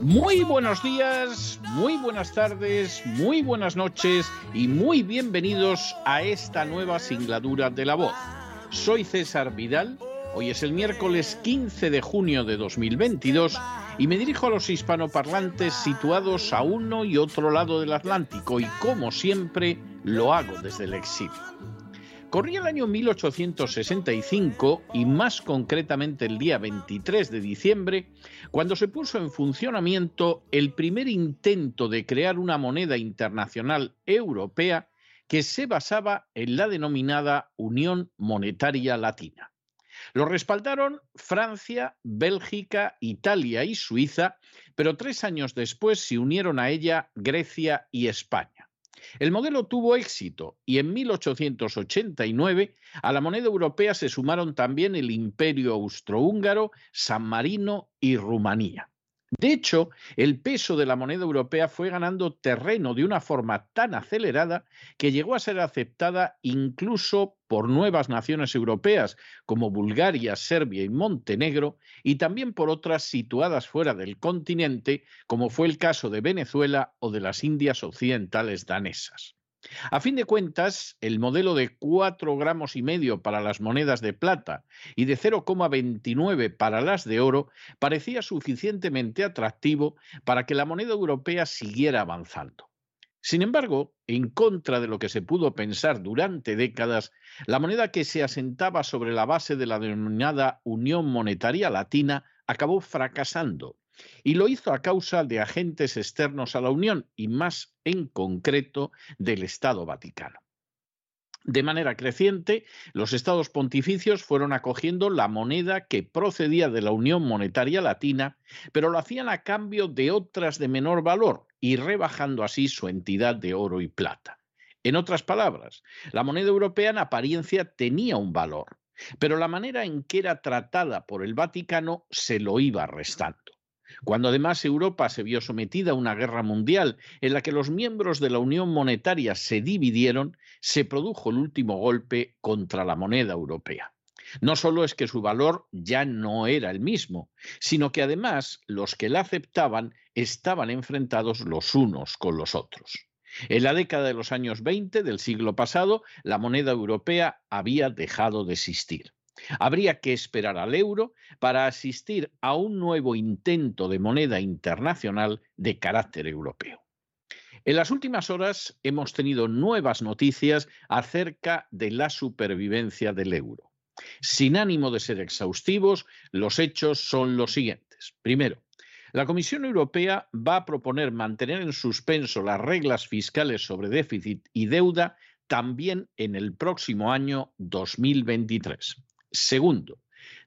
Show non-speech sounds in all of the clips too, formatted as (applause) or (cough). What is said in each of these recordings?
Muy buenos días, muy buenas tardes, muy buenas noches y muy bienvenidos a esta nueva singladura de la voz. Soy César Vidal, hoy es el miércoles 15 de junio de 2022 y me dirijo a los hispanoparlantes situados a uno y otro lado del Atlántico y como siempre lo hago desde el exilio. Corría el año 1865 y más concretamente el día 23 de diciembre, cuando se puso en funcionamiento el primer intento de crear una moneda internacional europea que se basaba en la denominada Unión Monetaria Latina. Lo respaldaron Francia, Bélgica, Italia y Suiza, pero tres años después se unieron a ella Grecia y España. El modelo tuvo éxito y en 1889 a la moneda europea se sumaron también el Imperio Austrohúngaro, San Marino y Rumanía. De hecho, el peso de la moneda europea fue ganando terreno de una forma tan acelerada que llegó a ser aceptada incluso por nuevas naciones europeas como Bulgaria, Serbia y Montenegro, y también por otras situadas fuera del continente, como fue el caso de Venezuela o de las Indias Occidentales danesas. A fin de cuentas, el modelo de 4 gramos y medio para las monedas de plata y de 0,29 para las de oro parecía suficientemente atractivo para que la moneda europea siguiera avanzando. Sin embargo, en contra de lo que se pudo pensar durante décadas, la moneda que se asentaba sobre la base de la denominada Unión Monetaria Latina acabó fracasando y lo hizo a causa de agentes externos a la Unión y más en concreto del Estado Vaticano. De manera creciente, los estados pontificios fueron acogiendo la moneda que procedía de la Unión Monetaria Latina, pero lo hacían a cambio de otras de menor valor y rebajando así su entidad de oro y plata. En otras palabras, la moneda europea en apariencia tenía un valor, pero la manera en que era tratada por el Vaticano se lo iba restando. Cuando además Europa se vio sometida a una guerra mundial en la que los miembros de la Unión Monetaria se dividieron, se produjo el último golpe contra la moneda europea. No solo es que su valor ya no era el mismo, sino que además los que la aceptaban estaban enfrentados los unos con los otros. En la década de los años 20 del siglo pasado, la moneda europea había dejado de existir. Habría que esperar al euro para asistir a un nuevo intento de moneda internacional de carácter europeo. En las últimas horas hemos tenido nuevas noticias acerca de la supervivencia del euro. Sin ánimo de ser exhaustivos, los hechos son los siguientes. Primero, la Comisión Europea va a proponer mantener en suspenso las reglas fiscales sobre déficit y deuda también en el próximo año 2023. Segundo,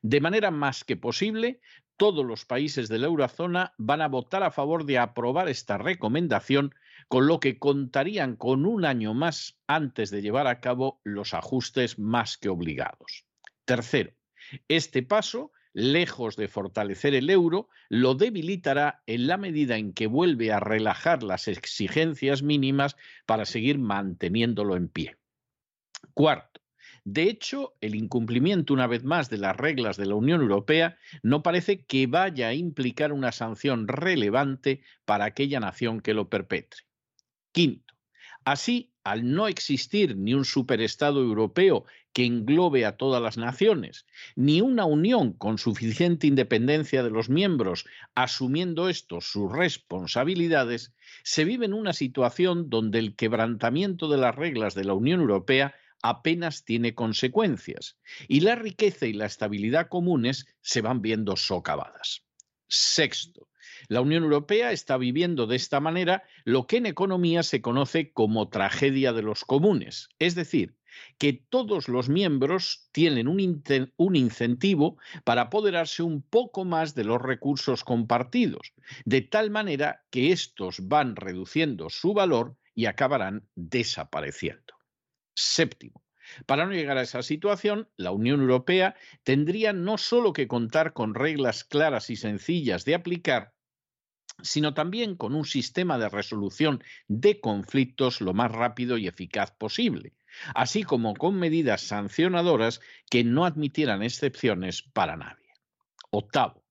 de manera más que posible, todos los países de la eurozona van a votar a favor de aprobar esta recomendación, con lo que contarían con un año más antes de llevar a cabo los ajustes más que obligados. Tercero, este paso, lejos de fortalecer el euro, lo debilitará en la medida en que vuelve a relajar las exigencias mínimas para seguir manteniéndolo en pie. Cuarto, de hecho, el incumplimiento una vez más de las reglas de la Unión Europea no parece que vaya a implicar una sanción relevante para aquella nación que lo perpetre. Quinto, así, al no existir ni un superestado europeo que englobe a todas las naciones, ni una unión con suficiente independencia de los miembros, asumiendo estos sus responsabilidades, se vive en una situación donde el quebrantamiento de las reglas de la Unión Europea apenas tiene consecuencias y la riqueza y la estabilidad comunes se van viendo socavadas. Sexto, la Unión Europea está viviendo de esta manera lo que en economía se conoce como tragedia de los comunes, es decir, que todos los miembros tienen un, incentivo para apoderarse un poco más de los recursos compartidos, de tal manera que estos van reduciendo su valor y acabarán desapareciendo. Séptimo, para no llegar a esa situación, la Unión Europea tendría no solo que contar con reglas claras y sencillas de aplicar, sino también con un sistema de resolución de conflictos lo más rápido y eficaz posible, así como con medidas sancionadoras que no admitieran excepciones para nadie. Octavo,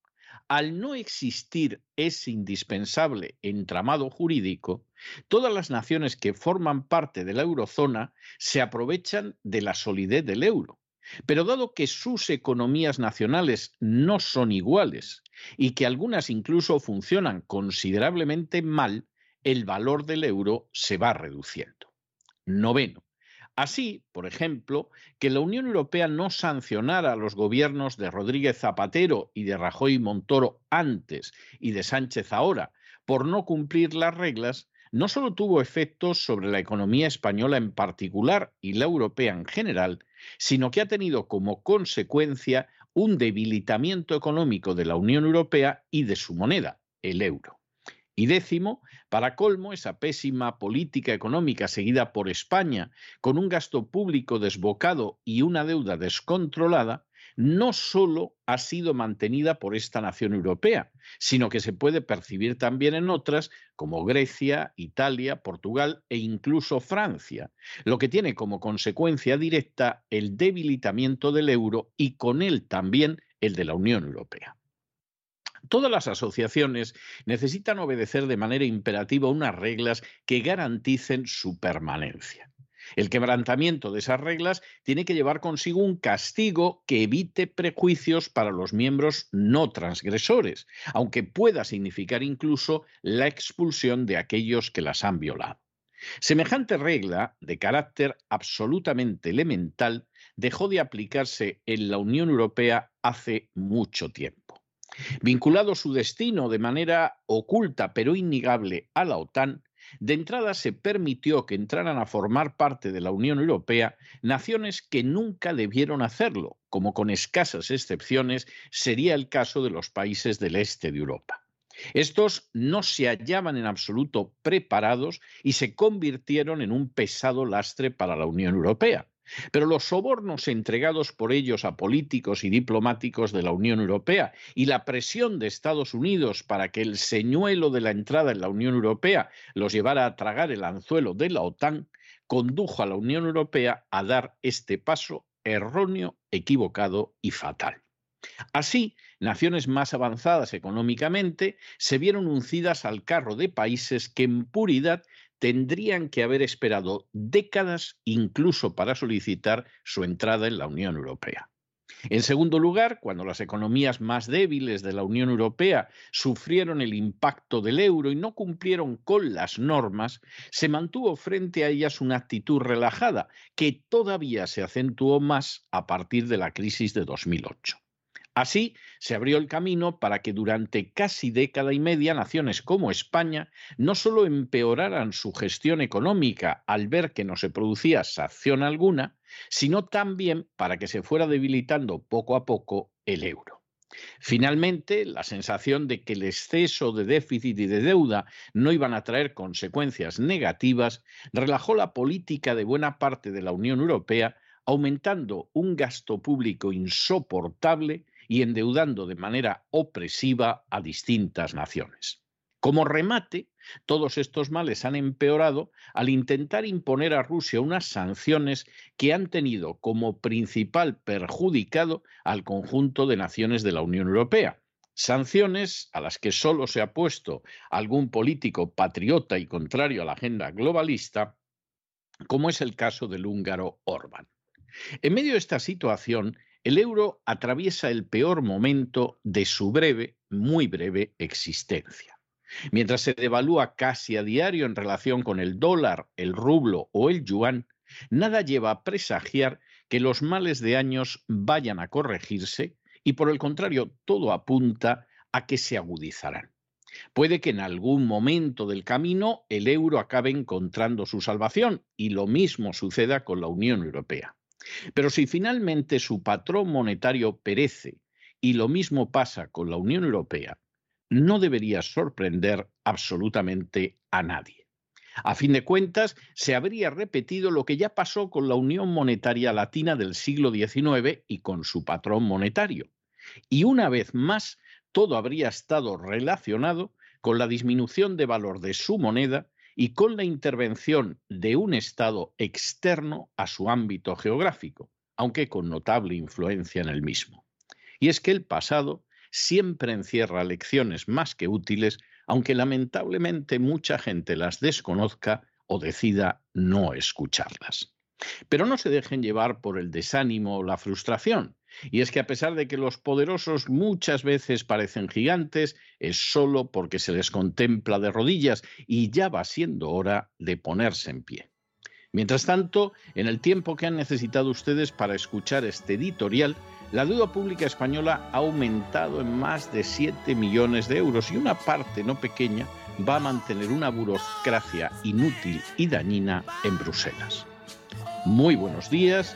al no existir ese indispensable entramado jurídico, todas las naciones que forman parte de la eurozona se aprovechan de la solidez del euro. Pero dado que sus economías nacionales no son iguales y que algunas incluso funcionan considerablemente mal, el valor del euro se va reduciendo. Noveno. Así, por ejemplo, que la Unión Europea no sancionara a los gobiernos de Rodríguez Zapatero y de Rajoy Montoro antes y de Sánchez ahora por no cumplir las reglas, no solo tuvo efectos sobre la economía española en particular y la europea en general, sino que ha tenido como consecuencia un debilitamiento económico de la Unión Europea y de su moneda, el euro. Y décimo, para colmo, esa pésima política económica seguida por España, con un gasto público desbocado y una deuda descontrolada, no solo ha sido mantenida por esta nación europea, sino que se puede percibir también en otras como Grecia, Italia, Portugal e incluso Francia, lo que tiene como consecuencia directa el debilitamiento del euro y con él también el de la Unión Europea. Todas las asociaciones necesitan obedecer de manera imperativa unas reglas que garanticen su permanencia. El quebrantamiento de esas reglas tiene que llevar consigo un castigo que evite prejuicios para los miembros no transgresores, aunque pueda significar incluso la expulsión de aquellos que las han violado. Semejante regla, de carácter absolutamente elemental, dejó de aplicarse en la Unión Europea hace mucho tiempo. Vinculado su destino de manera oculta pero innegable a la OTAN, de entrada se permitió que entraran a formar parte de la Unión Europea naciones que nunca debieron hacerlo, como con escasas excepciones sería el caso de los países del este de Europa. Estos no se hallaban en absoluto preparados y se convirtieron en un pesado lastre para la Unión Europea. Pero los sobornos entregados por ellos a políticos y diplomáticos de la Unión Europea y la presión de Estados Unidos para que el señuelo de la entrada en la Unión Europea los llevara a tragar el anzuelo de la OTAN condujo a la Unión Europea a dar este paso erróneo, equivocado y fatal. Así, naciones más avanzadas económicamente se vieron uncidas al carro de países que en puridad tendrían que haber esperado décadas incluso para solicitar su entrada en la Unión Europea. En segundo lugar, cuando las economías más débiles de la Unión Europea sufrieron el impacto del euro y no cumplieron con las normas, se mantuvo frente a ellas una actitud relajada que todavía se acentuó más a partir de la crisis de 2008. Así se abrió el camino para que durante casi década y media naciones como España no solo empeoraran su gestión económica al ver que no se producía sanción alguna, sino también para que se fuera debilitando poco a poco el euro. Finalmente, la sensación de que el exceso de déficit y de deuda no iban a traer consecuencias negativas relajó la política de buena parte de la Unión Europea, aumentando un gasto público insoportable y endeudando de manera opresiva a distintas naciones. Como remate, todos estos males han empeorado al intentar imponer a Rusia unas sanciones que han tenido como principal perjudicado al conjunto de naciones de la Unión Europea. Sanciones a las que solo se ha puesto algún político patriota y contrario a la agenda globalista, como es el caso del húngaro Orbán. En medio de esta situación, el euro atraviesa el peor momento de su breve, muy breve existencia. Mientras se devalúa casi a diario en relación con el dólar, el rublo o el yuan, nada lleva a presagiar que los males de años vayan a corregirse y por el contrario todo apunta a que se agudizarán. Puede que en algún momento del camino el euro acabe encontrando su salvación y lo mismo suceda con la Unión Europea. Pero si finalmente su patrón monetario perece y lo mismo pasa con la Unión Europea, no debería sorprender absolutamente a nadie. A fin de cuentas, se habría repetido lo que ya pasó con la Unión Monetaria Latina del siglo XIX y con su patrón monetario. Y una vez más, todo habría estado relacionado con la disminución de valor de su moneda y con la intervención de un Estado externo a su ámbito geográfico, aunque con notable influencia en el mismo. Y es que el pasado siempre encierra lecciones más que útiles, aunque lamentablemente mucha gente las desconozca o decida no escucharlas. Pero no se dejen llevar por el desánimo o la frustración. Y es que a pesar de que los poderosos muchas veces parecen gigantes, es solo porque se les contempla de rodillas y ya va siendo hora de ponerse en pie. Mientras tanto, en el tiempo que han necesitado ustedes para escuchar este editorial, la deuda pública española ha aumentado en más de 7 millones de euros y una parte no pequeña va a mantener una burocracia inútil y dañina en Bruselas. Muy buenos días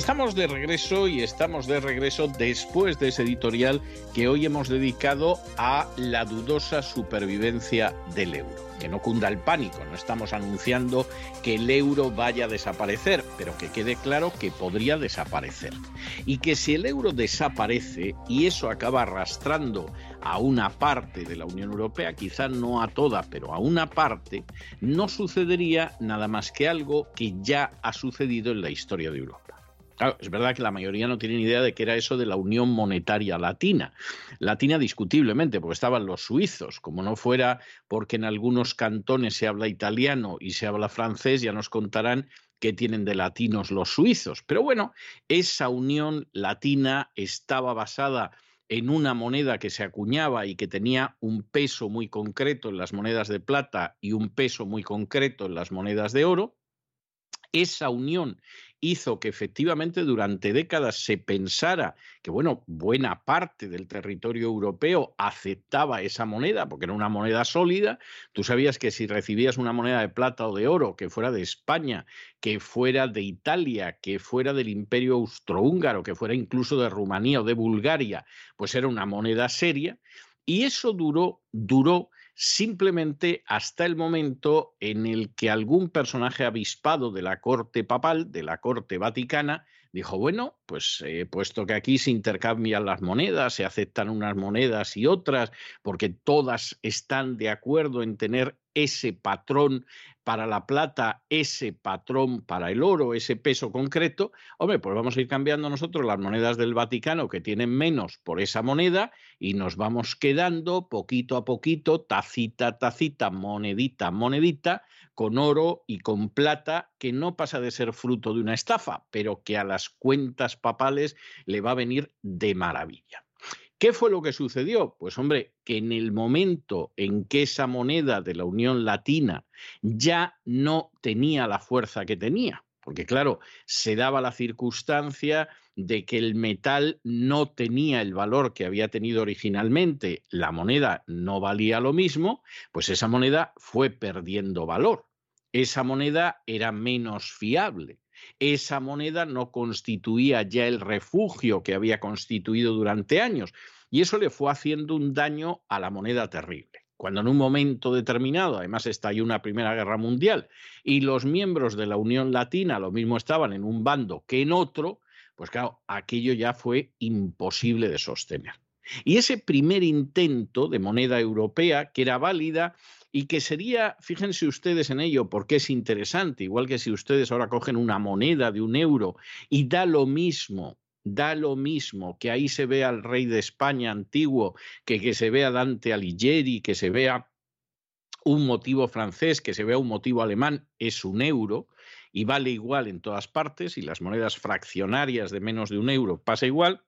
Estamos de regreso y estamos de regreso después de ese editorial que hoy hemos dedicado a la dudosa supervivencia del euro que no cunda el pánico, no estamos anunciando que el euro vaya a desaparecer, pero que quede claro que podría desaparecer. Y que si el euro desaparece y eso acaba arrastrando a una parte de la Unión Europea, quizás no a toda, pero a una parte, no sucedería nada más que algo que ya ha sucedido en la historia de Europa es verdad que la mayoría no tienen idea de qué era eso de la Unión Monetaria Latina. Latina discutiblemente, porque estaban los suizos, como no fuera porque en algunos cantones se habla italiano y se habla francés, ya nos contarán qué tienen de latinos los suizos. Pero bueno, esa Unión Latina estaba basada en una moneda que se acuñaba y que tenía un peso muy concreto en las monedas de plata y un peso muy concreto en las monedas de oro, esa unión hizo que efectivamente durante décadas se pensara que, bueno, buena parte del territorio europeo aceptaba esa moneda, porque era una moneda sólida. Tú sabías que si recibías una moneda de plata o de oro que fuera de España, que fuera de Italia, que fuera del imperio austrohúngaro, que fuera incluso de Rumanía o de Bulgaria, pues era una moneda seria. Y eso duró, duró simplemente hasta el momento en el que algún personaje avispado de la corte papal, de la corte vaticana, dijo, bueno, pues eh, puesto que aquí se intercambian las monedas, se aceptan unas monedas y otras, porque todas están de acuerdo en tener ese patrón para la plata, ese patrón para el oro, ese peso concreto, hombre, pues vamos a ir cambiando nosotros las monedas del Vaticano que tienen menos por esa moneda y nos vamos quedando poquito a poquito, tacita, tacita, monedita, monedita, con oro y con plata, que no pasa de ser fruto de una estafa, pero que a las cuentas papales le va a venir de maravilla. ¿Qué fue lo que sucedió? Pues hombre, que en el momento en que esa moneda de la Unión Latina ya no tenía la fuerza que tenía, porque claro, se daba la circunstancia de que el metal no tenía el valor que había tenido originalmente, la moneda no valía lo mismo, pues esa moneda fue perdiendo valor. Esa moneda era menos fiable esa moneda no constituía ya el refugio que había constituido durante años. Y eso le fue haciendo un daño a la moneda terrible. Cuando en un momento determinado, además estalló una Primera Guerra Mundial, y los miembros de la Unión Latina lo mismo estaban en un bando que en otro, pues claro, aquello ya fue imposible de sostener. Y ese primer intento de moneda europea, que era válida, y que sería, fíjense ustedes en ello, porque es interesante, igual que si ustedes ahora cogen una moneda de un euro y da lo mismo, da lo mismo que ahí se vea al rey de España antiguo, que que se vea Dante Alighieri, que se vea un motivo francés, que se vea un motivo alemán, es un euro y vale igual en todas partes y las monedas fraccionarias de menos de un euro pasa igual.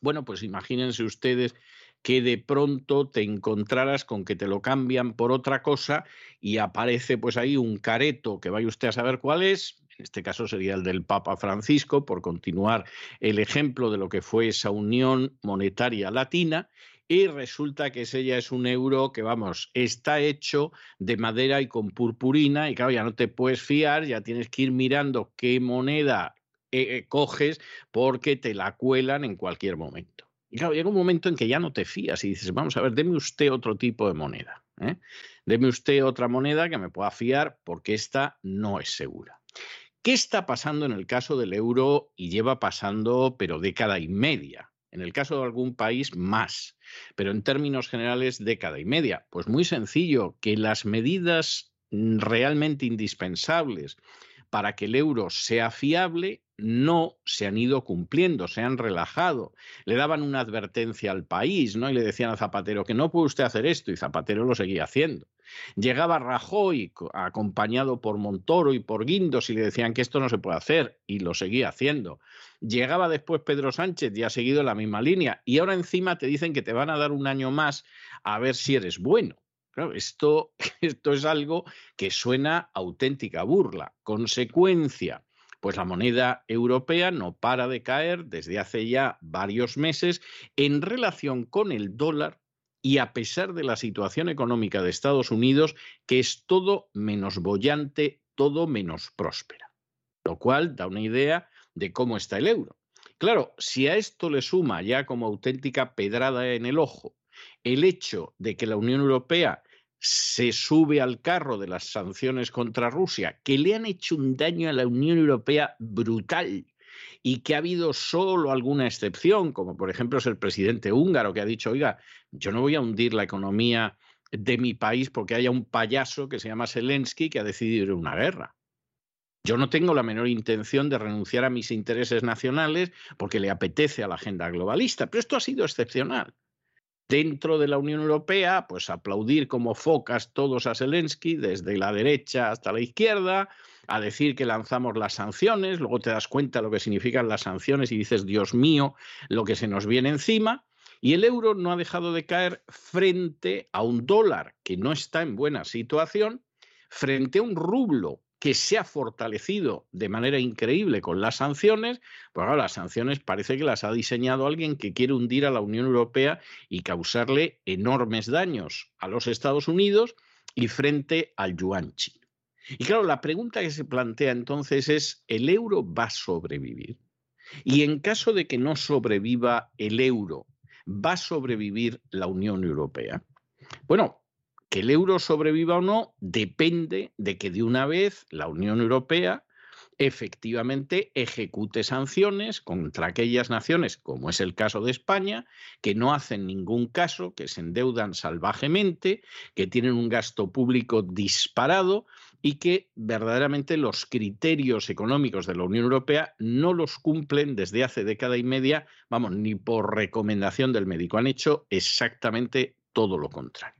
Bueno, pues imagínense ustedes que de pronto te encontraras con que te lo cambian por otra cosa y aparece pues ahí un careto que vaya usted a saber cuál es, en este caso sería el del Papa Francisco, por continuar el ejemplo de lo que fue esa unión monetaria latina, y resulta que ese ya es un euro que, vamos, está hecho de madera y con purpurina, y claro, ya no te puedes fiar, ya tienes que ir mirando qué moneda eh, eh, coges porque te la cuelan en cualquier momento. Y claro, llega un momento en que ya no te fías y dices, vamos a ver, deme usted otro tipo de moneda. ¿eh? Deme usted otra moneda que me pueda fiar porque esta no es segura. ¿Qué está pasando en el caso del euro y lleva pasando, pero década y media? En el caso de algún país, más. Pero en términos generales, década y media. Pues muy sencillo, que las medidas realmente indispensables para que el euro sea fiable no se han ido cumpliendo, se han relajado. Le daban una advertencia al país, ¿no? Y le decían a Zapatero que no puede usted hacer esto, y Zapatero lo seguía haciendo. Llegaba Rajoy acompañado por Montoro y por Guindos y le decían que esto no se puede hacer y lo seguía haciendo. Llegaba después Pedro Sánchez y ha seguido la misma línea y ahora encima te dicen que te van a dar un año más a ver si eres bueno. Claro, esto, (laughs) esto es algo que suena auténtica burla. Consecuencia, pues la moneda europea no para de caer desde hace ya varios meses en relación con el dólar y a pesar de la situación económica de Estados Unidos, que es todo menos bollante, todo menos próspera. Lo cual da una idea de cómo está el euro. Claro, si a esto le suma ya como auténtica pedrada en el ojo el hecho de que la Unión Europea se sube al carro de las sanciones contra Rusia, que le han hecho un daño a la Unión Europea brutal y que ha habido solo alguna excepción, como por ejemplo es el presidente húngaro que ha dicho, oiga, yo no voy a hundir la economía de mi país porque haya un payaso que se llama Zelensky que ha decidido ir a una guerra. Yo no tengo la menor intención de renunciar a mis intereses nacionales porque le apetece a la agenda globalista, pero esto ha sido excepcional dentro de la Unión Europea, pues aplaudir como focas todos a Zelensky, desde la derecha hasta la izquierda, a decir que lanzamos las sanciones, luego te das cuenta lo que significan las sanciones y dices, Dios mío, lo que se nos viene encima. Y el euro no ha dejado de caer frente a un dólar que no está en buena situación, frente a un rublo que se ha fortalecido de manera increíble con las sanciones, pues ahora las sanciones parece que las ha diseñado alguien que quiere hundir a la Unión Europea y causarle enormes daños a los Estados Unidos y frente al yuan chino. Y claro, la pregunta que se plantea entonces es, ¿el euro va a sobrevivir? Y en caso de que no sobreviva el euro, ¿va a sobrevivir la Unión Europea? Bueno, que el euro sobreviva o no depende de que de una vez la Unión Europea efectivamente ejecute sanciones contra aquellas naciones, como es el caso de España, que no hacen ningún caso, que se endeudan salvajemente, que tienen un gasto público disparado y que verdaderamente los criterios económicos de la Unión Europea no los cumplen desde hace década y media, vamos, ni por recomendación del médico. Han hecho exactamente todo lo contrario.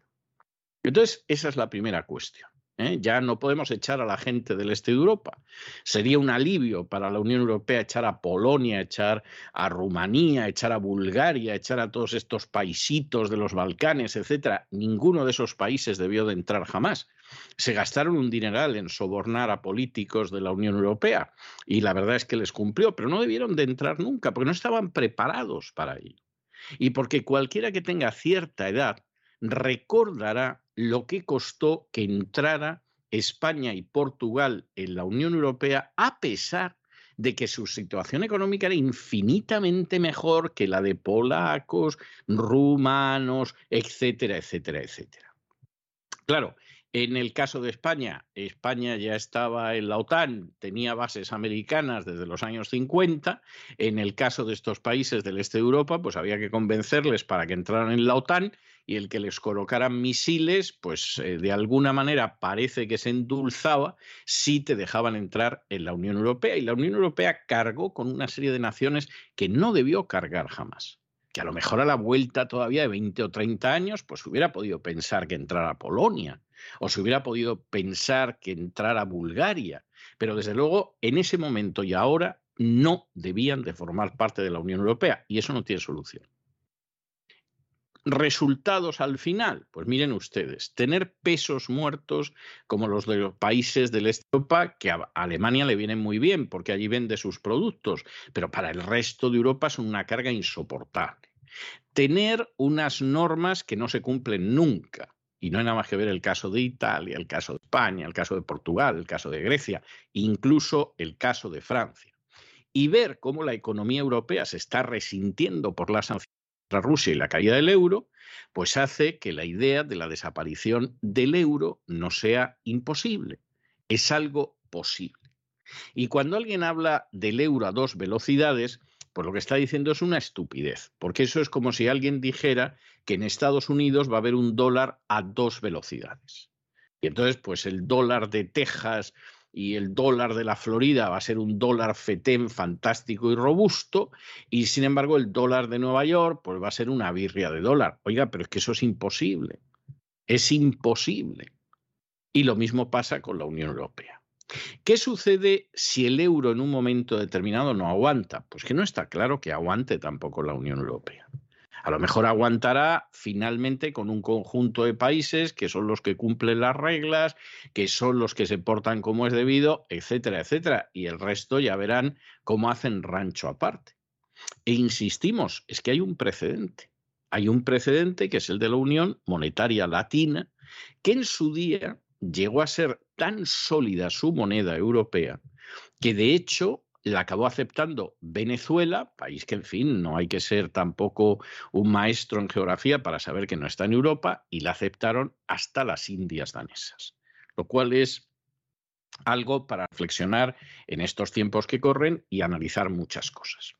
Entonces, esa es la primera cuestión. ¿eh? Ya no podemos echar a la gente del este de Europa. Sería un alivio para la Unión Europea echar a Polonia, echar a Rumanía, echar a Bulgaria, echar a todos estos paisitos de los Balcanes, etcétera. Ninguno de esos países debió de entrar jamás. Se gastaron un dineral en sobornar a políticos de la Unión Europea y la verdad es que les cumplió, pero no debieron de entrar nunca porque no estaban preparados para ello. Y porque cualquiera que tenga cierta edad recordará lo que costó que entrara España y Portugal en la Unión Europea a pesar de que su situación económica era infinitamente mejor que la de polacos, rumanos, etcétera, etcétera, etcétera. Claro, en el caso de España, España ya estaba en la OTAN, tenía bases americanas desde los años 50. En el caso de estos países del este de Europa, pues había que convencerles para que entraran en la OTAN y el que les colocaran misiles, pues eh, de alguna manera parece que se endulzaba si te dejaban entrar en la Unión Europea. Y la Unión Europea cargó con una serie de naciones que no debió cargar jamás que a lo mejor a la vuelta todavía de 20 o 30 años, pues hubiera podido pensar que entrara Polonia, o se hubiera podido pensar que entrara Bulgaria, pero desde luego en ese momento y ahora no debían de formar parte de la Unión Europea, y eso no tiene solución. Resultados al final, pues miren ustedes, tener pesos muertos como los de los países del este de Europa, que a Alemania le vienen muy bien porque allí vende sus productos, pero para el resto de Europa son una carga insoportable. Tener unas normas que no se cumplen nunca, y no hay nada más que ver el caso de Italia, el caso de España, el caso de Portugal, el caso de Grecia, incluso el caso de Francia. Y ver cómo la economía europea se está resintiendo por las sanciones Rusia y la caída del euro, pues hace que la idea de la desaparición del euro no sea imposible, es algo posible. Y cuando alguien habla del euro a dos velocidades, pues lo que está diciendo es una estupidez, porque eso es como si alguien dijera que en Estados Unidos va a haber un dólar a dos velocidades. Y entonces, pues el dólar de Texas y el dólar de la Florida va a ser un dólar fetén fantástico y robusto, y sin embargo el dólar de Nueva York pues va a ser una birria de dólar. Oiga, pero es que eso es imposible. Es imposible. Y lo mismo pasa con la Unión Europea. ¿Qué sucede si el euro en un momento determinado no aguanta? Pues que no está claro que aguante tampoco la Unión Europea. A lo mejor aguantará finalmente con un conjunto de países que son los que cumplen las reglas, que son los que se portan como es debido, etcétera, etcétera. Y el resto ya verán cómo hacen rancho aparte. E insistimos, es que hay un precedente. hay un precedente que es el de la Unión Monetaria Latina, que en su día llegó a ser tan sólida su moneda europea que de hecho la acabó aceptando Venezuela, país que en fin no hay que ser tampoco un maestro en geografía para saber que no está en Europa, y la aceptaron hasta las Indias danesas, lo cual es algo para reflexionar en estos tiempos que corren y analizar muchas cosas.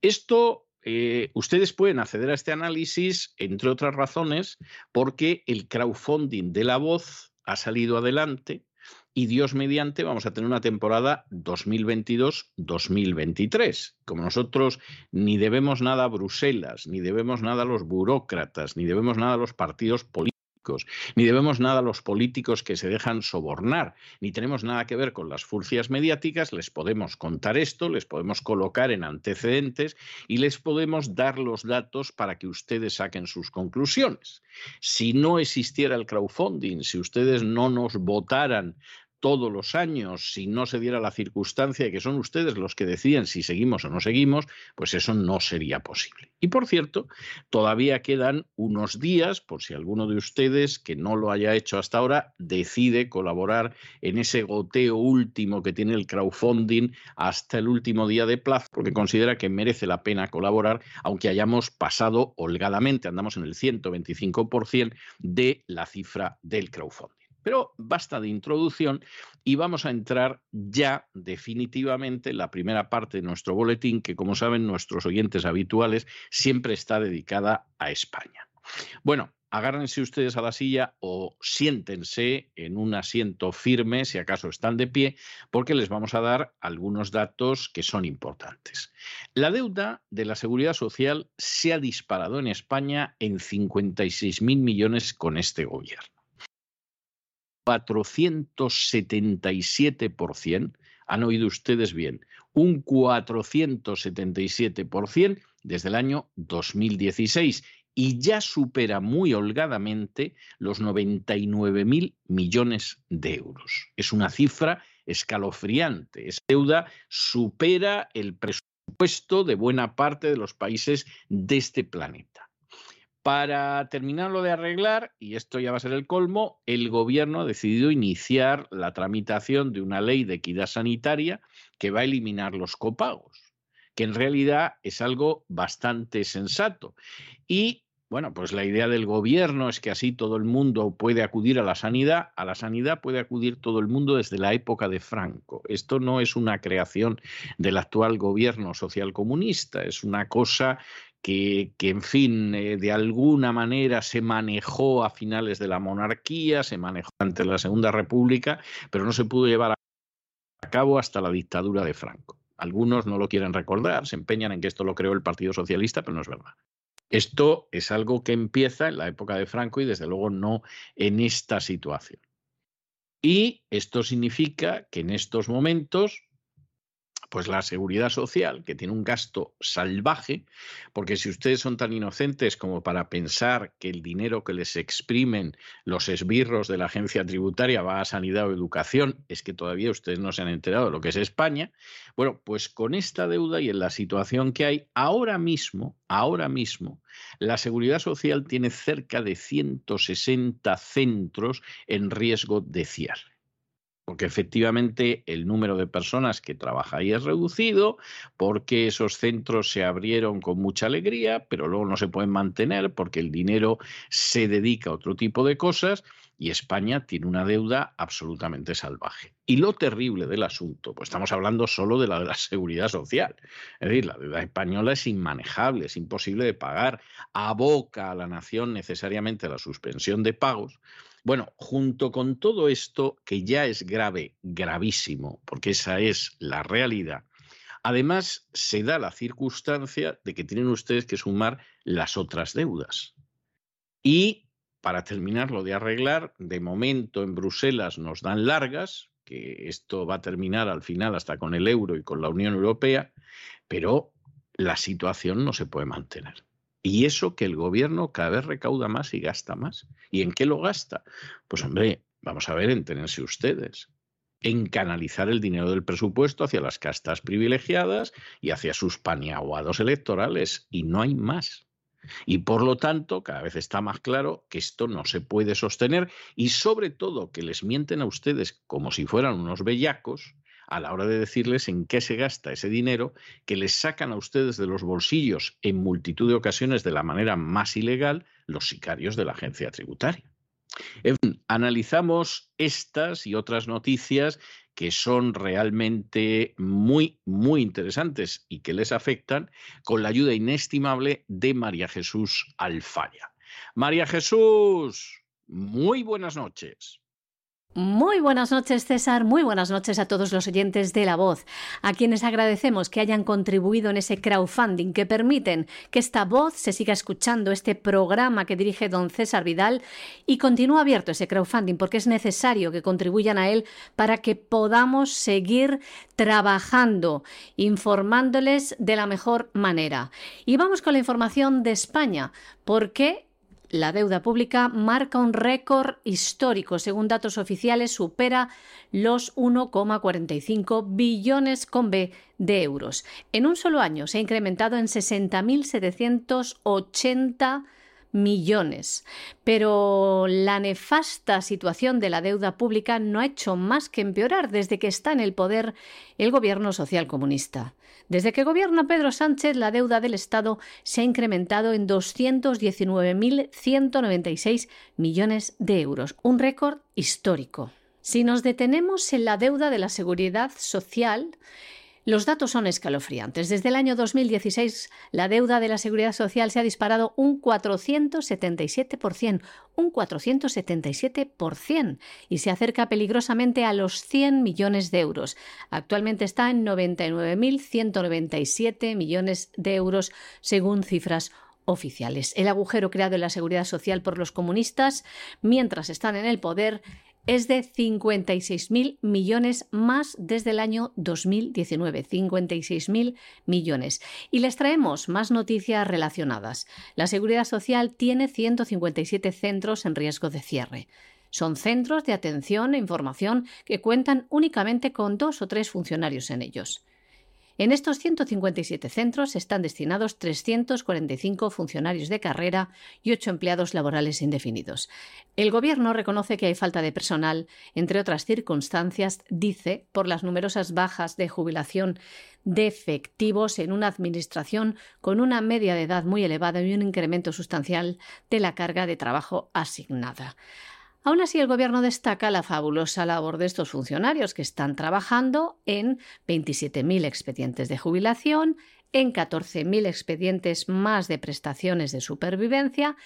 Esto eh, ustedes pueden acceder a este análisis, entre otras razones, porque el crowdfunding de la voz ha salido adelante y Dios mediante vamos a tener una temporada 2022-2023. Como nosotros ni debemos nada a Bruselas, ni debemos nada a los burócratas, ni debemos nada a los partidos políticos, ni debemos nada a los políticos que se dejan sobornar, ni tenemos nada que ver con las furcias mediáticas, les podemos contar esto, les podemos colocar en antecedentes y les podemos dar los datos para que ustedes saquen sus conclusiones. Si no existiera el crowdfunding, si ustedes no nos votaran todos los años, si no se diera la circunstancia de que son ustedes los que deciden si seguimos o no seguimos, pues eso no sería posible. Y por cierto, todavía quedan unos días, por si alguno de ustedes que no lo haya hecho hasta ahora decide colaborar en ese goteo último que tiene el crowdfunding hasta el último día de plazo, porque considera que merece la pena colaborar, aunque hayamos pasado holgadamente, andamos en el 125% de la cifra del crowdfunding. Pero basta de introducción y vamos a entrar ya definitivamente en la primera parte de nuestro boletín, que como saben nuestros oyentes habituales siempre está dedicada a España. Bueno, agárrense ustedes a la silla o siéntense en un asiento firme, si acaso están de pie, porque les vamos a dar algunos datos que son importantes. La deuda de la seguridad social se ha disparado en España en 56.000 millones con este gobierno. 477%, han oído ustedes bien, un 477% desde el año 2016 y ya supera muy holgadamente los 99.000 millones de euros. Es una cifra escalofriante. Esa deuda supera el presupuesto de buena parte de los países de este planeta. Para terminarlo de arreglar, y esto ya va a ser el colmo, el gobierno ha decidido iniciar la tramitación de una ley de equidad sanitaria que va a eliminar los copagos, que en realidad es algo bastante sensato. Y bueno, pues la idea del gobierno es que así todo el mundo puede acudir a la sanidad. A la sanidad puede acudir todo el mundo desde la época de Franco. Esto no es una creación del actual gobierno social comunista, es una cosa que, en fin, eh, de alguna manera se manejó a finales de la monarquía, se manejó ante la Segunda República, pero no se pudo llevar a cabo hasta la dictadura de Franco. Algunos no lo quieren recordar, se empeñan en que esto lo creó el Partido Socialista, pero no es verdad. Esto es algo que empieza en la época de Franco y desde luego no en esta situación. Y esto significa que en estos momentos pues la seguridad social, que tiene un gasto salvaje, porque si ustedes son tan inocentes como para pensar que el dinero que les exprimen los esbirros de la agencia tributaria va a sanidad o educación, es que todavía ustedes no se han enterado de lo que es España. Bueno, pues con esta deuda y en la situación que hay, ahora mismo, ahora mismo, la seguridad social tiene cerca de 160 centros en riesgo de cierre porque efectivamente el número de personas que trabaja ahí es reducido, porque esos centros se abrieron con mucha alegría, pero luego no se pueden mantener porque el dinero se dedica a otro tipo de cosas y España tiene una deuda absolutamente salvaje. Y lo terrible del asunto, pues estamos hablando solo de la de la seguridad social. Es decir, la deuda española es inmanejable, es imposible de pagar, aboca a la nación necesariamente la suspensión de pagos bueno, junto con todo esto, que ya es grave, gravísimo, porque esa es la realidad, además se da la circunstancia de que tienen ustedes que sumar las otras deudas. Y para terminarlo de arreglar, de momento en Bruselas nos dan largas, que esto va a terminar al final hasta con el euro y con la Unión Europea, pero la situación no se puede mantener. Y eso que el gobierno cada vez recauda más y gasta más. ¿Y en qué lo gasta? Pues hombre, vamos a ver, en tenerse ustedes en canalizar el dinero del presupuesto hacia las castas privilegiadas y hacia sus paniaguados electorales. Y no hay más. Y por lo tanto, cada vez está más claro que esto no se puede sostener y sobre todo que les mienten a ustedes como si fueran unos bellacos a la hora de decirles en qué se gasta ese dinero que les sacan a ustedes de los bolsillos en multitud de ocasiones de la manera más ilegal los sicarios de la agencia tributaria. En fin, analizamos estas y otras noticias que son realmente muy, muy interesantes y que les afectan con la ayuda inestimable de María Jesús Alfaya. María Jesús, muy buenas noches. Muy buenas noches, César. Muy buenas noches a todos los oyentes de La Voz, a quienes agradecemos que hayan contribuido en ese crowdfunding que permiten que esta voz se siga escuchando, este programa que dirige don César Vidal, y continúa abierto ese crowdfunding porque es necesario que contribuyan a él para que podamos seguir trabajando, informándoles de la mejor manera. Y vamos con la información de España, porque la deuda pública marca un récord histórico. Según datos oficiales, supera los 1,45 billones con B de euros. En un solo año se ha incrementado en 60.780 millones. Pero la nefasta situación de la deuda pública no ha hecho más que empeorar desde que está en el poder el gobierno social comunista. Desde que gobierna Pedro Sánchez, la deuda del Estado se ha incrementado en 219.196 millones de euros, un récord histórico. Si nos detenemos en la deuda de la seguridad social, los datos son escalofriantes. Desde el año 2016, la deuda de la seguridad social se ha disparado un 477%, un 477%, y se acerca peligrosamente a los 100 millones de euros. Actualmente está en 99.197 millones de euros, según cifras oficiales. El agujero creado en la seguridad social por los comunistas, mientras están en el poder, es de 56.000 millones más desde el año 2019. 56.000 millones. Y les traemos más noticias relacionadas. La Seguridad Social tiene 157 centros en riesgo de cierre. Son centros de atención e información que cuentan únicamente con dos o tres funcionarios en ellos. En estos 157 centros están destinados 345 funcionarios de carrera y 8 empleados laborales indefinidos. El Gobierno reconoce que hay falta de personal, entre otras circunstancias, dice, por las numerosas bajas de jubilación de efectivos en una administración con una media de edad muy elevada y un incremento sustancial de la carga de trabajo asignada. Aún así, el Gobierno destaca la fabulosa labor de estos funcionarios que están trabajando en 27.000 expedientes de jubilación, en 14.000 expedientes más de prestaciones de supervivencia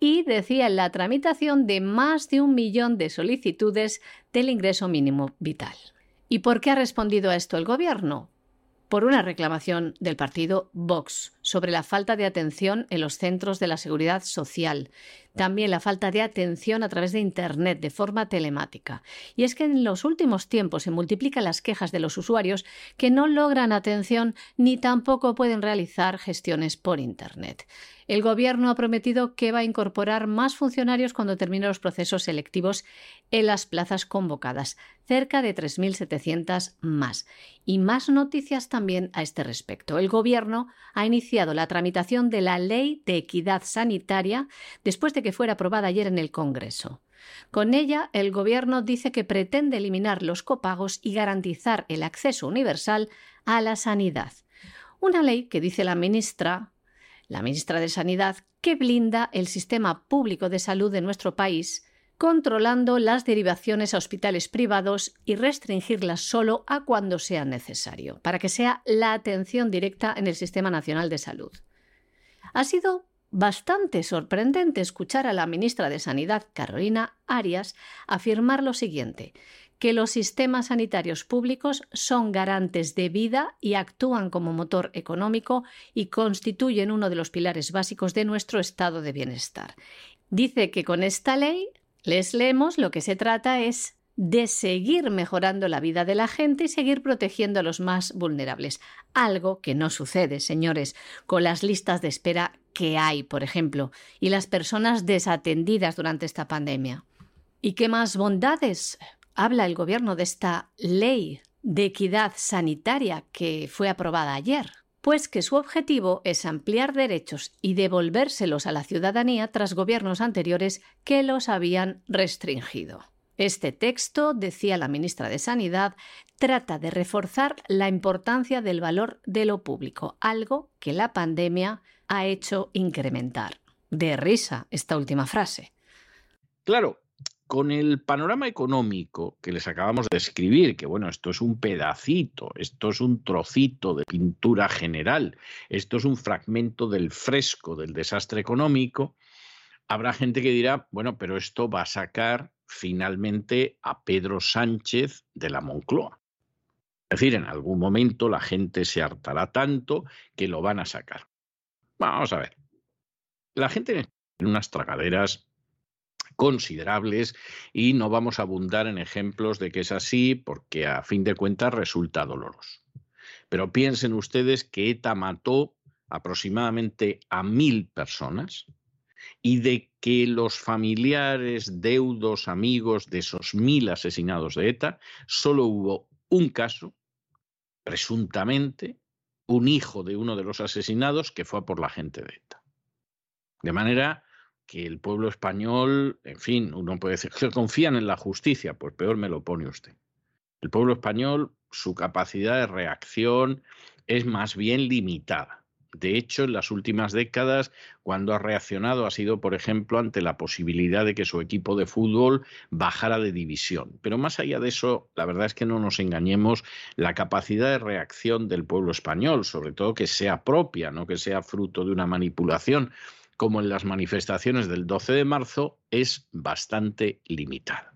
y, decía, en la tramitación de más de un millón de solicitudes del ingreso mínimo vital. ¿Y por qué ha respondido a esto el Gobierno? Por una reclamación del partido Vox sobre la falta de atención en los centros de la seguridad social, también la falta de atención a través de Internet de forma telemática. Y es que en los últimos tiempos se multiplican las quejas de los usuarios que no logran atención ni tampoco pueden realizar gestiones por Internet. El Gobierno ha prometido que va a incorporar más funcionarios cuando termine los procesos selectivos en las plazas convocadas, cerca de 3.700 más. Y más noticias también a este respecto. El Gobierno ha iniciado la tramitación de la Ley de Equidad Sanitaria después de que fuera aprobada ayer en el Congreso. Con ella, el Gobierno dice que pretende eliminar los copagos y garantizar el acceso universal a la sanidad. Una ley que, dice la ministra, la ministra de Sanidad, que blinda el sistema público de salud de nuestro país, controlando las derivaciones a hospitales privados y restringirlas solo a cuando sea necesario, para que sea la atención directa en el Sistema Nacional de Salud. Ha sido bastante sorprendente escuchar a la ministra de Sanidad, Carolina Arias, afirmar lo siguiente, que los sistemas sanitarios públicos son garantes de vida y actúan como motor económico y constituyen uno de los pilares básicos de nuestro estado de bienestar. Dice que con esta ley, les leemos, lo que se trata es de seguir mejorando la vida de la gente y seguir protegiendo a los más vulnerables. Algo que no sucede, señores, con las listas de espera que hay, por ejemplo, y las personas desatendidas durante esta pandemia. ¿Y qué más bondades habla el Gobierno de esta ley de equidad sanitaria que fue aprobada ayer. pues que su objetivo es ampliar derechos y devolvérselos a la ciudadanía tras gobiernos anteriores que los habían restringido. Este texto, decía la ministra de Sanidad, trata de reforzar la importancia del valor de lo público, algo que la pandemia ha hecho incrementar. De risa esta última frase. Claro, con el panorama económico que les acabamos de escribir, que bueno, esto es un pedacito, esto es un trocito de pintura general, esto es un fragmento del fresco del desastre económico, habrá gente que dirá, bueno, pero esto va a sacar finalmente a Pedro Sánchez de la Moncloa. Es decir, en algún momento la gente se hartará tanto que lo van a sacar. Vamos a ver. La gente en unas tragaderas considerables y no vamos a abundar en ejemplos de que es así porque a fin de cuentas resulta doloroso. Pero piensen ustedes que ETA mató aproximadamente a mil personas y de que los familiares, deudos, amigos de esos mil asesinados de ETA, solo hubo un caso, presuntamente, un hijo de uno de los asesinados que fue por la gente de ETA. De manera que el pueblo español, en fin, uno puede decir que confían en la justicia, pues peor me lo pone usted. El pueblo español, su capacidad de reacción es más bien limitada. De hecho, en las últimas décadas, cuando ha reaccionado ha sido, por ejemplo, ante la posibilidad de que su equipo de fútbol bajara de división. Pero más allá de eso, la verdad es que no nos engañemos, la capacidad de reacción del pueblo español, sobre todo que sea propia, no que sea fruto de una manipulación, como en las manifestaciones del 12 de marzo, es bastante limitada.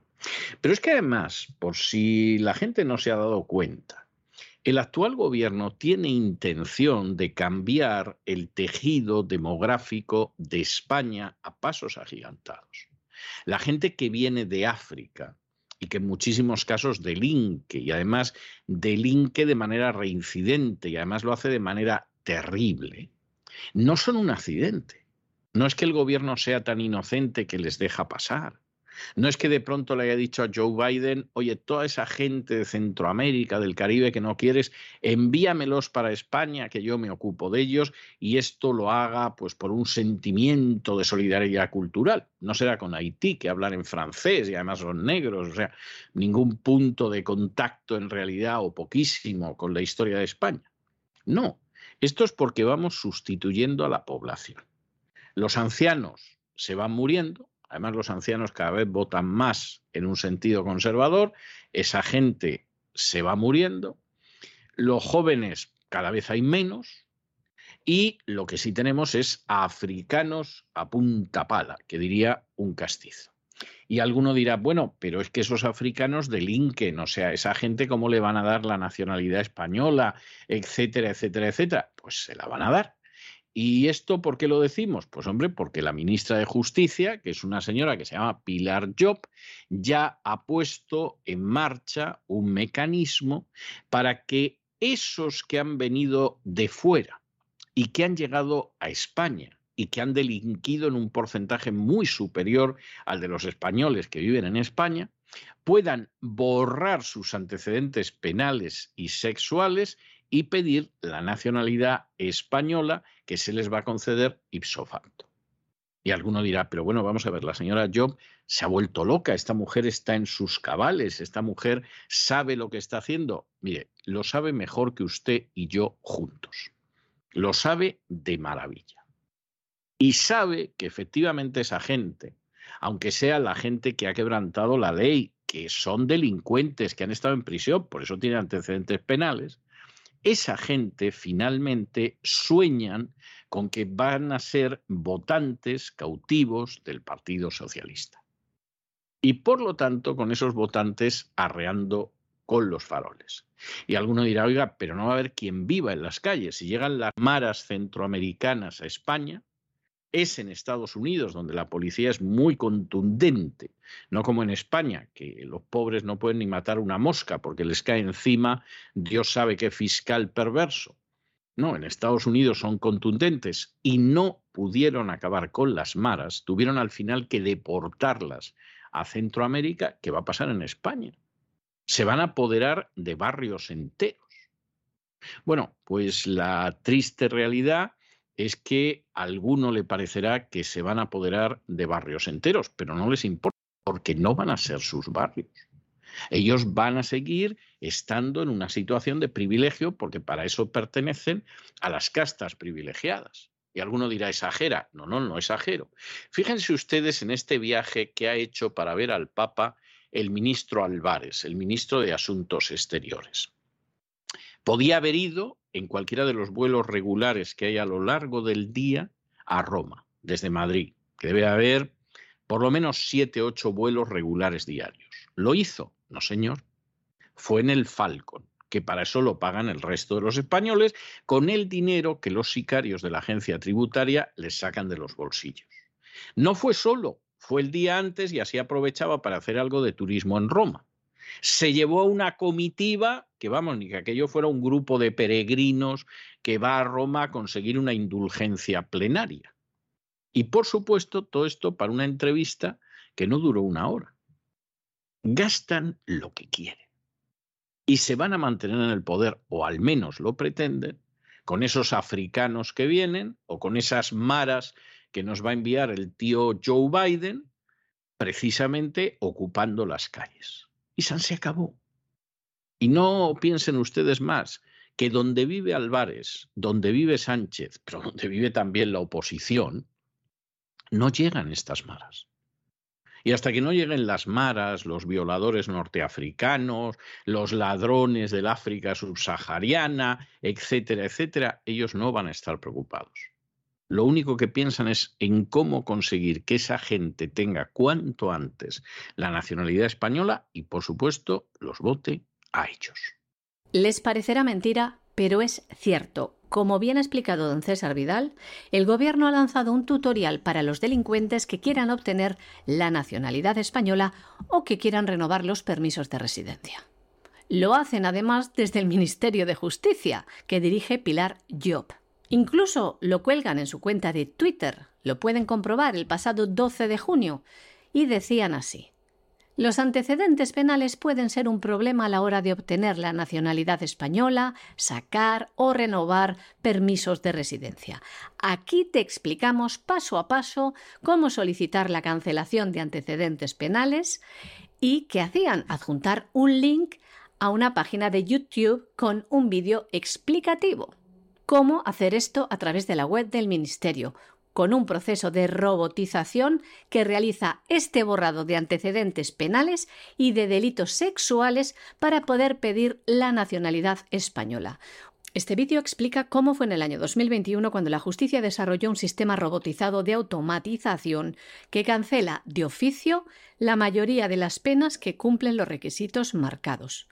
Pero es que además, por si la gente no se ha dado cuenta, el actual gobierno tiene intención de cambiar el tejido demográfico de España a pasos agigantados. La gente que viene de África y que en muchísimos casos delinque y además delinque de manera reincidente y además lo hace de manera terrible, no son un accidente no es que el gobierno sea tan inocente que les deja pasar. No es que de pronto le haya dicho a Joe Biden, oye, toda esa gente de Centroamérica, del Caribe que no quieres, envíamelos para España, que yo me ocupo de ellos, y esto lo haga pues por un sentimiento de solidaridad cultural. No será con Haití, que hablan en francés y además son negros, o sea, ningún punto de contacto en realidad o poquísimo con la historia de España. No, esto es porque vamos sustituyendo a la población. Los ancianos se van muriendo, además los ancianos cada vez votan más en un sentido conservador, esa gente se va muriendo, los jóvenes cada vez hay menos y lo que sí tenemos es africanos a punta pala, que diría un castizo. Y alguno dirá, bueno, pero es que esos africanos delinquen, o sea, esa gente cómo le van a dar la nacionalidad española, etcétera, etcétera, etcétera. Pues se la van a dar. ¿Y esto por qué lo decimos? Pues hombre, porque la ministra de Justicia, que es una señora que se llama Pilar Job, ya ha puesto en marcha un mecanismo para que esos que han venido de fuera y que han llegado a España y que han delinquido en un porcentaje muy superior al de los españoles que viven en España, puedan borrar sus antecedentes penales y sexuales y pedir la nacionalidad española que se les va a conceder ipso facto. Y alguno dirá, pero bueno, vamos a ver, la señora Job se ha vuelto loca, esta mujer está en sus cabales, esta mujer sabe lo que está haciendo. Mire, lo sabe mejor que usted y yo juntos. Lo sabe de maravilla. Y sabe que efectivamente esa gente, aunque sea la gente que ha quebrantado la ley, que son delincuentes, que han estado en prisión, por eso tienen antecedentes penales, esa gente finalmente sueñan con que van a ser votantes cautivos del Partido Socialista. Y por lo tanto, con esos votantes arreando con los faroles. Y alguno dirá, oiga, pero no va a haber quien viva en las calles. Si llegan las maras centroamericanas a España, es en Estados Unidos, donde la policía es muy contundente, no como en España, que los pobres no pueden ni matar una mosca porque les cae encima Dios sabe qué fiscal perverso. No, en Estados Unidos son contundentes y no pudieron acabar con las maras, tuvieron al final que deportarlas a Centroamérica, ¿qué va a pasar en España? Se van a apoderar de barrios enteros. Bueno, pues la triste realidad es que a alguno le parecerá que se van a apoderar de barrios enteros, pero no les importa porque no van a ser sus barrios. Ellos van a seguir estando en una situación de privilegio porque para eso pertenecen a las castas privilegiadas. Y alguno dirá, exagera. No, no, no exagero. Fíjense ustedes en este viaje que ha hecho para ver al Papa el ministro Álvarez, el ministro de Asuntos Exteriores. Podía haber ido en cualquiera de los vuelos regulares que hay a lo largo del día a Roma, desde Madrid, que debe haber por lo menos siete, ocho vuelos regulares diarios. ¿Lo hizo? No, señor. Fue en el Falcon que para eso lo pagan el resto de los españoles, con el dinero que los sicarios de la agencia tributaria les sacan de los bolsillos. No fue solo, fue el día antes y así aprovechaba para hacer algo de turismo en Roma. Se llevó a una comitiva, que vamos, ni que aquello fuera un grupo de peregrinos que va a Roma a conseguir una indulgencia plenaria. Y por supuesto, todo esto para una entrevista que no duró una hora. Gastan lo que quieren y se van a mantener en el poder, o al menos lo pretenden, con esos africanos que vienen o con esas maras que nos va a enviar el tío Joe Biden, precisamente ocupando las calles. Y San se acabó. Y no piensen ustedes más que donde vive Álvarez, donde vive Sánchez, pero donde vive también la oposición, no llegan estas maras. Y hasta que no lleguen las maras, los violadores norteafricanos, los ladrones del África subsahariana, etcétera, etcétera, ellos no van a estar preocupados. Lo único que piensan es en cómo conseguir que esa gente tenga cuanto antes la nacionalidad española y, por supuesto, los vote a ellos. Les parecerá mentira, pero es cierto. Como bien ha explicado don César Vidal, el Gobierno ha lanzado un tutorial para los delincuentes que quieran obtener la nacionalidad española o que quieran renovar los permisos de residencia. Lo hacen además desde el Ministerio de Justicia, que dirige Pilar Job. Incluso lo cuelgan en su cuenta de Twitter, lo pueden comprobar el pasado 12 de junio, y decían así. Los antecedentes penales pueden ser un problema a la hora de obtener la nacionalidad española, sacar o renovar permisos de residencia. Aquí te explicamos paso a paso cómo solicitar la cancelación de antecedentes penales y que hacían adjuntar un link a una página de YouTube con un vídeo explicativo. Cómo hacer esto a través de la web del Ministerio, con un proceso de robotización que realiza este borrado de antecedentes penales y de delitos sexuales para poder pedir la nacionalidad española. Este vídeo explica cómo fue en el año 2021 cuando la justicia desarrolló un sistema robotizado de automatización que cancela de oficio la mayoría de las penas que cumplen los requisitos marcados.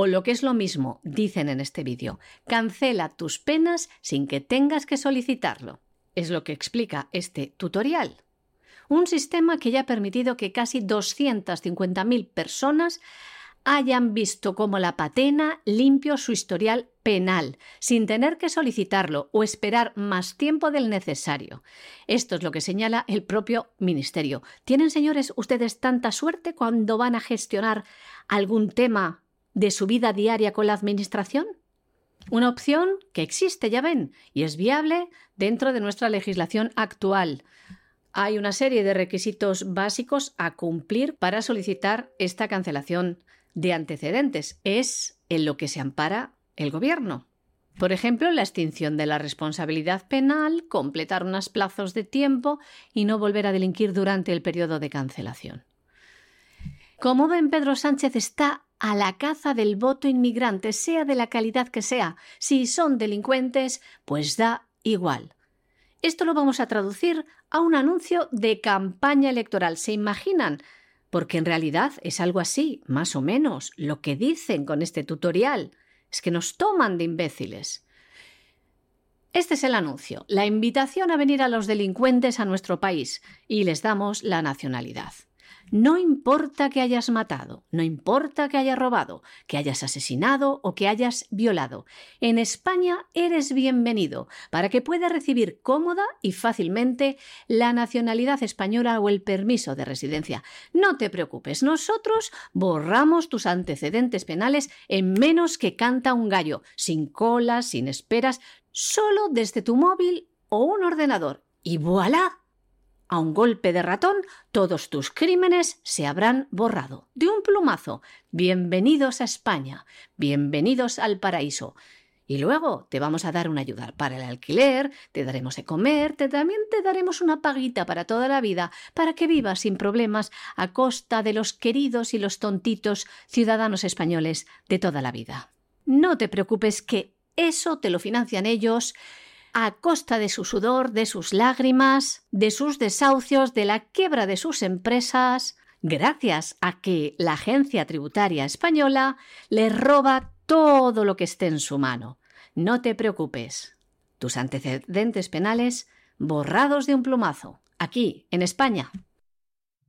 O lo que es lo mismo, dicen en este vídeo, cancela tus penas sin que tengas que solicitarlo. Es lo que explica este tutorial. Un sistema que ya ha permitido que casi 250.000 personas hayan visto como la patena limpio su historial penal, sin tener que solicitarlo o esperar más tiempo del necesario. Esto es lo que señala el propio Ministerio. ¿Tienen, señores, ustedes tanta suerte cuando van a gestionar algún tema de su vida diaria con la Administración? Una opción que existe, ya ven, y es viable dentro de nuestra legislación actual. Hay una serie de requisitos básicos a cumplir para solicitar esta cancelación de antecedentes. Es en lo que se ampara el Gobierno. Por ejemplo, la extinción de la responsabilidad penal, completar unos plazos de tiempo y no volver a delinquir durante el periodo de cancelación. Como ven, Pedro Sánchez está a la caza del voto inmigrante, sea de la calidad que sea. Si son delincuentes, pues da igual. Esto lo vamos a traducir a un anuncio de campaña electoral. ¿Se imaginan? Porque en realidad es algo así, más o menos, lo que dicen con este tutorial. Es que nos toman de imbéciles. Este es el anuncio, la invitación a venir a los delincuentes a nuestro país y les damos la nacionalidad. No importa que hayas matado, no importa que hayas robado, que hayas asesinado o que hayas violado. En España eres bienvenido para que puedas recibir cómoda y fácilmente la nacionalidad española o el permiso de residencia. No te preocupes, nosotros borramos tus antecedentes penales en menos que canta un gallo, sin colas, sin esperas, solo desde tu móvil o un ordenador. Y voilà a un golpe de ratón, todos tus crímenes se habrán borrado. De un plumazo. Bienvenidos a España. Bienvenidos al paraíso. Y luego te vamos a dar una ayuda para el alquiler, te daremos de comer, te, también te daremos una paguita para toda la vida, para que vivas sin problemas a costa de los queridos y los tontitos ciudadanos españoles de toda la vida. No te preocupes que eso te lo financian ellos a costa de su sudor, de sus lágrimas, de sus desahucios, de la quiebra de sus empresas, gracias a que la agencia tributaria española le roba todo lo que esté en su mano. No te preocupes. Tus antecedentes penales borrados de un plumazo, aquí, en España.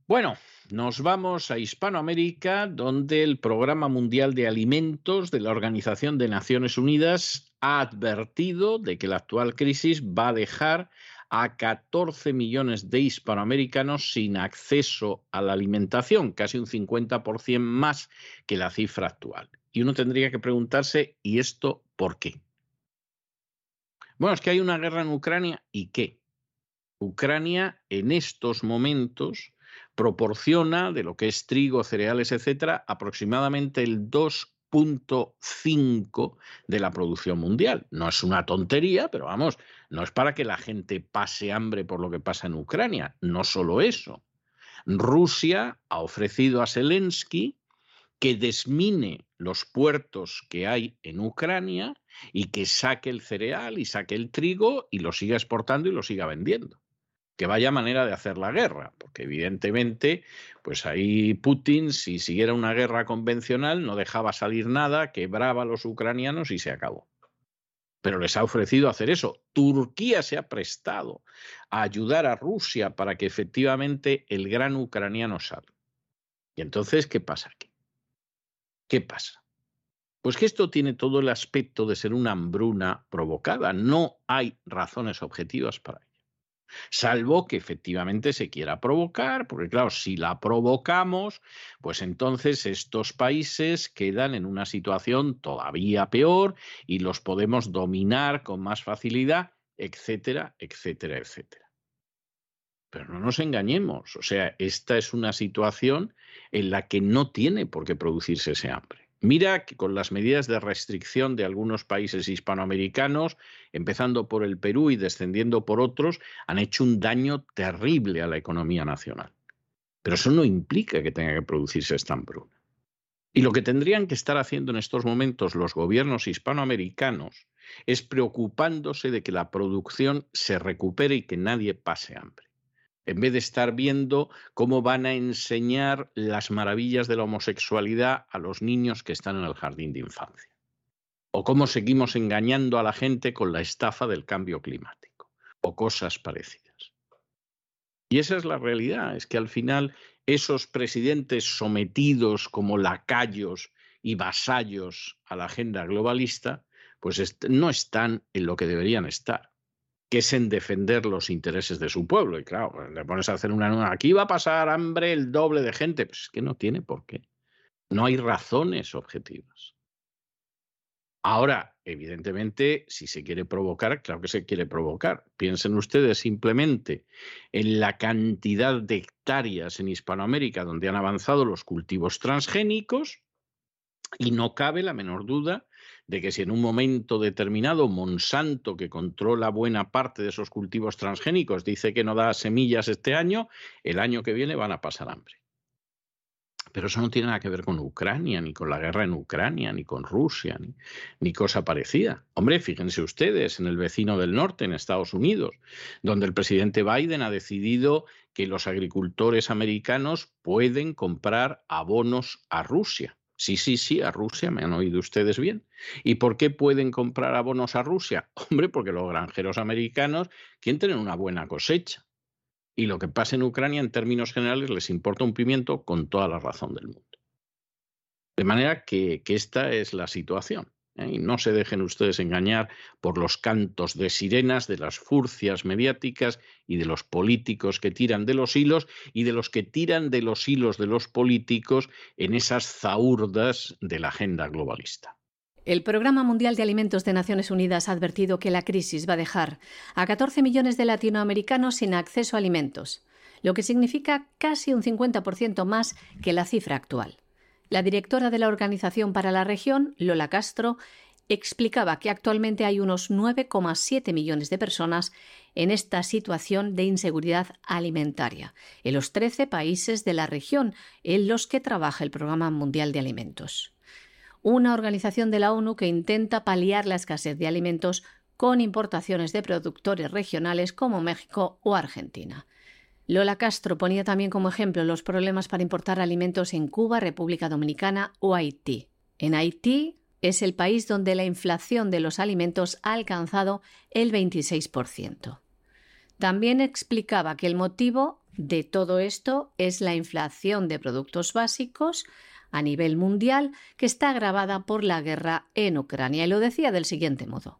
Bueno, nos vamos a Hispanoamérica, donde el Programa Mundial de Alimentos de la Organización de Naciones Unidas ha advertido de que la actual crisis va a dejar a 14 millones de hispanoamericanos sin acceso a la alimentación, casi un 50% más que la cifra actual. Y uno tendría que preguntarse, ¿y esto por qué? Bueno, es que hay una guerra en Ucrania y qué. Ucrania en estos momentos proporciona de lo que es trigo, cereales, etcétera, aproximadamente el 2.5 de la producción mundial. No es una tontería, pero vamos, no es para que la gente pase hambre por lo que pasa en Ucrania. No solo eso. Rusia ha ofrecido a Zelensky que desmine los puertos que hay en Ucrania y que saque el cereal y saque el trigo y lo siga exportando y lo siga vendiendo que vaya manera de hacer la guerra, porque evidentemente, pues ahí Putin, si siguiera una guerra convencional, no dejaba salir nada, quebraba a los ucranianos y se acabó. Pero les ha ofrecido hacer eso. Turquía se ha prestado a ayudar a Rusia para que efectivamente el gran ucraniano salga. Y entonces, ¿qué pasa aquí? ¿Qué pasa? Pues que esto tiene todo el aspecto de ser una hambruna provocada. No hay razones objetivas para ello salvo que efectivamente se quiera provocar, porque claro, si la provocamos, pues entonces estos países quedan en una situación todavía peor y los podemos dominar con más facilidad, etcétera, etcétera, etcétera. Pero no nos engañemos, o sea, esta es una situación en la que no tiene por qué producirse ese hambre. Mira que con las medidas de restricción de algunos países hispanoamericanos, empezando por el Perú y descendiendo por otros, han hecho un daño terrible a la economía nacional. Pero eso no implica que tenga que producirse esta hambruna. Y lo que tendrían que estar haciendo en estos momentos los gobiernos hispanoamericanos es preocupándose de que la producción se recupere y que nadie pase hambre en vez de estar viendo cómo van a enseñar las maravillas de la homosexualidad a los niños que están en el jardín de infancia. O cómo seguimos engañando a la gente con la estafa del cambio climático, o cosas parecidas. Y esa es la realidad, es que al final esos presidentes sometidos como lacayos y vasallos a la agenda globalista, pues no están en lo que deberían estar que es en defender los intereses de su pueblo. Y claro, pues, le pones a hacer una... Aquí va a pasar hambre el doble de gente. Pues es que no tiene por qué. No hay razones objetivas. Ahora, evidentemente, si se quiere provocar, claro que se quiere provocar. Piensen ustedes simplemente en la cantidad de hectáreas en Hispanoamérica donde han avanzado los cultivos transgénicos y no cabe la menor duda de que si en un momento determinado Monsanto, que controla buena parte de esos cultivos transgénicos, dice que no da semillas este año, el año que viene van a pasar hambre. Pero eso no tiene nada que ver con Ucrania, ni con la guerra en Ucrania, ni con Rusia, ni, ni, cosa parecida. Hombre, fíjense ustedes en el vecino del norte, en Estados Unidos, donde el presidente Biden ha decidido que los agricultores americanos pueden comprar abonos a Rusia. Sí, sí, sí, a Rusia, me han oído ustedes bien. ¿Y por qué pueden comprar abonos a Rusia? (laughs) Hombre, porque los granjeros americanos quieren tener una buena cosecha. Y lo que pasa en Ucrania, en términos generales, les importa un pimiento con toda la razón del mundo. De manera que, que esta es la situación. Y no se dejen ustedes engañar por los cantos de sirenas, de las furcias mediáticas y de los políticos que tiran de los hilos y de los que tiran de los hilos de los políticos en esas zaurdas de la agenda globalista. El Programa Mundial de Alimentos de Naciones Unidas ha advertido que la crisis va a dejar a 14 millones de latinoamericanos sin acceso a alimentos, lo que significa casi un 50% más que la cifra actual. La directora de la Organización para la Región, Lola Castro, explicaba que actualmente hay unos 9,7 millones de personas en esta situación de inseguridad alimentaria, en los 13 países de la región en los que trabaja el Programa Mundial de Alimentos. Una organización de la ONU que intenta paliar la escasez de alimentos con importaciones de productores regionales como México o Argentina. Lola Castro ponía también como ejemplo los problemas para importar alimentos en Cuba, República Dominicana o Haití. En Haití es el país donde la inflación de los alimentos ha alcanzado el 26%. También explicaba que el motivo de todo esto es la inflación de productos básicos a nivel mundial que está agravada por la guerra en Ucrania y lo decía del siguiente modo.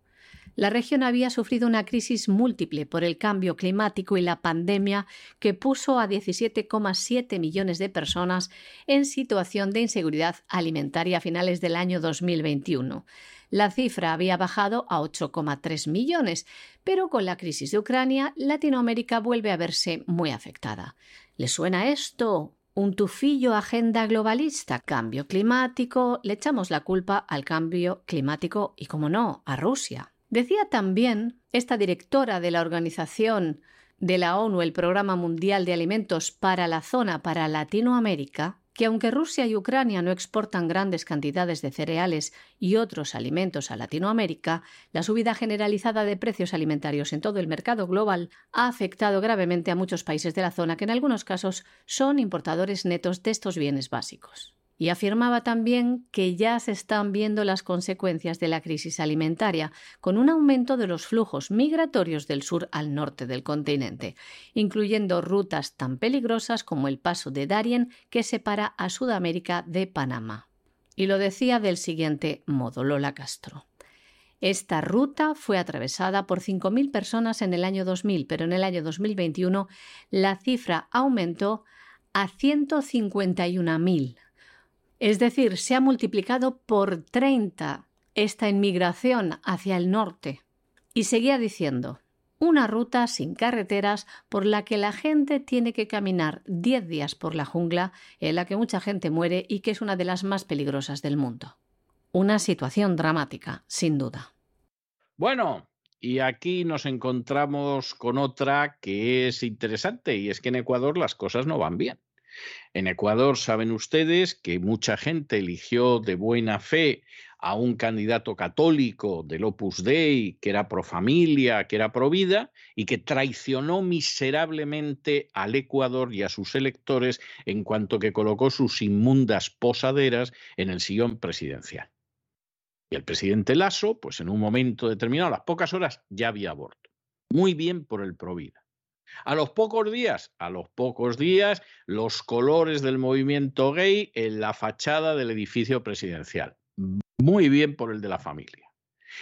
La región había sufrido una crisis múltiple por el cambio climático y la pandemia que puso a 17,7 millones de personas en situación de inseguridad alimentaria a finales del año 2021. La cifra había bajado a 8,3 millones, pero con la crisis de Ucrania, Latinoamérica vuelve a verse muy afectada. ¿Le suena esto? Un tufillo agenda globalista, cambio climático, le echamos la culpa al cambio climático y, como no, a Rusia. Decía también esta directora de la organización de la ONU, el Programa Mundial de Alimentos para la Zona para Latinoamérica, que aunque Rusia y Ucrania no exportan grandes cantidades de cereales y otros alimentos a Latinoamérica, la subida generalizada de precios alimentarios en todo el mercado global ha afectado gravemente a muchos países de la zona que en algunos casos son importadores netos de estos bienes básicos y afirmaba también que ya se están viendo las consecuencias de la crisis alimentaria, con un aumento de los flujos migratorios del sur al norte del continente, incluyendo rutas tan peligrosas como el paso de Darien que separa a Sudamérica de Panamá. Y lo decía del siguiente modo Lola Castro. Esta ruta fue atravesada por 5.000 personas en el año 2000, pero en el año 2021 la cifra aumentó a 151.000 es decir, se ha multiplicado por 30 esta inmigración hacia el norte. Y seguía diciendo, una ruta sin carreteras por la que la gente tiene que caminar 10 días por la jungla, en la que mucha gente muere y que es una de las más peligrosas del mundo. Una situación dramática, sin duda. Bueno, y aquí nos encontramos con otra que es interesante, y es que en Ecuador las cosas no van bien. En Ecuador saben ustedes que mucha gente eligió de buena fe a un candidato católico del Opus Dei que era pro familia, que era pro vida y que traicionó miserablemente al Ecuador y a sus electores en cuanto que colocó sus inmundas posaderas en el sillón presidencial. Y el presidente Lasso, pues en un momento determinado, a las pocas horas, ya había aborto. Muy bien por el Provida. A los pocos días, a los pocos días, los colores del movimiento gay en la fachada del edificio presidencial. Muy bien por el de la familia.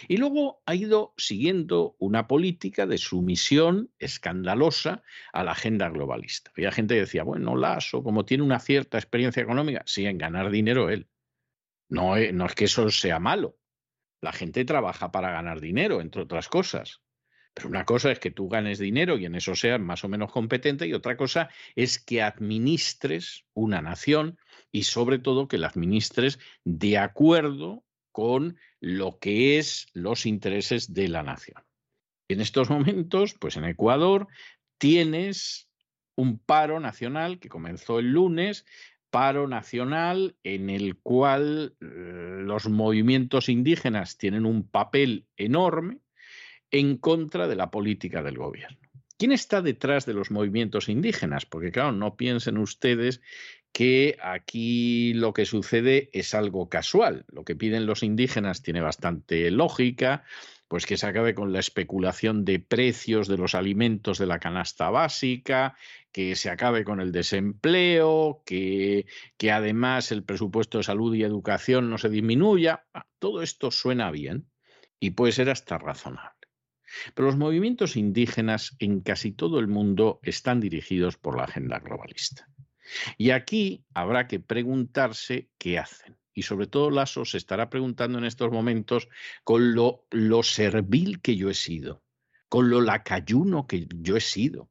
Y luego ha ido siguiendo una política de sumisión escandalosa a la agenda globalista. Había gente que decía, bueno, Lasso, como tiene una cierta experiencia económica, sí, en ganar dinero él. No, no es que eso sea malo. La gente trabaja para ganar dinero, entre otras cosas. Pero una cosa es que tú ganes dinero y en eso seas más o menos competente y otra cosa es que administres una nación y sobre todo que la administres de acuerdo con lo que es los intereses de la nación. En estos momentos, pues en Ecuador tienes un paro nacional que comenzó el lunes, paro nacional en el cual eh, los movimientos indígenas tienen un papel enorme, en contra de la política del gobierno. ¿Quién está detrás de los movimientos indígenas? Porque claro, no piensen ustedes que aquí lo que sucede es algo casual. Lo que piden los indígenas tiene bastante lógica, pues que se acabe con la especulación de precios de los alimentos de la canasta básica, que se acabe con el desempleo, que, además el presupuesto de salud y educación no se disminuya. Ah, todo esto suena bien y puede ser hasta razonable. Pero los movimientos indígenas en casi todo el mundo están dirigidos por la agenda globalista. Y aquí habrá que preguntarse qué hacen. Y sobre todo Lasso se estará preguntando en estos momentos con lo, servil que yo he sido, con lo lacayuno que yo he sido,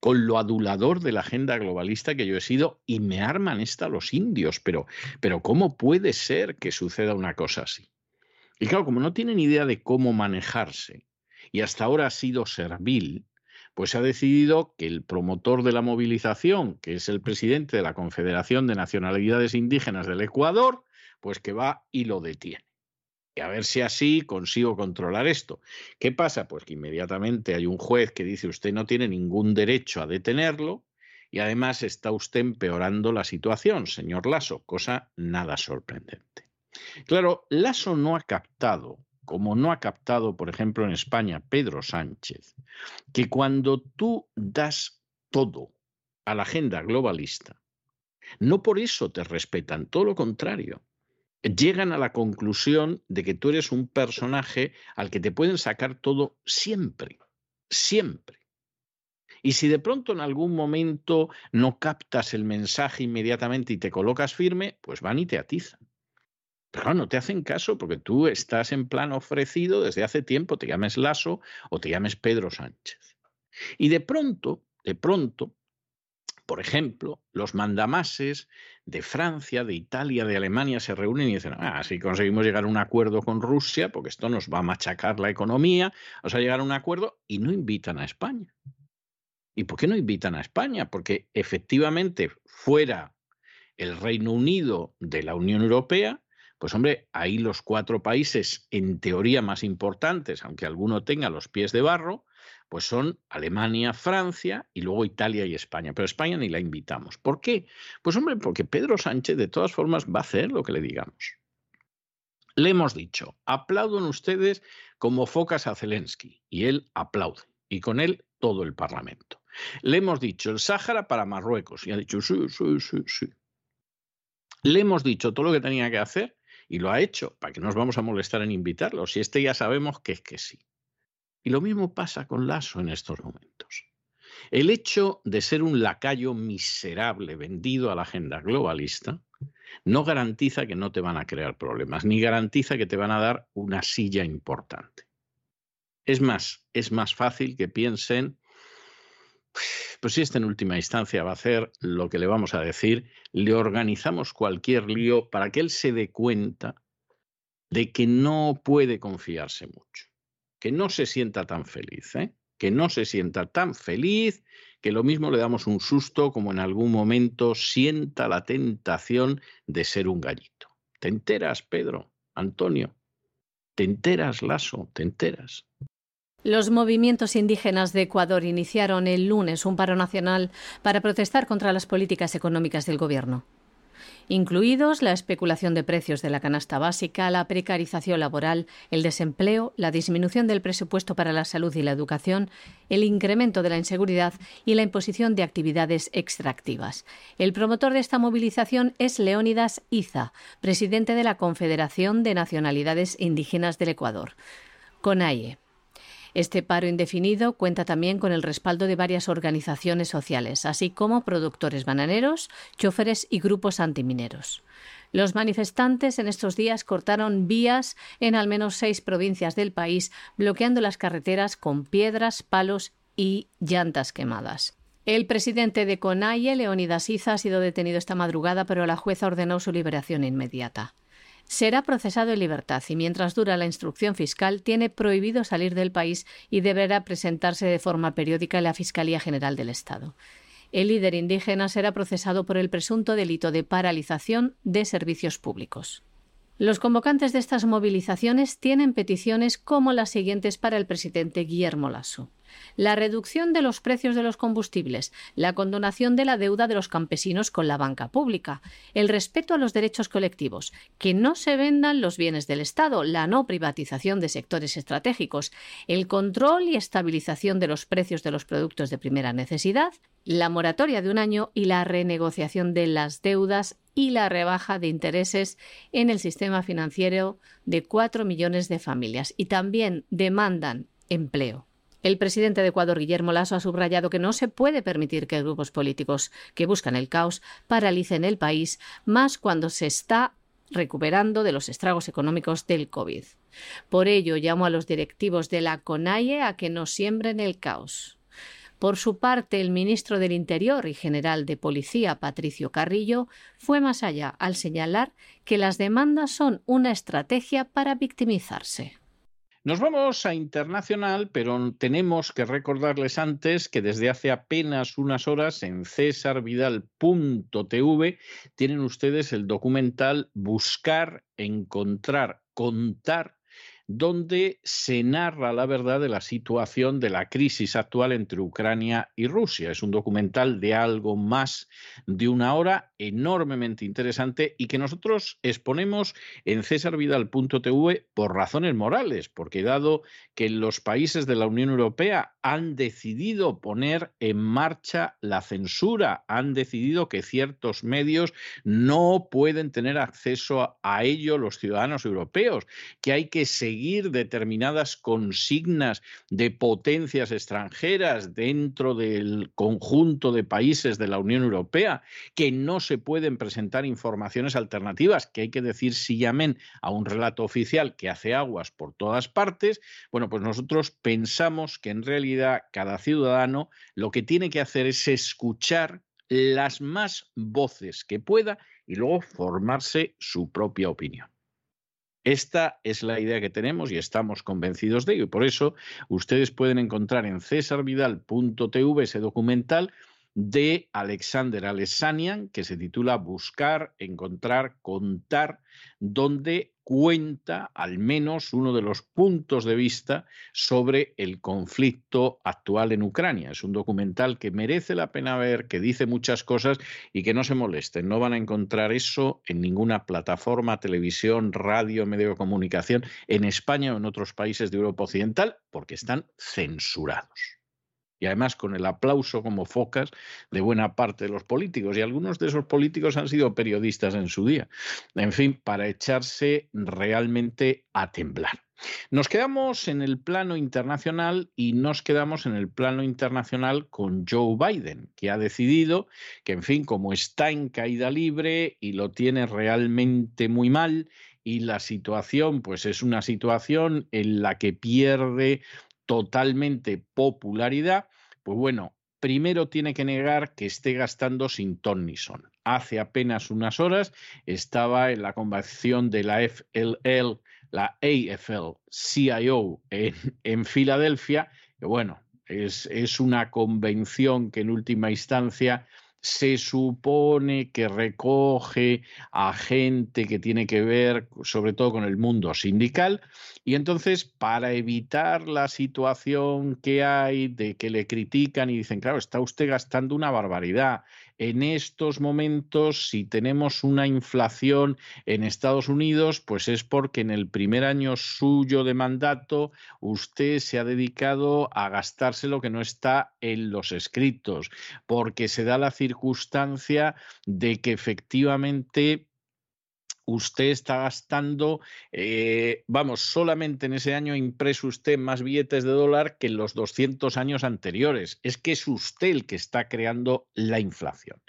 con lo adulador de la agenda globalista que yo he sido y me arman esta los indios. Pero, pero ¿cómo puede ser que suceda una cosa así? Y claro, como no tienen idea de cómo manejarse y hasta ahora ha sido servil, pues ha decidido que el promotor de la movilización, que es el presidente de la Confederación de Nacionalidades Indígenas del Ecuador, pues que va y lo detiene. Y a ver si así consigo controlar esto. ¿Qué pasa? Pues que inmediatamente hay un juez que dice usted no tiene ningún derecho a detenerlo y además está usted empeorando la situación, señor Lasso, cosa nada sorprendente. Claro, Lasso no ha captado como no ha captado, por ejemplo, en España Pedro Sánchez, que cuando tú das todo a la agenda globalista, no por eso te respetan, todo lo contrario. Llegan a la conclusión de que tú eres un personaje al que te pueden sacar todo siempre, siempre. Y si de pronto en algún momento no captas el mensaje inmediatamente y te colocas firme, pues van y te atizan. Pero no te hacen caso porque tú estás en plan ofrecido desde hace tiempo, te llames Lasso o te llames Pedro Sánchez. Y de pronto, de pronto, por ejemplo, los mandamases de Francia, de Italia, de Alemania se reúnen y dicen, ah, si conseguimos llegar a un acuerdo con Rusia, porque esto nos va a machacar la economía, vamos a llegar a un acuerdo y no invitan a España. ¿Y por qué no invitan a España? Porque efectivamente fuera el Reino Unido de la Unión Europea, pues hombre, ahí los cuatro países en teoría más importantes, aunque alguno tenga los pies de barro, pues son Alemania, Francia y luego Italia y España. Pero España ni la invitamos. ¿Por qué? Pues hombre, porque Pedro Sánchez de todas formas va a hacer lo que le digamos. Le hemos dicho, aplauden ustedes como focas a Zelensky. Y él aplaude. Y con él todo el Parlamento. Le hemos dicho el Sáhara para Marruecos. Y ha dicho, sí, sí, sí, sí. Le hemos dicho todo lo que tenía que hacer y lo ha hecho. ¿Para que nos vamos a molestar en invitarlo? Si este ya sabemos que es que sí. Y lo mismo pasa con Lasso en estos momentos. El hecho de ser un lacayo miserable vendido a la agenda globalista no garantiza que no te van a crear problemas, ni garantiza que te van a dar una silla importante. Es más, es más fácil que piensen, pues si este en última instancia va a hacer lo que le vamos a decir, le organizamos cualquier lío para que él se dé cuenta de que no puede confiarse mucho, que no se sienta tan feliz, ¿eh? que no se sienta tan feliz, que lo mismo le damos un susto como en algún momento sienta la tentación de ser un gallito. ¿Te enteras, Pedro? Antonio? ¿Te enteras, Lasso? ¿Te enteras? Los movimientos indígenas de Ecuador iniciaron el lunes un paro nacional para protestar contra las políticas económicas del gobierno, incluidos la especulación de precios de la canasta básica, la precarización laboral, el desempleo, la disminución del presupuesto para la salud y la educación, el incremento de la inseguridad y la imposición de actividades extractivas. El promotor de esta movilización es Leónidas Iza, presidente de la Confederación de Nacionalidades Indígenas del Ecuador. CONAIE. Este paro indefinido cuenta también con el respaldo de varias organizaciones sociales, así como productores bananeros, choferes y grupos antimineros. Los manifestantes en estos días cortaron vías en al menos seis provincias del país, bloqueando las carreteras con piedras, palos y llantas quemadas. El presidente de CONAIE, Leonidas Iza, ha sido detenido esta madrugada, pero la jueza ordenó su liberación inmediata será procesado en libertad y mientras dura la instrucción fiscal tiene prohibido salir del país y deberá presentarse de forma periódica en la Fiscalía General del Estado. El líder indígena será procesado por el presunto delito de paralización de servicios públicos. Los convocantes de estas movilizaciones tienen peticiones como las siguientes para el presidente Guillermo Lasso. La reducción de los precios de los combustibles, la condonación de la deuda de los campesinos con la banca pública, el respeto a los derechos colectivos, que no se vendan los bienes del Estado, la no privatización de sectores estratégicos, el control y estabilización de los precios de los productos de primera necesidad, la moratoria de un año y la renegociación de las deudas y la rebaja de intereses en el sistema financiero de cuatro millones de familias. Y también demandan empleo. El presidente de Ecuador, Guillermo Lasso, ha subrayado que no se puede permitir que grupos políticos que buscan el caos paralicen el país, más cuando se está recuperando de los estragos económicos del COVID. Por ello, llamo a los directivos de la CONAIE a que no siembren el caos. Por su parte, el ministro del Interior y general de Policía, Patricio Carrillo, fue más allá al señalar que las demandas son una estrategia para victimizarse. Nos vamos a internacional, pero tenemos que recordarles antes que desde hace apenas unas horas en cesarvidal.tv tienen ustedes el documental Buscar, Encontrar, Contar donde se narra la verdad de la situación de la crisis actual entre Ucrania y Rusia. Es un documental de algo más de una hora, enormemente interesante y que nosotros exponemos en cesarvidal.tv por razones morales, porque dado que los países de la Unión Europea han decidido poner en marcha la censura, han decidido que ciertos medios no pueden tener acceso a ello los ciudadanos europeos, que hay que seguir seguir determinadas consignas de potencias extranjeras dentro del conjunto de países de la Unión Europea, que no se pueden presentar informaciones alternativas, que hay que decir si llamen a un relato oficial que hace aguas por todas partes, bueno, pues nosotros pensamos que en realidad cada ciudadano lo que tiene que hacer es escuchar las más voces que pueda y luego formarse su propia opinión. Esta es la idea que tenemos y estamos convencidos de ello. Y por eso ustedes pueden encontrar en cesarvidal.tv ese documental de Alexander Alessanian que se titula Buscar, Encontrar, Contar, donde cuenta al menos uno de los puntos de vista sobre el conflicto actual en Ucrania. Es un documental que merece la pena ver, que dice muchas cosas y que no se molesten. No van a encontrar eso en ninguna plataforma, televisión, radio, medio de comunicación en España o en otros países de Europa Occidental porque están censurados y además con el aplauso como focas de buena parte de los políticos. Y algunos de esos políticos han sido periodistas en su día. En fin, para echarse realmente a temblar. Nos quedamos en el plano internacional y nos quedamos en el plano internacional con Joe Biden, que ha decidido que, en fin, como está en caída libre y lo tiene realmente muy mal, y la situación, pues es una situación en la que pierde totalmente popularidad, pues bueno, primero tiene que negar que esté gastando sin ton ni son. Hace apenas unas horas estaba en la convención de la FLL, la AFL CIO en, en Filadelfia, que bueno, es, es una convención que en última instancia se supone que recoge a gente que tiene que ver sobre todo con el mundo sindical y entonces para evitar la situación que hay de que le critican y dicen, claro, está usted gastando una barbaridad, en estos momentos, si tenemos una inflación en Estados Unidos, pues es porque en el primer año suyo de mandato usted se ha dedicado a gastarse lo que no está en los escritos, porque se da la circunstancia de que efectivamente usted está gastando, eh, vamos, solamente en ese año impreso usted más billetes de dólar que en los 200 años anteriores. Es que es usted el que está creando la inflación.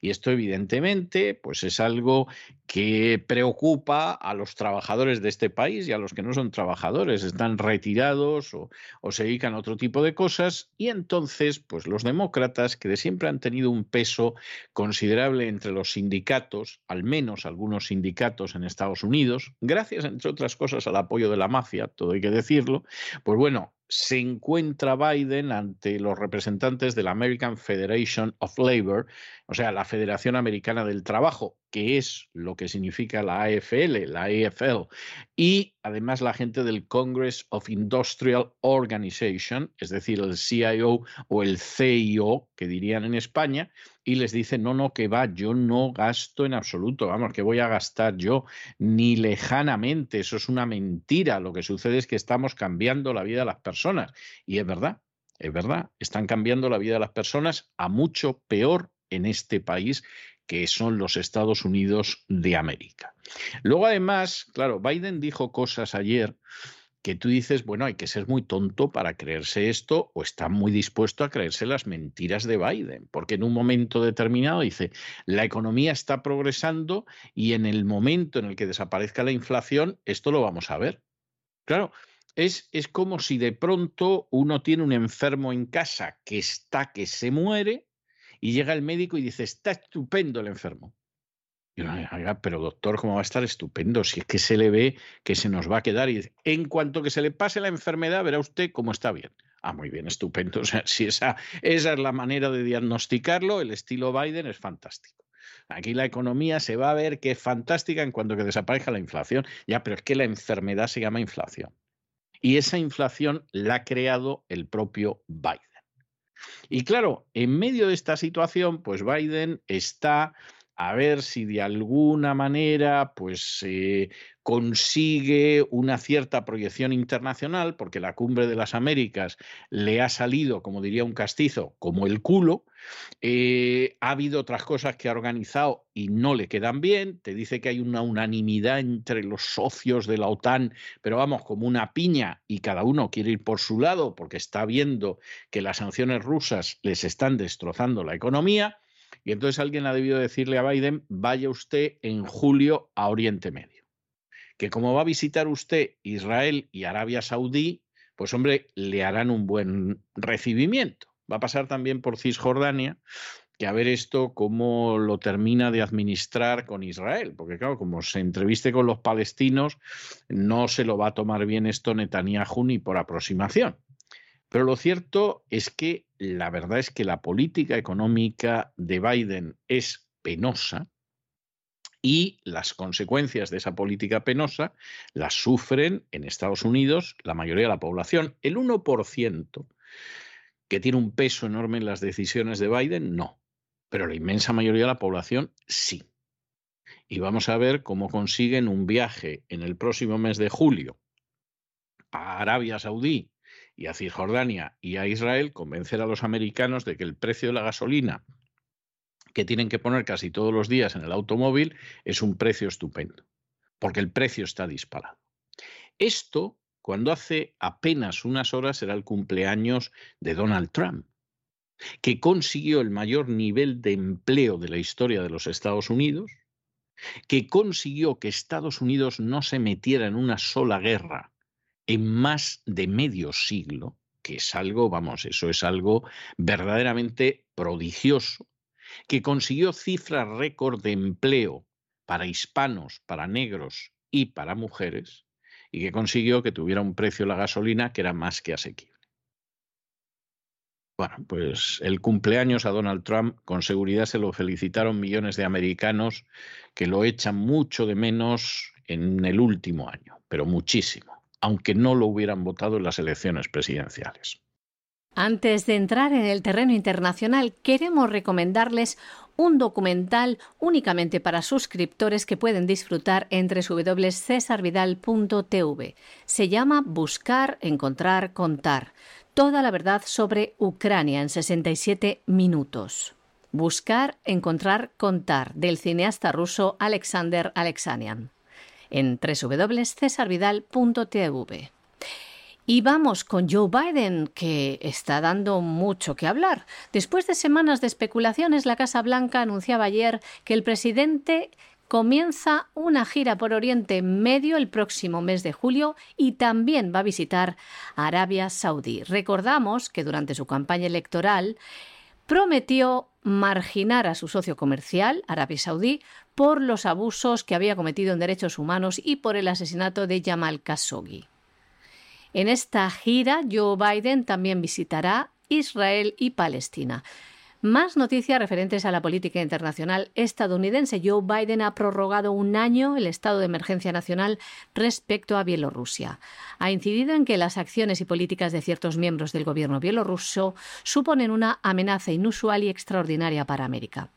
Y esto evidentemente pues es algo que preocupa a los trabajadores de este país y a los que no son trabajadores, están retirados o, o se dedican a otro tipo de cosas. Y entonces, pues los demócratas, que de siempre han tenido un peso considerable entre los sindicatos, al menos algunos sindicatos en Estados Unidos, gracias, entre otras cosas, al apoyo de la mafia, todo hay que decirlo, pues bueno, se encuentra Biden ante los representantes de la American Federation of Labor, o sea, la Federación Americana del Trabajo, que es lo que significa la AFL, la AFL, y además la gente del Congress of Industrial Organization, es decir, el CIO o el CIO, que dirían en España, y les dice, no, no, que va, yo no gasto en absoluto, vamos, que voy a gastar yo, ni lejanamente, eso es una mentira, lo que sucede es que estamos cambiando la vida de las personas, y es verdad, es verdad, están cambiando la vida de las personas a mucho peor en este país que son los Estados Unidos de América. Luego, además, claro, Biden dijo cosas ayer que tú dices, bueno, hay que ser muy tonto para creerse esto o está muy dispuesto a creerse las mentiras de Biden, porque en un momento determinado dice, la economía está progresando y en el momento en el que desaparezca la inflación, esto lo vamos a ver. Claro, es, es como si de pronto uno tiene un enfermo en casa que está que se muere y llega el médico y dice, está estupendo el enfermo. Y pero doctor, ¿cómo va a estar estupendo? Si es que se le ve que se nos va a quedar. Y dice, en cuanto que se le pase la enfermedad, verá usted cómo está bien. Ah, muy bien, estupendo. (laughs) O sea, si esa, esa es la manera de diagnosticarlo, el estilo Biden es fantástico. Aquí la economía se va a ver que es fantástica en cuanto que desaparezca la inflación. Ya, pero es que la enfermedad se llama inflación. Y esa inflación la ha creado el propio Biden. Y claro, en medio de esta situación, pues Biden está a ver si de alguna manera pues eh, consigue una cierta proyección internacional, porque la cumbre de las Américas le ha salido, como diría un castizo, como el culo. Eh, ha habido otras cosas que ha organizado y no le quedan bien. Te dice que hay una unanimidad entre los socios de la OTAN, pero vamos, como una piña y cada uno quiere ir por su lado porque está viendo que las sanciones rusas les están destrozando la economía. Y entonces alguien ha debido decirle a Biden, vaya usted en julio a Oriente Medio. Que como va a visitar usted Israel y Arabia Saudí, pues hombre, le harán un buen recibimiento. Va a pasar también por Cisjordania, que a ver esto cómo lo termina de administrar con Israel, porque claro, como se entreviste con los palestinos, no se lo va a tomar bien esto Netanyahu ni por aproximación. Pero lo cierto es que la verdad es que la política económica de Biden es penosa y las consecuencias de esa política penosa las sufren en Estados Unidos la mayoría de la población. El 1% que tiene un peso enorme en las decisiones de Biden, no. Pero la inmensa mayoría de la población sí. Y vamos a ver cómo consiguen un viaje en el próximo mes de julio a Arabia Saudí y a Cisjordania y a Israel, convencer a los americanos de que el precio de la gasolina que tienen que poner casi todos los días en el automóvil es un precio estupendo, porque el precio está disparado. Esto, cuando hace apenas unas horas era el cumpleaños de Donald Trump, que consiguió el mayor nivel de empleo de la historia de los Estados Unidos, que consiguió que Estados Unidos no se metiera en una sola guerra en más de medio siglo, que es algo, vamos, eso es algo verdaderamente prodigioso, que consiguió cifras récord de empleo para hispanos, para negros y para mujeres, y que consiguió que tuviera un precio la gasolina que era más que asequible. Bueno, pues el cumpleaños a Donald Trump con seguridad se lo felicitaron millones de americanos que lo echan mucho de menos en el último año, pero muchísimo aunque no lo hubieran votado en las elecciones presidenciales. Antes de entrar en el terreno internacional, queremos recomendarles un documental únicamente para suscriptores que pueden disfrutar entre www.cesarvidal.tv. Se llama Buscar, Encontrar, Contar. Toda la verdad sobre Ucrania en 67 minutos. Buscar, Encontrar, Contar del cineasta ruso Alexander Alexanian en www.cesarvidal.tv. Y vamos con Joe Biden, que está dando mucho que hablar. Después de semanas de especulaciones, la Casa Blanca anunciaba ayer que el presidente comienza una gira por Oriente Medio el próximo mes de julio y también va a visitar Arabia Saudí. Recordamos que durante su campaña electoral prometió marginar a su socio comercial, Arabia Saudí, por los abusos que había cometido en derechos humanos y por el asesinato de Jamal Khashoggi. En esta gira, Joe Biden también visitará Israel y Palestina. Más noticias referentes a la política internacional estadounidense. Joe Biden ha prorrogado un año el estado de emergencia nacional respecto a Bielorrusia. Ha incidido en que las acciones y políticas de ciertos miembros del gobierno bielorruso suponen una amenaza inusual y extraordinaria para América.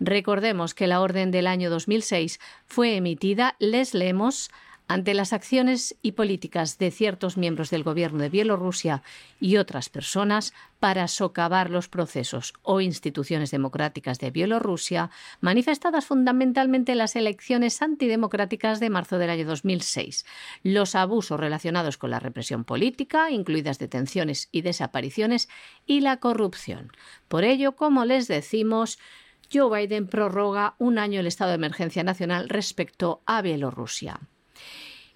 Recordemos que la orden del año 2006 fue emitida, les leemos, ante las acciones y políticas de ciertos miembros del gobierno de Bielorrusia y otras personas para socavar los procesos o instituciones democráticas de Bielorrusia, manifestadas fundamentalmente en las elecciones antidemocráticas de marzo del año 2006, los abusos relacionados con la represión política, incluidas detenciones y desapariciones, y la corrupción. Por ello, como les decimos, Joe Biden prorroga un año el estado de emergencia nacional respecto a Bielorrusia.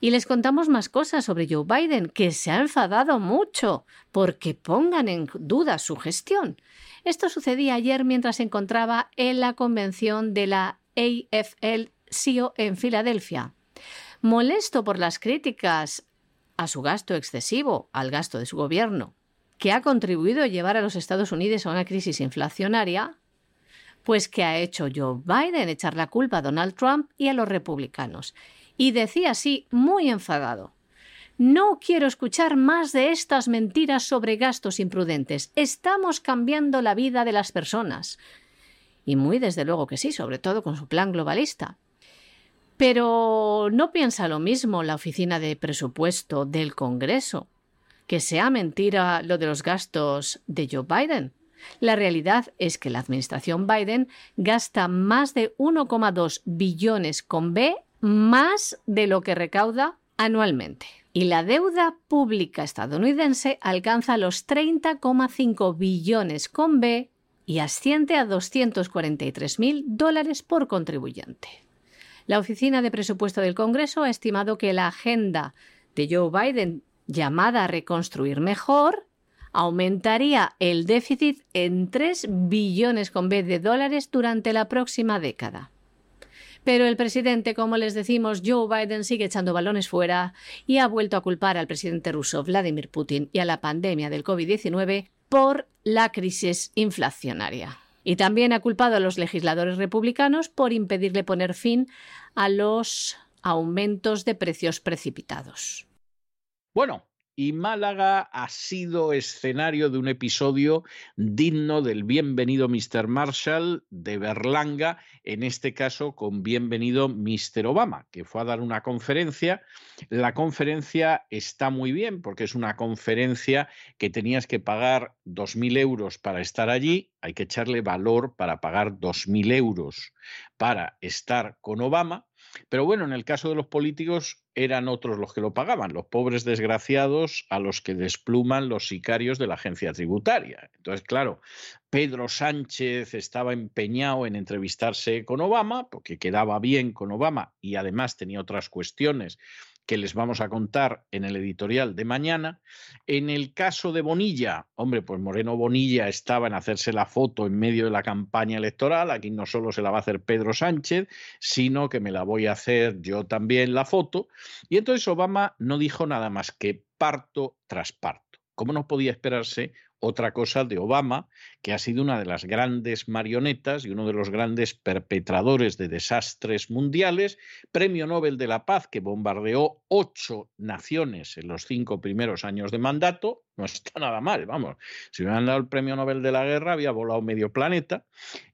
Y les contamos más cosas sobre Joe Biden, que se ha enfadado mucho porque pongan en duda su gestión. Esto sucedía ayer mientras se encontraba en la convención de la AFL-CIO en Filadelfia. Molesto por las críticas a su gasto excesivo, al gasto de su gobierno, que ha contribuido a llevar a los Estados Unidos a una crisis inflacionaria, pues ¿qué ha hecho Joe Biden? Echar la culpa a Donald Trump y a los republicanos y decía así, muy enfadado. No quiero escuchar más de estas mentiras sobre gastos imprudentes. Estamos cambiando la vida de las personas. Y muy desde luego que sí, sobre todo con su plan globalista. Pero no piensa lo mismo la Oficina de Presupuesto del Congreso, que sea mentira lo de los gastos de Joe Biden. La realidad es que la administración Biden gasta más de 1,2 billones con B más de lo que recauda anualmente. Y la deuda pública estadounidense alcanza los 30,5 billones con B y asciende a 243 mil dólares por contribuyente. La Oficina de Presupuesto del Congreso ha estimado que la agenda de Joe Biden, llamada a reconstruir mejor, aumentaría el déficit en 3 billones con B de dólares durante la próxima década. Pero el presidente, como les decimos, Joe Biden sigue echando balones fuera y ha vuelto a culpar al presidente ruso Vladimir Putin y a la pandemia del COVID-19 por la crisis inflacionaria. Y también ha culpado a los legisladores republicanos por impedirle poner fin a los aumentos de precios precipitados. Bueno, y Málaga ha sido escenario de un episodio digno del bienvenido Mr. Marshall de Berlanga, en este caso con bienvenido Mr. Obama, que fue a dar una conferencia. La conferencia está muy bien porque es una conferencia que tenías que pagar 2.000 euros para estar allí, hay que echarle valor para pagar 2.000 euros para estar con Obama pero bueno, en el caso de los políticos eran otros los que lo pagaban, los pobres desgraciados a los que despluman los sicarios de la agencia tributaria. Entonces, claro, Pedro Sánchez estaba empeñado en entrevistarse con Obama, porque quedaba bien con Obama y además tenía otras cuestiones que les vamos a contar en el editorial de mañana. En el caso de Bonilla, hombre, pues Moreno Bonilla estaba en hacerse la foto en medio de la campaña electoral. Aquí no solo se la va a hacer Pedro Sánchez, sino que me la voy a hacer yo también la foto. Y entonces Obama no dijo nada más que parto tras parto. Como no podía esperarse, otra cosa de Obama, que ha sido una de las grandes marionetas y uno de los grandes perpetradores de desastres mundiales, Premio Nobel de la Paz, que bombardeó ocho naciones en los cinco primeros años de mandato, no está nada mal, vamos, si hubieran dado el Premio Nobel de la Guerra había volado medio planeta,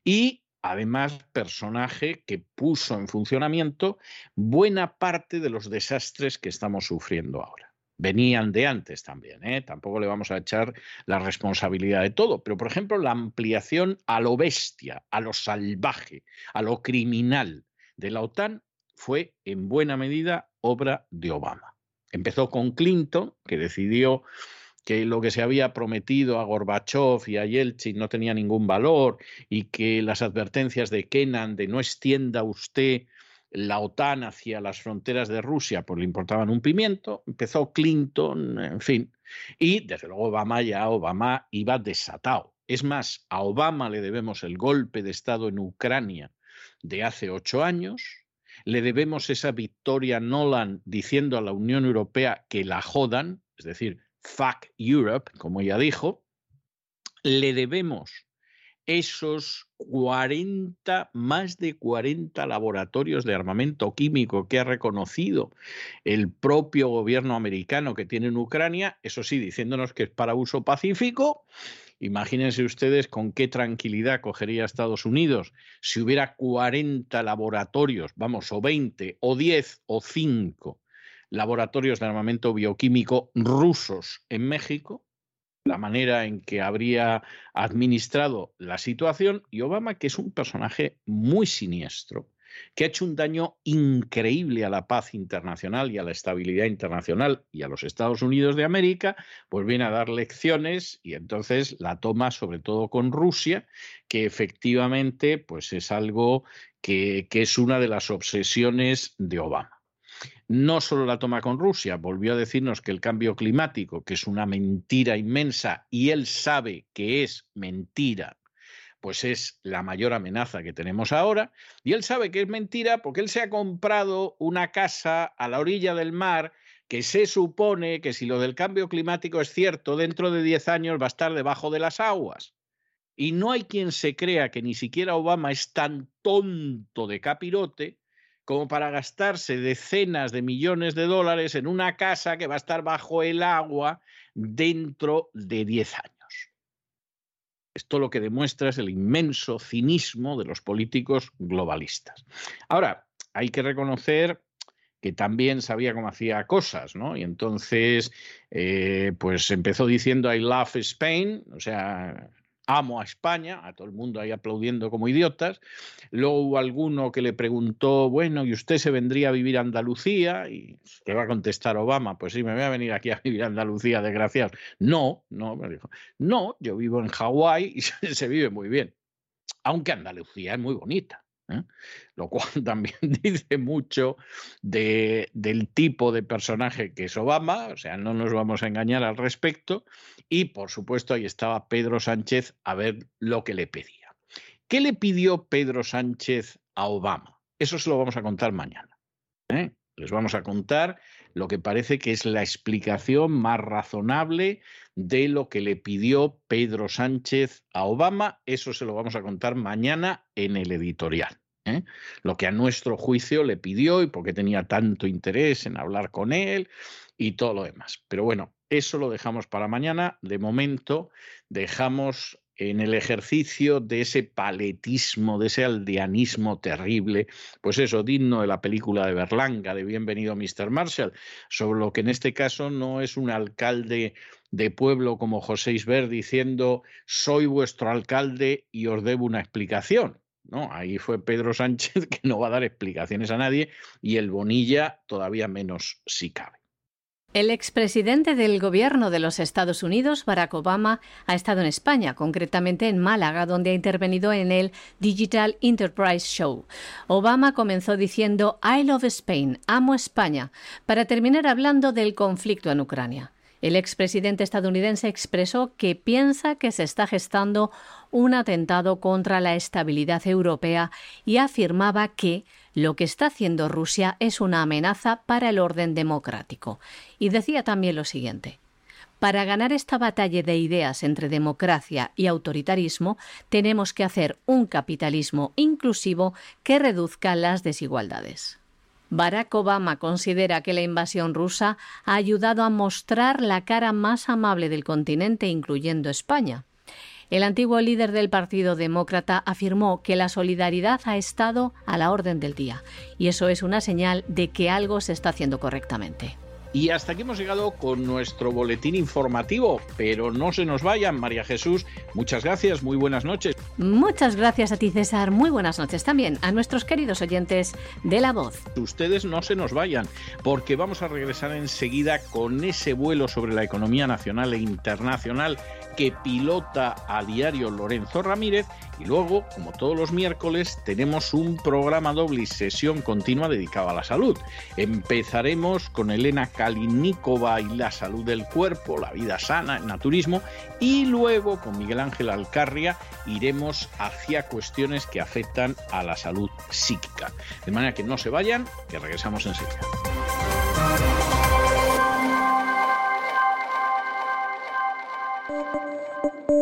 y además personaje que puso en funcionamiento buena parte de los desastres que estamos sufriendo ahora venían de antes también, ¿eh? tampoco le vamos a echar la responsabilidad de todo, pero por ejemplo la ampliación a lo bestia, a lo salvaje, a lo criminal de la OTAN fue en buena medida obra de Obama. Empezó con Clinton, que decidió que lo que se había prometido a Gorbachev y a Yeltsin no tenía ningún valor y que las advertencias de Kennan de no extienda usted la OTAN hacia las fronteras de Rusia, pues le importaban un pimiento, empezó Clinton, en fin, y desde luego Obama ya, Obama iba desatado. Es más, a Obama le debemos el golpe de Estado en Ucrania de hace ocho años, le debemos esa victoria Nolan diciendo a la Unión Europea que la jodan, es decir, fuck Europe, como ella dijo, le debemos esos 40, más de 40 laboratorios de armamento químico que ha reconocido el propio gobierno americano que tiene en Ucrania, eso sí, diciéndonos que es para uso pacífico. Imagínense ustedes con qué tranquilidad cogería Estados Unidos si hubiera 40 laboratorios, vamos, o 20, o 10, o 5 laboratorios de armamento bioquímico rusos en México la manera en que habría administrado la situación y Obama, que es un personaje muy siniestro, que ha hecho un daño increíble a la paz internacional y a la estabilidad internacional y a los Estados Unidos de América, pues viene a dar lecciones y entonces la toma sobre todo con Rusia, que efectivamente pues es algo que, que es una de las obsesiones de Obama no solo la toma con Rusia, volvió a decirnos que el cambio climático, que es una mentira inmensa, y él sabe que es mentira, pues es la mayor amenaza que tenemos ahora, y él sabe que es mentira porque él se ha comprado una casa a la orilla del mar que se supone que si lo del cambio climático es cierto, dentro de 10 años va a estar debajo de las aguas. Y no hay quien se crea que ni siquiera Obama es tan tonto de capirote como para gastarse decenas de millones de dólares en una casa que va a estar bajo el agua dentro de 10 años. Esto lo que demuestra es el inmenso cinismo de los políticos globalistas. Ahora, hay que reconocer que también sabía cómo hacía cosas, ¿no? Y entonces, eh, pues empezó diciendo I love Spain, o sea, amo a España, a todo el mundo ahí aplaudiendo como idiotas. Luego hubo alguno que le preguntó, bueno, ¿y usted se vendría a vivir a Andalucía? Y ¿qué va a contestar Obama? Pues sí, me voy a venir aquí a vivir a Andalucía, desgraciado. No, no, me dijo, no, yo vivo en Hawái y (laughs) se vive muy bien. Aunque Andalucía es muy bonita. ¿Eh? Lo cual (laughs) también dice mucho de, del tipo de personaje que es Obama, o sea, no nos vamos a engañar al respecto. Y por supuesto ahí estaba Pedro Sánchez a ver lo que le pedía. ¿Qué le pidió Pedro Sánchez a Obama? Eso se lo vamos a contar mañana. ¿eh? Les vamos a contar lo que parece que es la explicación más razonable de lo que le pidió Pedro Sánchez a Obama. Eso se lo vamos a contar mañana en el editorial. ¿eh? Lo que a nuestro juicio le pidió y por qué tenía tanto interés en hablar con él y todo lo demás. Pero bueno, eso lo dejamos para mañana. De momento, dejamos en el ejercicio de ese paletismo, de ese aldeanismo terrible, pues eso, digno de la película de Berlanga, de Bienvenido Mr. Marshall, sobre lo que en este caso no es un alcalde de pueblo como José Isber diciendo soy vuestro alcalde y os debo una explicación. No, ahí fue Pedro (laughs) Sánchez que no va a dar explicaciones a nadie y el Bonilla todavía menos si cabe. El expresidente del gobierno de los Estados Unidos, Barack Obama, ha estado en España, concretamente en Málaga, donde ha intervenido en el Digital Enterprise Show. Obama comenzó diciendo I love Spain, amo España, para terminar hablando del conflicto en Ucrania. El expresidente estadounidense expresó que piensa que se está gestando un atentado contra la estabilidad europea y afirmaba que lo que está haciendo Rusia es una amenaza para el orden democrático. Y decía también lo siguiente. Para ganar esta batalla de ideas entre democracia y autoritarismo, tenemos que hacer un capitalismo inclusivo que reduzca las desigualdades. Barack Obama considera que la invasión rusa ha ayudado a mostrar la cara más amable del continente, incluyendo España. El antiguo líder del Partido Demócrata afirmó que la solidaridad ha estado a la orden del día y eso es una señal de que algo se está haciendo correctamente. Y hasta aquí hemos llegado con nuestro boletín informativo, pero no se nos vayan, María Jesús. Muchas gracias, muy buenas noches. Muchas gracias a ti, César. Muy buenas noches también a nuestros queridos oyentes de La Voz. Ustedes no se nos vayan, porque vamos a regresar enseguida con ese vuelo sobre la economía nacional e internacional que pilota a diario Lorenzo Ramírez y luego, como todos los miércoles, tenemos un programa doble y sesión continua dedicado a la salud. Empezaremos con Elena Kalinikova y la salud del cuerpo, la vida sana, el naturismo y luego con Miguel Ángel Alcarria iremos hacia cuestiones que afectan a la salud psíquica. De manera que no se vayan, que regresamos enseguida. Música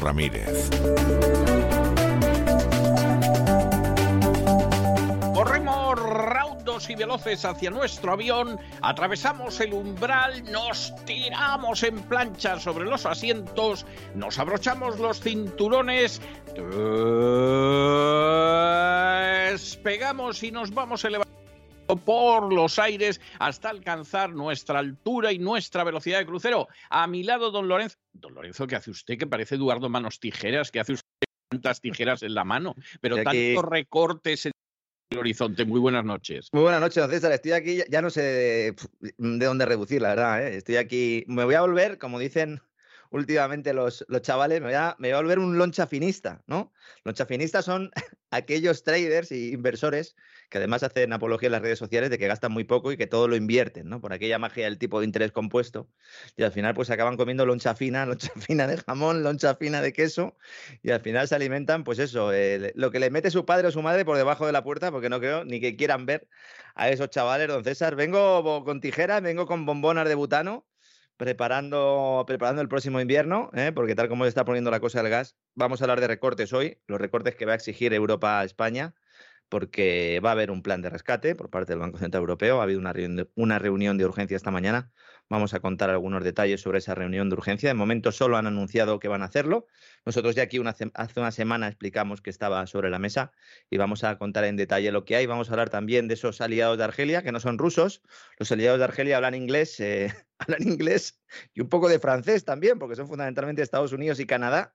Ramírez. Corremos raudos y veloces hacia nuestro avión, atravesamos el umbral, nos tiramos en plancha sobre los asientos, nos abrochamos los cinturones, despegamos y nos vamos elevando por los aires hasta alcanzar nuestra altura y nuestra velocidad de crucero. A mi lado, don Lorenzo. Don Lorenzo, ¿qué hace usted? Que parece Eduardo Manos Tijeras, que hace usted tantas tijeras en la mano, pero tantos recortes en el horizonte. Muy buenas noches. Muy buenas noches, don César. Estoy aquí, ya no sé de, dónde reducir, la verdad. ¿eh? Estoy aquí, me voy a volver, como dicen últimamente los, los chavales, me voy, a, me a volver un loncha finista, ¿no? Loncha finista son (laughs) aquellos traders e inversores que además hacen apología en las redes sociales de que gastan muy poco y que todo lo invierten, ¿no? Por aquella magia del tipo de interés compuesto. Y al final, pues acaban comiendo loncha fina, (laughs) loncha fina de jamón, loncha fina de queso, y al final se alimentan, pues eso, lo que le mete su padre o su madre por debajo de la puerta, porque no creo ni que quieran ver a esos chavales, don César. Vengo con tijeras, vengo con bombonas de butano preparando, preparando el próximo invierno, ¿eh? porque tal como se está poniendo la cosa del gas, vamos a hablar de recortes hoy, los recortes que va a exigir Europa a España, porque va a haber un plan de rescate por parte del Banco Central Europeo. Ha habido una, una reunión de urgencia esta mañana. Vamos a contar algunos detalles sobre esa reunión de urgencia. De momento solo han anunciado que van a hacerlo. Nosotros ya aquí hace una semana explicamos que estaba sobre la mesa y vamos a contar en detalle lo que hay. Vamos a hablar también de esos aliados de Argelia, que no son rusos. Los aliados de Argelia hablan inglés, eh, (laughs) hablan inglés y un poco de francés también, porque son fundamentalmente Estados Unidos y Canadá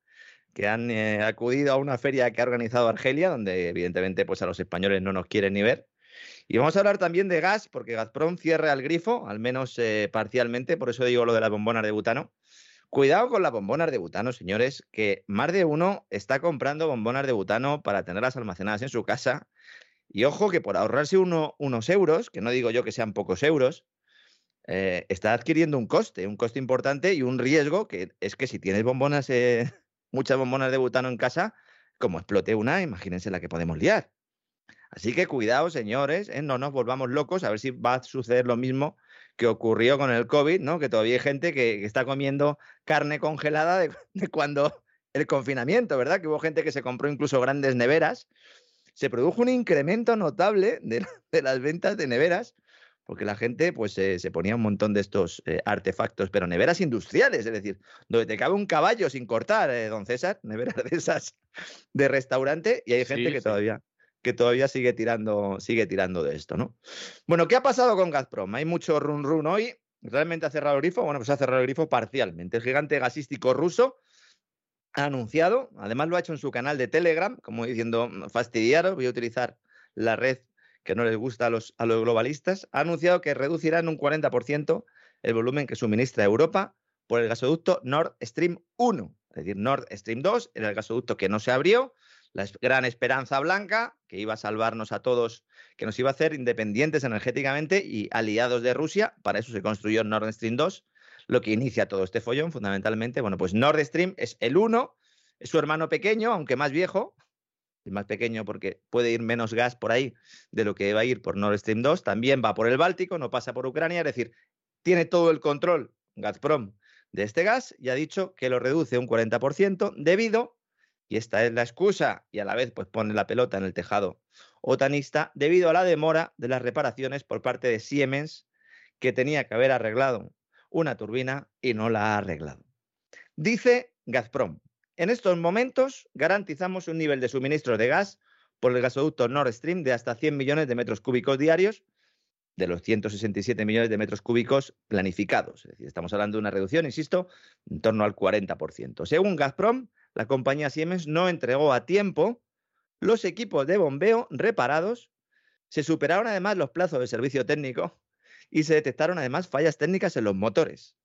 que han eh, acudido a una feria que ha organizado Argelia, donde evidentemente pues a los españoles no nos quieren ni ver. Y vamos a hablar también de gas, porque Gazprom cierra el grifo, al menos eh, parcialmente, por eso digo lo de las bombonas de butano. Cuidado con las bombonas de butano, señores, que más de uno está comprando bombonas de butano para tenerlas almacenadas en su casa. Y ojo que por ahorrarse unos euros, que no digo yo que sean pocos euros, eh, está adquiriendo un coste, un coste importante y un riesgo, que es que si tienes bombonas (laughs) muchas bombonas de butano en casa, como explote una, imagínense la que podemos liar. Así que cuidado, señores, ¿eh? no nos volvamos locos, a ver si va a suceder lo mismo que ocurrió con el COVID, ¿no? Que todavía hay gente que, está comiendo carne congelada (laughs) de, cuando el confinamiento, ¿verdad? Que hubo gente que se compró incluso grandes neveras. Se produjo un incremento notable de, de las ventas de neveras porque la gente pues se ponía un montón de estos eh, artefactos, pero neveras industriales, es decir, donde te cabe un caballo sin cortar, eh, don César, (laughs) neveras de esas de restaurante, y hay gente que todavía que todavía sigue tirando, sigue tirando de esto, ¿no? Bueno, ¿qué ha pasado con Gazprom? Hay mucho run run hoy. ¿Realmente ha cerrado el grifo? Bueno, pues ha cerrado el grifo parcialmente. El gigante gasístico ruso ha anunciado, además lo ha hecho en su canal de Telegram, como diciendo, fastidiaros, voy a utilizar la red que no les gusta a los, a los globalistas, ha anunciado que reducirá en un 40% el volumen que suministra Europa por el gasoducto Nord Stream 1. Es decir, Nord Stream 2 era el gasoducto que no se abrió, la gran esperanza blanca, que iba a salvarnos a todos, que nos iba a hacer independientes energéticamente y aliados de Rusia. Para eso se construyó Nord Stream 2, lo que inicia todo este follón fundamentalmente. Bueno, pues Nord Stream es el 1, es su hermano pequeño, aunque más viejo, el más pequeño porque puede ir menos gas por ahí de lo que va a ir por Nord Stream 2, también va por el Báltico, no pasa por Ucrania, es decir, tiene todo el control Gazprom de este gas y ha dicho que lo reduce un 40% debido, y esta es la excusa y a la vez pues pone la pelota en el tejado otanista, debido a la demora de las reparaciones por parte de Siemens que tenía que haber arreglado una turbina y no la ha arreglado. Dice Gazprom, en estos momentos garantizamos un nivel de suministro de gas por el gasoducto Nord Stream de hasta 100 millones de metros cúbicos diarios de los 167 millones de metros cúbicos planificados. Es decir, estamos hablando de una reducción, insisto, en torno al 40%. Según Gazprom, la compañía Siemens no entregó a tiempo los equipos de bombeo reparados, se superaron además los plazos de servicio técnico y se detectaron además fallas técnicas en los motores.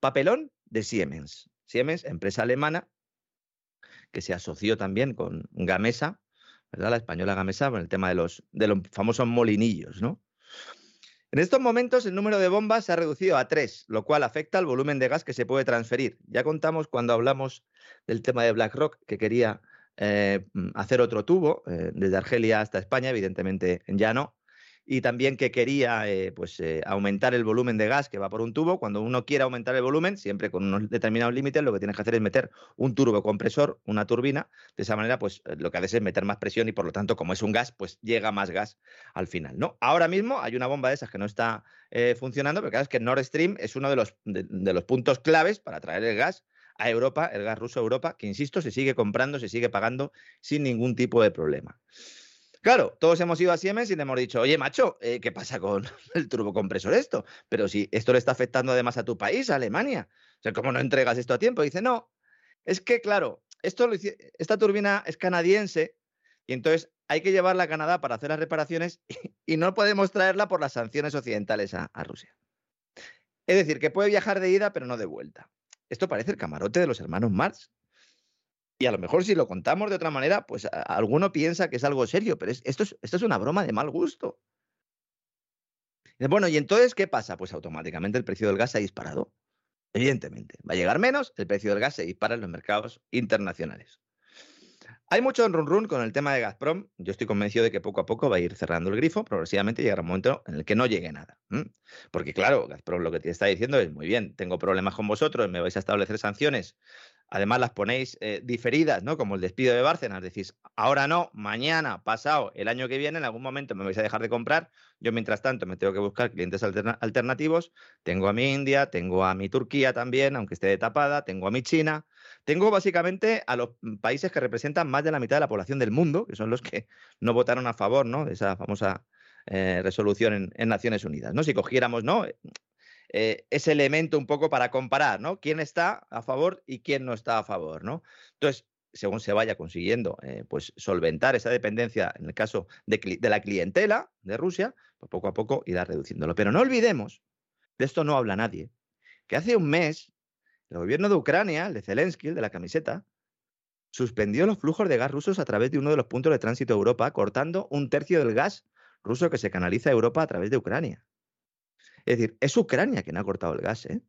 Papelón de Siemens. Siemens, empresa alemana, que se asoció también con Gamesa, ¿verdad? La española Gamesa, con el tema de los, de los famosos molinillos, ¿no? En estos momentos el número de bombas se ha reducido a tres, lo cual afecta al volumen de gas que se puede transferir. Ya contamos cuando hablamos del tema de BlackRock, que quería eh, hacer otro tubo eh, desde Argelia hasta España, evidentemente ya no. Y también que quería eh, pues, eh, aumentar el volumen de gas que va por un tubo. Cuando uno quiere aumentar el volumen, siempre con unos determinados límites, lo que tienes que hacer es meter un turbocompresor, una turbina. De esa manera, pues eh, lo que haces es meter más presión y por lo tanto, como es un gas, pues llega más gas al final. ¿no? Ahora mismo hay una bomba de esas que no está funcionando, pero claro, es que Nord Stream es uno de los, de los puntos claves para traer el gas a Europa, el gas ruso a Europa, que insisto, se sigue comprando, se sigue pagando sin ningún tipo de problema. Claro, todos hemos ido a Siemens y le hemos dicho, oye, macho, eh, ¿qué pasa con (laughs) el turbocompresor esto? Pero si esto le está afectando además a tu país, a Alemania. O sea, ¿cómo no entregas esto a tiempo? dice, no, es que, claro, esto esta turbina es canadiense y entonces hay que llevarla a Canadá para hacer las reparaciones (laughs) y no podemos traerla por las sanciones occidentales a, a Rusia. Es decir, que puede viajar de ida, pero no de vuelta. Esto parece el camarote de los hermanos Marx. Y a lo mejor si lo contamos de otra manera, pues alguno piensa que es algo serio, pero esto, es, esto es una broma de mal gusto. Bueno, ¿y entonces qué pasa? Pues automáticamente el precio del gas se ha disparado. Evidentemente, va a llegar menos, el precio del gas se dispara en los mercados internacionales. Hay mucho run run con el tema de Gazprom. Yo estoy convencido de que poco a poco va a ir cerrando el grifo. Progresivamente llegará un momento en el que no llegue nada. Porque, claro, Gazprom lo que te está diciendo es: muy bien, tengo problemas con vosotros, me vais a establecer sanciones además las ponéis eh, diferidas, ¿no? Como el despido de Bárcenas, decís, ahora no, mañana, pasado, el año que viene, en algún momento me vais a dejar de comprar, yo mientras tanto me tengo que buscar clientes alternativos, tengo a mi India, tengo a mi Turquía también, aunque esté tapada, tengo a mi China, tengo básicamente a los países que representan más de la mitad de la población del mundo, que son los que no votaron a favor, ¿no? De esa famosa eh, resolución en, en, Naciones Unidas, ¿no? Si cogiéramos, ¿no? Eh, ese elemento un poco para comparar, ¿no? ¿Quién está a favor y quién no está a favor, ¿no? Entonces, según se vaya consiguiendo eh, pues solventar esa dependencia en el caso de, la clientela de Rusia, pues poco a poco irá reduciéndolo. Pero no olvidemos, de esto no habla nadie, que hace un mes el gobierno de Ucrania, el de Zelensky, el de la camiseta, suspendió los flujos de gas rusos a través de uno de los puntos de tránsito a Europa, cortando un tercio del gas ruso que se canaliza a Europa a través de Ucrania. Es decir, es Ucrania quien ha cortado el gas, ¿eh?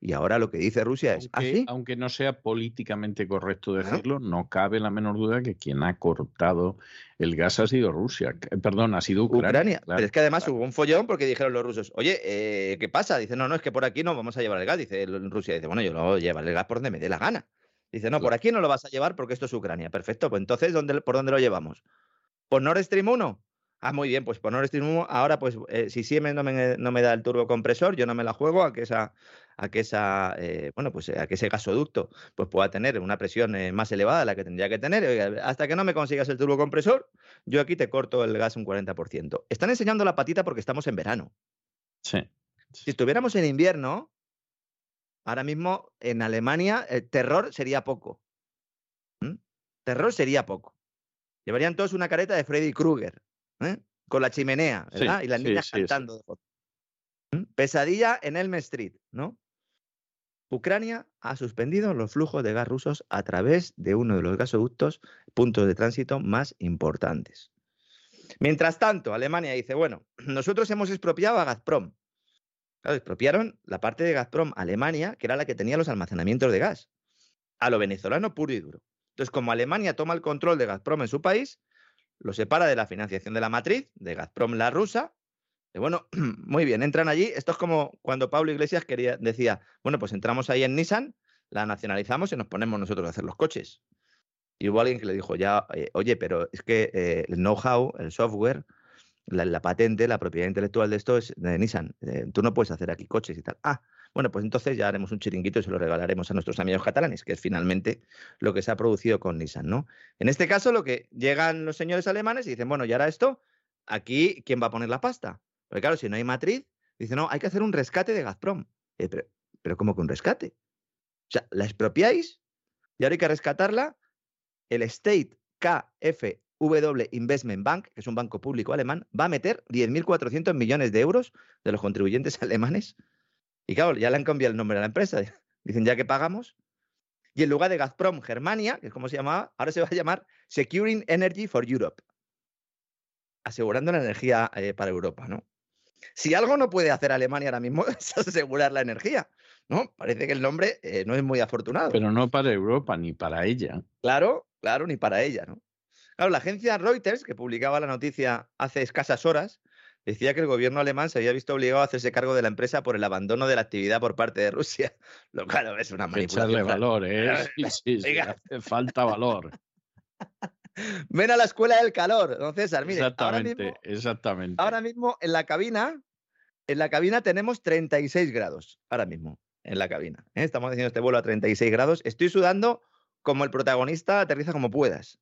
Y ahora lo que dice Rusia es aunque, así. Aunque no sea políticamente correcto decirlo, no cabe la menor duda que quien ha cortado el gas ha sido Rusia. Perdón, ha sido Ucrania. Pero es que además hubo un follón porque dijeron los rusos, oye, eh, ¿qué pasa? Dice, no, no, es que por aquí no vamos a llevar el gas. Dice Rusia, dice, bueno, yo lo voy a llevar el gas por donde me dé la gana. Dice, no, por aquí no lo vas a llevar porque esto es Ucrania. Perfecto, pues entonces, ¿dónde, ¿por dónde lo llevamos? ¿Por Nord Stream 1? Ah, muy bien, pues por Nord Stream 1, ahora pues eh, si Siemens no me, no me da el turbocompresor, yo no me la juego a que esa, a que esa, eh, bueno, pues a que ese gasoducto pues pueda tener una presión eh, más elevada de la que tendría que tener. hasta que no me consigas el turbocompresor, yo aquí te corto el gas un 40%. Están enseñando la patita porque estamos en verano. Sí. Si estuviéramos en invierno, ahora mismo en Alemania el terror sería poco. ¿Mm? Terror sería poco. Llevarían todos una careta de Freddy Krueger. ¿Eh? con la chimenea, ¿verdad? y las niñas cantando. ¿Mm? Pesadilla en Elm Street, ¿no? Ucrania ha suspendido los flujos de gas rusos a través de uno de los gasoductos, puntos de tránsito más importantes. Mientras tanto, Alemania dice, bueno, (clears throat) nosotros hemos expropiado a Gazprom. Claro, expropiaron la parte de Gazprom Alemania, que era la que tenía los almacenamientos de gas, a lo venezolano puro y duro. Entonces, como Alemania toma el control de Gazprom en su país, lo separa de la financiación de la matriz, de Gazprom la rusa. Y bueno, (clears throat) muy bien, entran allí. Esto es como cuando Pablo Iglesias quería, decía, bueno, pues entramos ahí en Nissan, la nacionalizamos y nos ponemos nosotros a hacer los coches. Y hubo alguien que le dijo, ya, eh, oye, pero es que eh, el know-how, el software, la, patente, la propiedad intelectual de esto es de Nissan. Eh, tú no puedes hacer aquí coches y tal. Ah, bueno, pues entonces ya haremos un chiringuito y se lo regalaremos a nuestros amigos catalanes, que es finalmente lo que se ha producido con Nissan, ¿no? En este caso, lo que llegan los señores alemanes y dicen, bueno, y ahora esto, aquí, ¿quién va a poner la pasta? Porque claro, si no hay matriz, dice, no, hay que hacer un rescate de Gazprom. Eh, pero, pero, ¿cómo que un rescate? O sea, la expropiáis y ahora hay que rescatarla. El State KfW Investment Bank, que es un banco público alemán, va a meter 10.400 millones de euros de los contribuyentes (laughs) alemanes y claro, ya le han cambiado el nombre a la empresa. Dicen, ya que pagamos. Y en lugar de Gazprom Germania, que es como se llamaba, ahora se va a llamar Securing Energy for Europe. Asegurando la energía eh, para Europa, ¿no? Si algo no puede hacer Alemania ahora mismo (laughs) es asegurar la energía, ¿no? Parece que el nombre eh, no es muy afortunado. Pero no para Europa ni para ella. Claro, claro, ni para ella, ¿no? Claro, la agencia Reuters, que publicaba la noticia hace escasas horas, decía que el gobierno alemán se había visto obligado a hacerse cargo de la empresa por el abandono de la actividad por parte de Rusia. (laughs) Lo claro, es una manipulación. echarle valor, ¿eh? (laughs) Sí, sí, sí, hace falta valor. (laughs) Ven a la escuela del calor, don César. Mire, ahora exactamente, mismo, exactamente. ahora mismo en la cabina, en la cabina tenemos 36 grados. Ahora mismo, en la cabina. ¿eh? Estamos haciendo este vuelo a 36 grados. Estoy sudando como el protagonista, aterriza como puedas.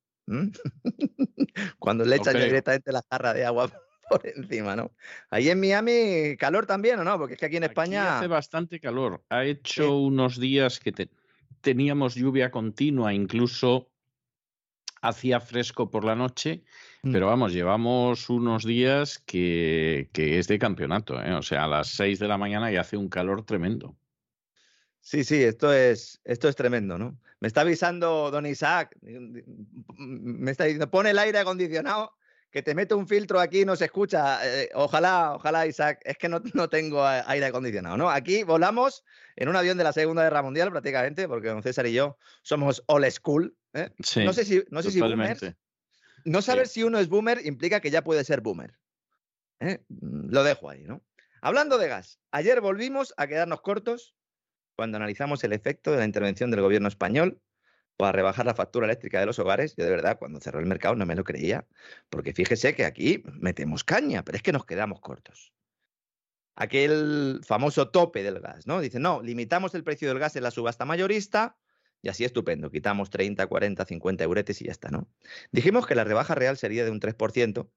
Cuando le ya creo. directamente la jarra de agua por encima, ¿no? Ahí en Miami, calor también, ¿o no? Porque es que aquí en Aquí España. hace bastante calor. Ha hecho unos días que te- teníamos lluvia continua, incluso hacía fresco por la noche, Mm. pero vamos, llevamos unos días que, que es de campeonato, ¿eh? O sea, a las 6 de la mañana y hace un calor tremendo. Sí, sí, esto es, esto es tremendo, ¿no? Me está avisando don Isaac, me está diciendo, pon el aire acondicionado, que te meto un filtro aquí y no se escucha. Eh, ojalá, ojalá, Isaac, es que no, no tengo aire acondicionado, ¿no? Aquí volamos en un avión de la Segunda Guerra Mundial prácticamente, porque don César y yo somos old school. ¿eh? Sí, no sé si, no sé si boomers, no saber si uno es boomer implica que ya puede ser boomer. ¿eh? Lo dejo ahí, ¿no? Hablando de gas, ayer volvimos a quedarnos cortos cuando analizamos el efecto de la intervención del gobierno español para rebajar la factura eléctrica de los hogares. Yo de verdad, cuando cerró el mercado no me lo creía, porque fíjese que aquí metemos caña, pero es que nos quedamos cortos. Aquel famoso tope del gas, ¿no? Dice, no, limitamos el precio del gas en la subasta mayorista y así estupendo, quitamos 30, 40, 50 euretes y ya está, ¿no? Dijimos que la rebaja real sería de un 3%,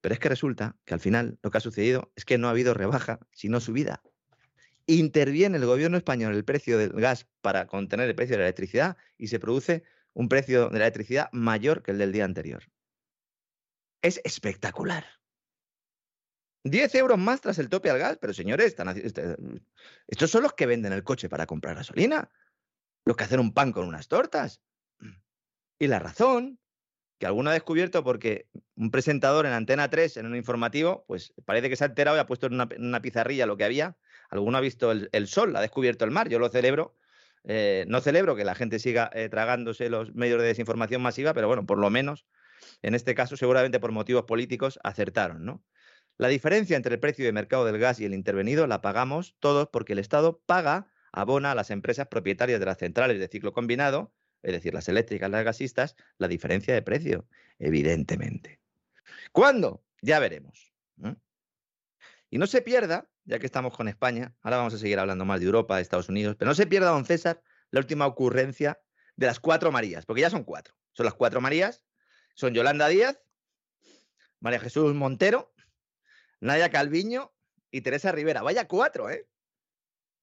pero es que resulta que al final lo que ha sucedido es que no ha habido rebaja, sino subida. Interviene el gobierno español el precio del gas para contener el precio de la electricidad y se produce un precio de la electricidad mayor que el del día anterior. Es espectacular. 10 euros más tras el tope al gas, pero señores, están haci- este- estos son los que venden el coche para comprar gasolina, los que hacen un pan con unas tortas. Y la razón, que alguno ha descubierto porque un presentador en Antena 3, en un informativo, pues parece que se ha enterado y ha puesto en una, en una pizarrilla lo que había. Alguno ha visto el, el sol, ha descubierto el mar. Yo lo celebro. Eh, no celebro que la gente siga eh, tragándose los medios de desinformación masiva, pero bueno, por lo menos, en este caso, seguramente por motivos políticos, acertaron, ¿no? La diferencia entre el precio de mercado del gas y el intervenido la pagamos todos porque el Estado paga, abona a las empresas propietarias de las centrales de ciclo combinado, es decir, las eléctricas, las gasistas, la diferencia de precio, evidentemente. ¿Cuándo? Ya veremos. Y no se pierda, ya que estamos con España, ahora vamos a seguir hablando más de Europa, de Estados Unidos, pero no se pierda, don César, la última ocurrencia de las cuatro Marías, porque ya son cuatro. Son las cuatro Marías, son Yolanda Díaz, María Jesús Montero, Nadia Calviño y Teresa Rivera. Vaya cuatro, ¿eh?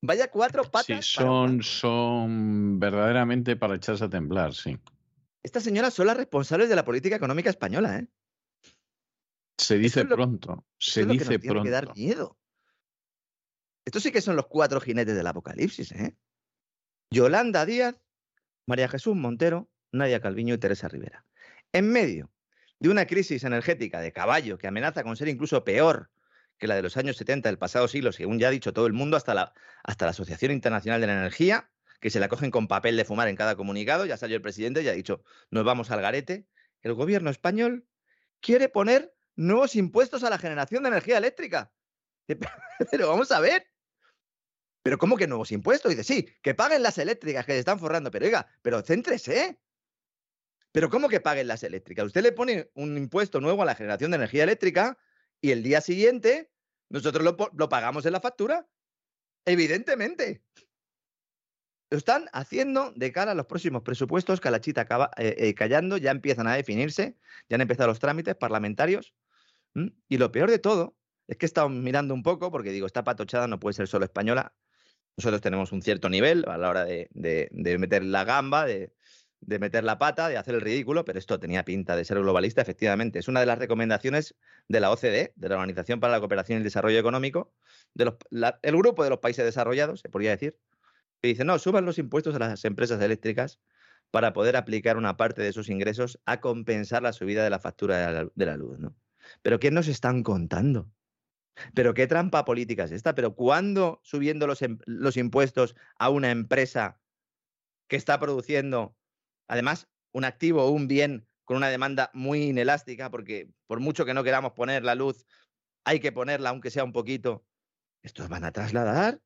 Vaya cuatro Sí, patas. un son, son verdaderamente para echarse a temblar, sí. Estas señoras son las responsables de la política económica española, ¿eh? Se dice lo- pronto, se lo que dice nos tiene pronto. que dar miedo. Estos sí que son los cuatro jinetes del apocalipsis, ¿eh? Yolanda Díaz, María Jesús Montero, Nadia Calviño y Teresa Rivera. En medio de una crisis energética de caballo que amenaza con ser incluso peor que la de los años 70 del pasado siglo, según ya ha dicho todo el mundo, hasta la, hasta la Asociación Internacional de la Energía, que se la cogen con papel de fumar en cada comunicado, ya salió el presidente y ha dicho, nos vamos al garete. El gobierno español quiere poner nuevos impuestos a la generación de energía eléctrica. (laughs) Pero vamos a ver. Pero ¿cómo que nuevos impuestos? Dice, sí, que paguen las eléctricas que se están forrando. Pero oiga, pero céntrese. Pero ¿cómo que paguen las eléctricas? Usted le pone un impuesto nuevo a la generación de energía eléctrica y el día siguiente nosotros lo, lo pagamos en la factura. Evidentemente. Lo están haciendo de cara a los próximos presupuestos. Calachita acaba eh, eh, callando, ya empiezan a definirse, ya han empezado los trámites parlamentarios. ¿M? Y lo peor de todo es que he estado mirando un poco, porque digo, esta patochada no puede ser solo española. Nosotros tenemos un cierto nivel a la hora de, de- meter la gamba, de, de meter la pata, de hacer el ridículo, pero esto tenía pinta de ser globalista, efectivamente. Es una de las recomendaciones de la OCDE, de la Organización para la Cooperación y el Desarrollo Económico, de los- el grupo de los países desarrollados, se podría decir, que dice, no, suban los impuestos a las empresas eléctricas para poder aplicar una parte de esos ingresos a compensar la subida de la factura de la, de la luz, ¿no? Pero ¿qué nos están contando? ¿Pero qué trampa política es esta? ¿Pero cuándo subiendo los, em- los impuestos a una empresa que está produciendo, además, un activo o un bien con una demanda muy inelástica, porque por mucho que no queramos poner la luz, hay que ponerla, aunque sea un poquito. Estos van a trasladar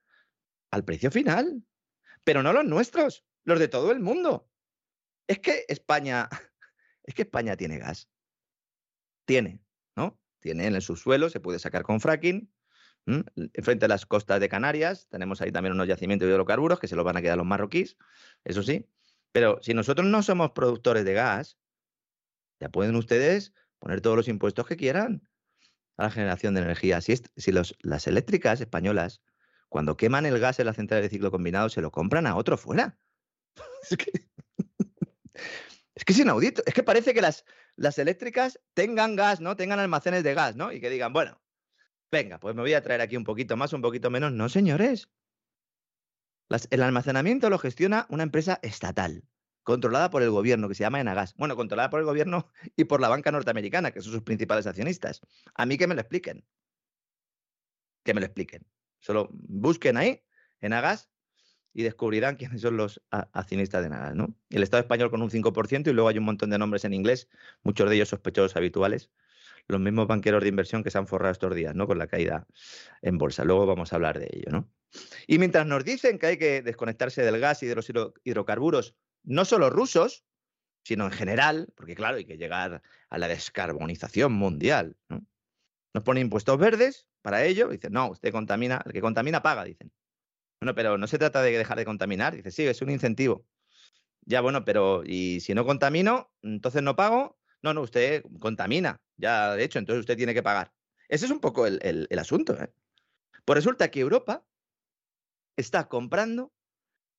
al precio final, pero no los nuestros, los de todo el mundo. Es que España, (laughs) es que España tiene gas. Tiene. Tiene en el subsuelo, se puede sacar con fracking. Frente a las costas de Canarias, tenemos ahí también unos yacimientos de hidrocarburos que se los van a quedar los marroquíes, eso sí. Pero si nosotros no somos productores de gas, ya pueden ustedes poner todos los impuestos que quieran a la generación de energía. Si, las eléctricas españolas, cuando queman el gas en la central de ciclo combinado, se lo compran a otro fuera. (laughs) es, que, es que es inaudito. Es que parece que las, eléctricas tengan gas, ¿no? Tengan almacenes de gas, ¿no? Y que digan, bueno, venga, pues me voy a traer aquí un poquito más, un poquito menos. No, señores. el almacenamiento lo gestiona una empresa estatal controlada por el gobierno, que se llama Enagas. Bueno, controlada por el gobierno (laughs) y por la banca norteamericana, que son sus principales accionistas. A mí que me lo expliquen. Que me lo expliquen. Solo busquen ahí, Enagas, y descubrirán quiénes son los accionistas de Enagas, ¿no? El Estado español con un 5% y luego hay un montón de nombres en inglés, muchos de ellos sospechosos habituales. Los mismos banqueros de inversión que se han forrado estos días, ¿no? Con la caída en bolsa. Luego vamos a hablar de ello, ¿no? Y mientras nos dicen que hay que desconectarse del gas y de los hidrocarburos no solo rusos, sino en general, porque claro, hay que llegar a la descarbonización mundial. Nos ponen impuestos verdes para ello, dicen, no, usted contamina, el que contamina paga, dicen. Bueno, pero no se trata de dejar de contaminar, dice, sí, es un incentivo. Ya, bueno, pero ¿y si no contamino, entonces no pago? No, no, usted contamina, ya de hecho, entonces usted tiene que pagar. Ese es un poco el, el asunto. ¿eh? Pues resulta que Europa está comprando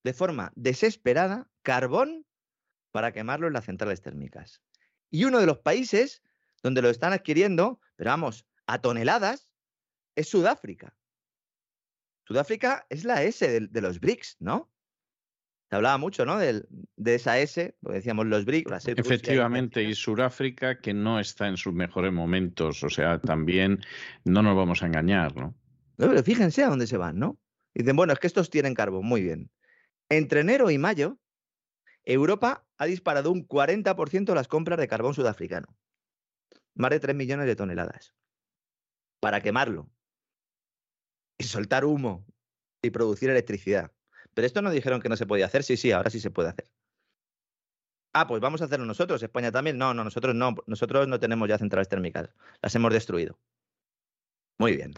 de forma desesperada carbón para quemarlo en las centrales térmicas. Y uno de los países donde lo están adquiriendo, pero vamos, a toneladas, es Sudáfrica. Sudáfrica es la S de, los BRICS, ¿no? Se hablaba mucho, ¿no? De, de esa S, porque decíamos los BRICS. Efectivamente, y Sudáfrica que no está en sus mejores momentos, o sea, también no nos vamos a engañar, ¿no? no pero fíjense a dónde se van, ¿no? Dicen, bueno, es que estos tienen carbón, muy bien. Entre enero y mayo, Europa ha disparado un 40% las compras de carbón sudafricano. Más de 3 millones de toneladas. Para quemarlo. Y soltar humo. Y producir electricidad. Pero esto no dijeron que no se podía hacer. Sí, sí, ahora sí se puede hacer. Ah, pues vamos a hacerlo nosotros. España también. No, no, nosotros no. Nosotros no tenemos ya centrales térmicas. Las hemos destruido. Muy bien.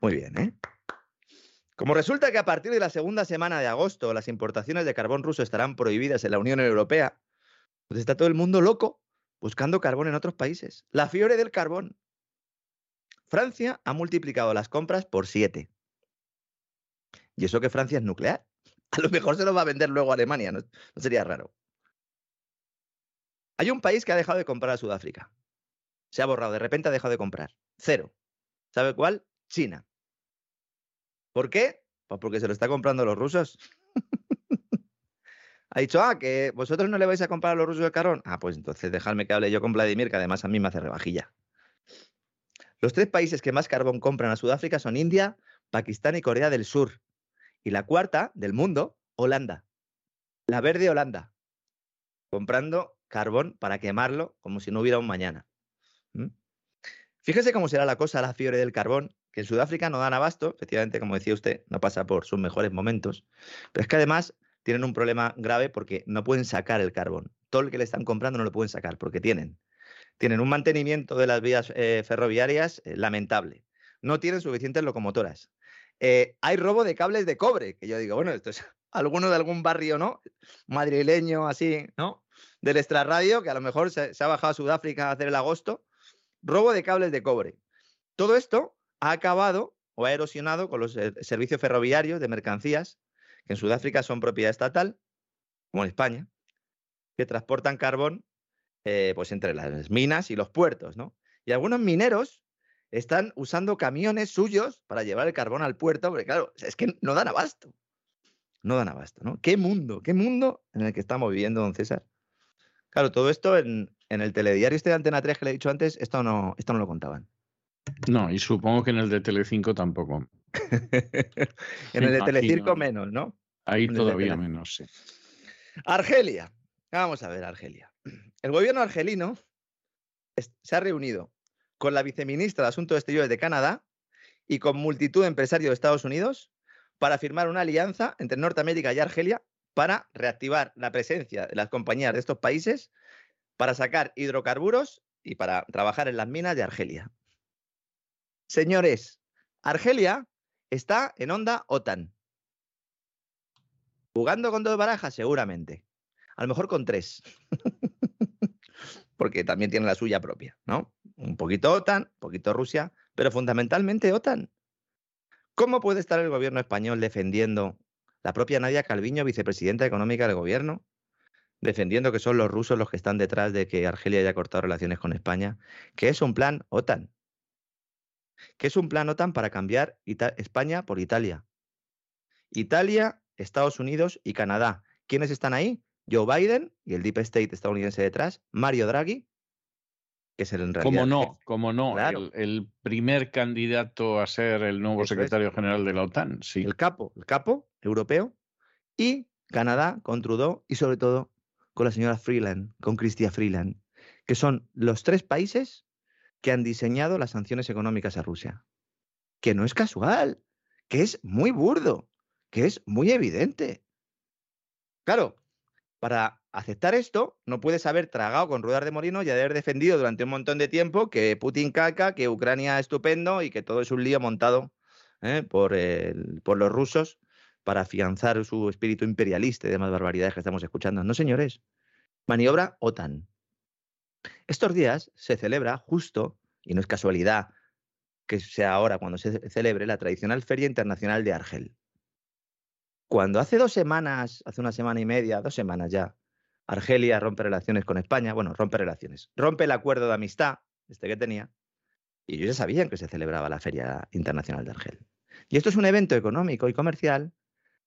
Muy bien, ¿eh? Como resulta que a partir de la segunda semana de agosto las importaciones de carbón ruso estarán prohibidas en la Unión Europea, pues está todo el mundo loco buscando carbón en otros países. La fiebre del carbón. Francia ha multiplicado las compras por siete. Y eso que Francia es nuclear. (laughs) A lo mejor se lo va a vender luego a Alemania, no, sería raro. Hay un país que ha dejado de comprar a Sudáfrica. Se ha borrado, de repente ha dejado de comprar. Cero. ¿Sabe cuál? China. ¿Por qué? Pues porque se lo está comprando los rusos. (laughs) ha dicho, ah, que vosotros no le vais a comprar a los rusos el carbón. Ah, pues entonces dejadme que hable yo con Vladimir, que además a mí me hace rebajilla. Los tres países que más carbón compran a Sudáfrica son India, Pakistán y Corea del Sur. Y la cuarta del mundo, Holanda. La verde Holanda. Comprando carbón para quemarlo como si no hubiera un mañana. ¿Mm? Fíjese cómo será la cosa la fiebre del carbón que en Sudáfrica no dan abasto, efectivamente, como decía usted, no pasa por sus mejores momentos, pero es que además tienen un problema grave porque no pueden sacar el carbón. Todo el que le están comprando no lo pueden sacar porque tienen, tienen un mantenimiento de las vías eh, ferroviarias eh, lamentable. No tienen suficientes locomotoras. Eh, hay robo de cables de cobre, que yo digo, bueno, esto es (laughs) alguno de algún barrio, ¿no? Madrileño, así, ¿no? Del extrarradio, que a lo mejor se, se ha bajado a Sudáfrica a hacer el agosto. Robo de cables de cobre. Todo esto ha acabado o ha erosionado con los servicios ferroviarios de mercancías, que en Sudáfrica son propiedad estatal, como en España, que transportan carbón eh, pues entre las minas y los puertos, ¿no? Y algunos mineros están usando camiones suyos para llevar el carbón al puerto, porque claro, es que no dan abasto. No dan abasto, ¿no? ¿Qué mundo? ¿Qué mundo en el que estamos viviendo, don César? Claro, todo esto en, en el telediario este de Antena 3 que le he dicho antes, esto no, esto no lo contaban. No, y supongo que en el de Telecinco tampoco. (laughs) en el de Telecirco menos, ¿no? Ahí todavía menos, sí. Argelia. Vamos a ver, Argelia. El gobierno argelino se ha reunido con la viceministra de Asuntos Exteriores de Canadá y con multitud de empresarios de Estados Unidos para firmar una alianza entre Norteamérica y Argelia para reactivar la presencia de las compañías de estos países para sacar hidrocarburos y para trabajar en las minas de Argelia. Señores, Argelia está en onda OTAN. ¿Jugando con dos barajas? Seguramente. A lo mejor con tres. (laughs) Porque también tiene la suya propia, ¿no? Un poquito OTAN, un poquito Rusia, pero fundamentalmente OTAN. ¿Cómo puede estar el gobierno español defendiendo la propia Nadia Calviño, vicepresidenta económica del gobierno, defendiendo que son los rusos los que están detrás de que Argelia haya cortado relaciones con España, que es un plan OTAN, que es un plan OTAN para cambiar España por Italia. Italia, Estados Unidos y Canadá. ¿Quiénes están ahí? Joe Biden y el Deep State estadounidense detrás, Mario Draghi, que es el en realidad. Como no, como no, el, primer candidato a ser el nuevo secretario general de la OTAN, sí. El capo, el capo europeo, y Canadá con Trudeau y sobre todo con la señora Freeland, con Chrystia Freeland, que son los tres países que han diseñado las sanciones económicas a Rusia. Que no es casual, que es muy burdo, que es muy evidente. Claro, para aceptar esto, no puedes haber tragado con ruedas de molino y haber defendido durante un montón de tiempo que Putin caca, que Ucrania es estupendo y que todo es un lío montado ¿eh? por, por los rusos para afianzar su espíritu imperialista y demás barbaridades que estamos escuchando. No, señores. Maniobra OTAN. Estos días se celebra justo, y no es casualidad que sea ahora cuando se celebre, la tradicional Feria Internacional de Argel. Cuando hace dos semanas, hace una semana y media, dos semanas ya, Argelia rompe relaciones con España, bueno, rompe relaciones, rompe el acuerdo de amistad, este que tenía, y ellos ya sabían que se celebraba la Feria Internacional de Argel. Y esto es un evento económico y comercial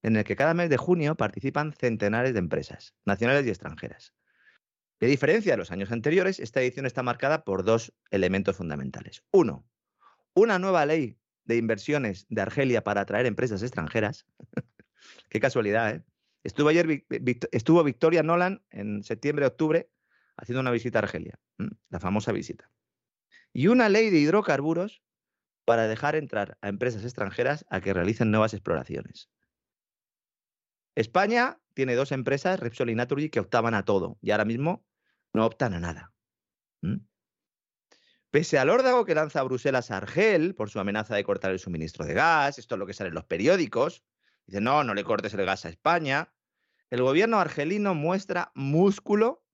en el que cada mes de junio participan centenares de empresas, nacionales y extranjeras. a diferencia de los años anteriores, esta edición está marcada por dos elementos fundamentales. Uno, una nueva ley de inversiones de Argelia para atraer empresas extranjeras. Qué casualidad, ¿eh? Estuvo ayer, estuvo Victoria Nolan en septiembre-octubre haciendo una visita a Argelia, la famosa visita. Y una ley de hidrocarburos para dejar entrar a empresas extranjeras a que realicen nuevas exploraciones. España tiene dos empresas, Repsol y Naturgy, que optaban a todo y ahora mismo no optan a nada. Pese al órdago que lanza Bruselas a Argel por su amenaza de cortar el suministro de gas, esto es lo que sale en los periódicos, dice, no, no le cortes el gas a España, el gobierno argelino muestra músculo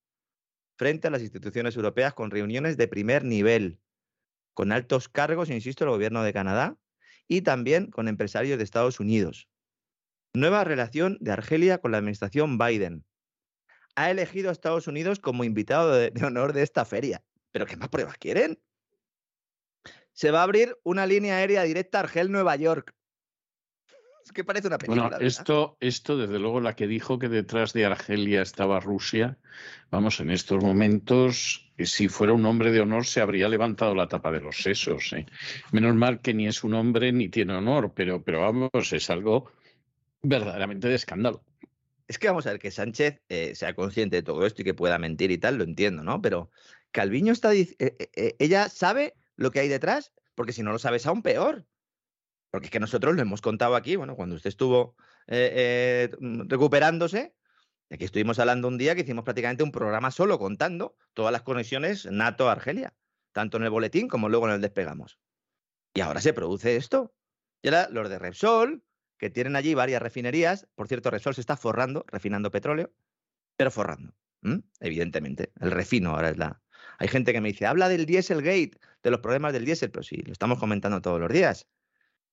frente a las instituciones europeas con reuniones de primer nivel, con altos cargos, insisto, el gobierno de Canadá y también con empresarios de Estados Unidos. Nueva relación de Argelia con la administración Biden. Ha elegido a Estados Unidos como invitado de, honor de esta feria. ¿Pero qué más pruebas quieren? Se va a abrir una línea aérea directa Argel-Nueva York. Es que parece una película. Bueno, esto, esto, desde luego, la que dijo que detrás de Argelia estaba Rusia, vamos, en estos momentos, eh, si fuera un hombre de honor, se habría levantado la tapa de los sesos. ¿eh? Menos mal que ni es un hombre ni tiene honor, pero, pero vamos, es algo verdaderamente de escándalo. Es que vamos a ver que Sánchez eh, sea consciente de todo esto y que pueda mentir y tal, lo entiendo, ¿no? Pero Calviño está eh, eh, ella sabe lo que hay detrás, porque si no lo sabes aún peor. Porque es que nosotros lo hemos contado aquí, bueno, cuando usted estuvo recuperándose, aquí estuvimos hablando un día que hicimos prácticamente un programa solo contando todas las conexiones NATO-Argelia, tanto en el boletín como luego en el despegamos. Y ahora se produce esto. Y ahora los de Repsol, que tienen allí varias refinerías. Por cierto, Repsol se está forrando, refinando petróleo, pero forrando, evidentemente. El refino ahora es la... Hay gente que me dice, habla del Dieselgate, de los problemas del diésel, pero sí, lo estamos comentando todos los días.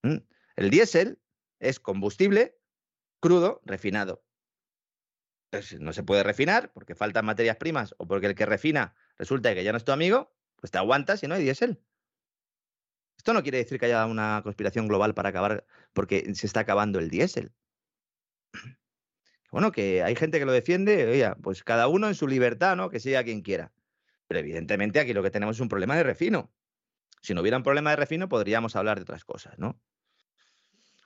El diésel es combustible crudo refinado. no se puede refinar porque faltan materias primas o porque el que refina resulta que ya no es tu amigo, pues te aguantas si no hay diésel. Esto no quiere decir que haya una conspiración global para acabar, porque se está acabando el diésel. Bueno, que hay gente que lo defiende, oiga, pues cada uno en su libertad, ¿no? Que sea quien quiera. Pero evidentemente aquí lo que tenemos es un problema de refino. Si no hubiera un problema de refino, podríamos hablar de otras cosas, ¿no?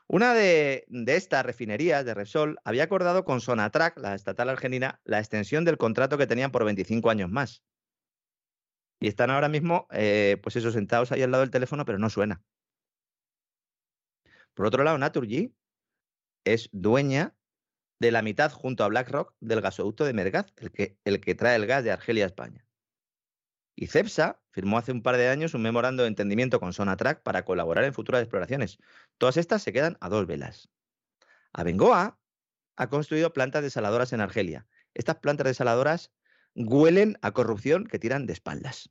Una de, estas refinerías de Repsol había acordado con Sonatrach, la estatal argentina, la extensión del contrato que tenían por 25 años más. Y están ahora mismo, eh, pues eso, sentados ahí al lado del teléfono, pero no suena. Por otro lado, Naturgy es dueña de la mitad, junto a BlackRock, del gasoducto de Mergaz, el que, el que trae el gas de Argelia a España. Y CEPSA firmó hace un par de años un memorando de entendimiento con Sonatrach para colaborar en futuras exploraciones. Todas estas se quedan a dos velas. Abengoa ha construido plantas desaladoras en Argelia. Estas plantas desaladoras huelen a corrupción que tiran de espaldas.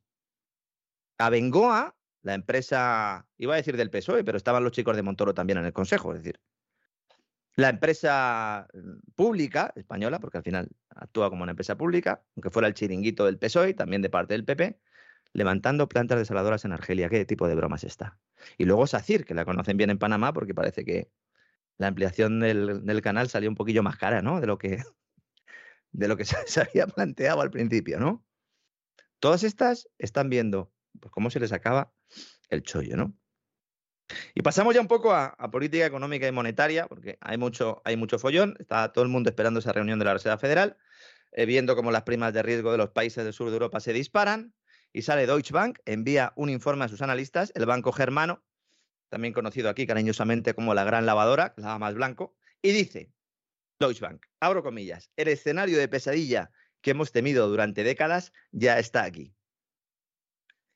Abengoa, la empresa, iba a decir del PSOE, pero estaban los chicos de Montoro también en el Consejo, es decir, la empresa mm, pública española, porque al final actúa como una empresa pública, aunque fuera el chiringuito del PSOE, también de parte del PP, levantando plantas desaladoras en Argelia. ¿Qué tipo de bromas está? Y luego SACIR, que la conocen bien en Panamá, porque parece que la ampliación del, canal salió un poquillo más cara, ¿no? De lo que, (laughs) de lo que (laughs) se, había planteado al principio, ¿no? Todas estas están viendo pues, cómo se les acaba el chollo, ¿no? Y pasamos ya un poco a, política económica y monetaria, porque hay mucho, hay mucho follón. Está todo el mundo esperando esa reunión de la Reserva Federal, eh, viendo cómo las primas de riesgo de los países del sur de Europa se disparan. Y sale Deutsche Bank, envía un informe a sus analistas, el banco germano, también conocido aquí cariñosamente como la gran lavadora, lava más blanco, y dice, Deutsche Bank, abro comillas, el escenario de pesadilla que hemos temido durante décadas ya está aquí.